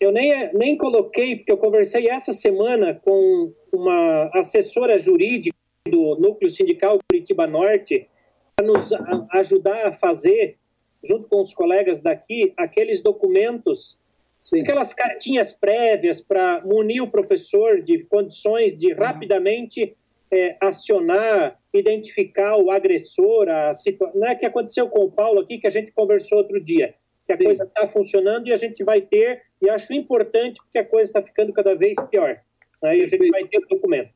eu nem, nem coloquei, porque eu conversei essa semana com uma assessora jurídica do Núcleo Sindical Curitiba Norte para nos ajudar a fazer, junto com os colegas daqui, aqueles documentos, Sim. aquelas cartinhas prévias para munir o professor de condições de rapidamente é, acionar, identificar o agressor, a situação. Não é que aconteceu com o Paulo aqui, que a gente conversou outro dia que a Sim. coisa está funcionando e a gente vai ter, e acho importante porque a coisa está ficando cada vez pior. Aí a gente vai ter o documento.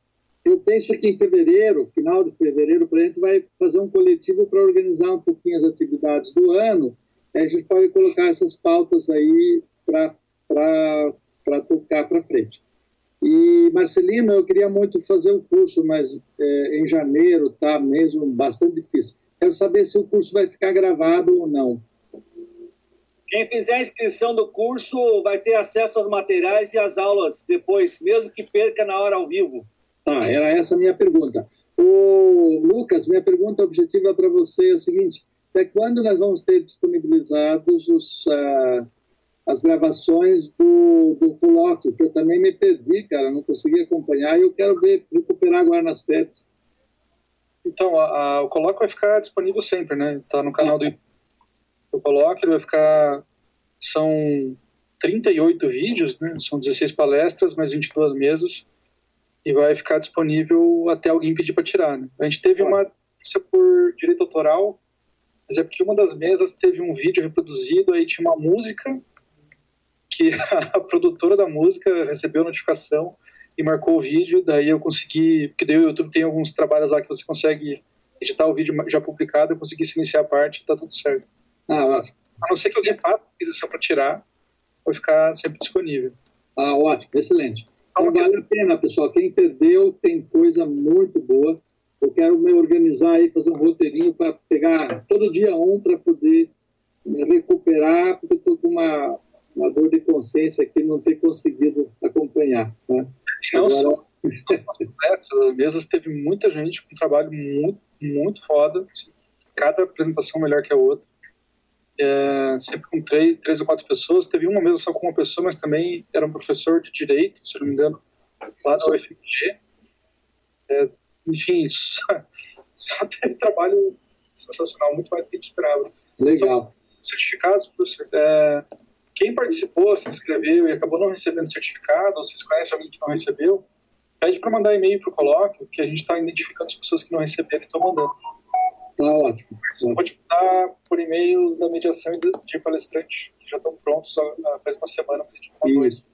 Eu penso que em fevereiro, final de fevereiro, a gente vai fazer um coletivo para organizar um pouquinho as atividades do ano. a gente pode colocar essas pautas aí para tocar para frente. E, Marcelino, eu queria muito fazer o um curso, mas é, em janeiro tá mesmo bastante difícil. Quero saber se o curso vai ficar gravado ou não. Quem fizer a inscrição do curso vai ter acesso aos materiais e às aulas depois, mesmo que perca na hora ao vivo. Tá, era essa a minha pergunta. O Lucas, minha pergunta objetiva para você é o seguinte: até quando nós vamos ter disponibilizados os, uh, as gravações do, do colóquio? Que eu também me perdi, cara, não consegui acompanhar e eu quero ver, recuperar agora nas férias. Então, a, a, o colóquio vai ficar disponível sempre, né? Está no canal do YouTube eu coloco, ele vai ficar. São 38 vídeos, né? são 16 palestras, mais 22 mesas, e vai ficar disponível até alguém pedir para tirar. Né? A gente teve uma isso por direito autoral, mas é porque uma das mesas teve um vídeo reproduzido, aí tinha uma música que a produtora da música recebeu a notificação e marcou o vídeo, daí eu consegui, porque daí o YouTube tem alguns trabalhos lá que você consegue editar o vídeo já publicado, eu consegui se iniciar a parte, tá tudo certo. Ah, ótimo. A não ser que alguém faça aquisição para tirar, vai ficar sempre disponível. Ah, ótimo, excelente. Então, vale a pena, pessoal. Quem perdeu tem coisa muito boa. Eu quero me organizar aí, fazer um roteirinho para pegar todo dia um para poder me recuperar, porque estou com uma, uma dor de consciência aqui não ter conseguido acompanhar. Né? E não Agora... só as mesas teve muita gente com um trabalho muito, muito foda. Assim, cada apresentação melhor que a outra é, sempre com três, três ou quatro pessoas. Teve uma mesa só com uma pessoa, mas também era um professor de direito, se não me engano, lá da UFMG. É, enfim, só, só teve trabalho sensacional, muito mais do que a gente esperava. Legal. certificados, professor. É, quem participou, se inscreveu e acabou não recebendo certificado, ou vocês conhecem alguém que não recebeu, pede para mandar e-mail para o colóquio, que a gente está identificando as pessoas que não receberam e estão mandando. Tá ótimo. Vou te mandar por e-mail da mediação e de palestrante, que já estão prontos há, faz uma semana para a gente mandar.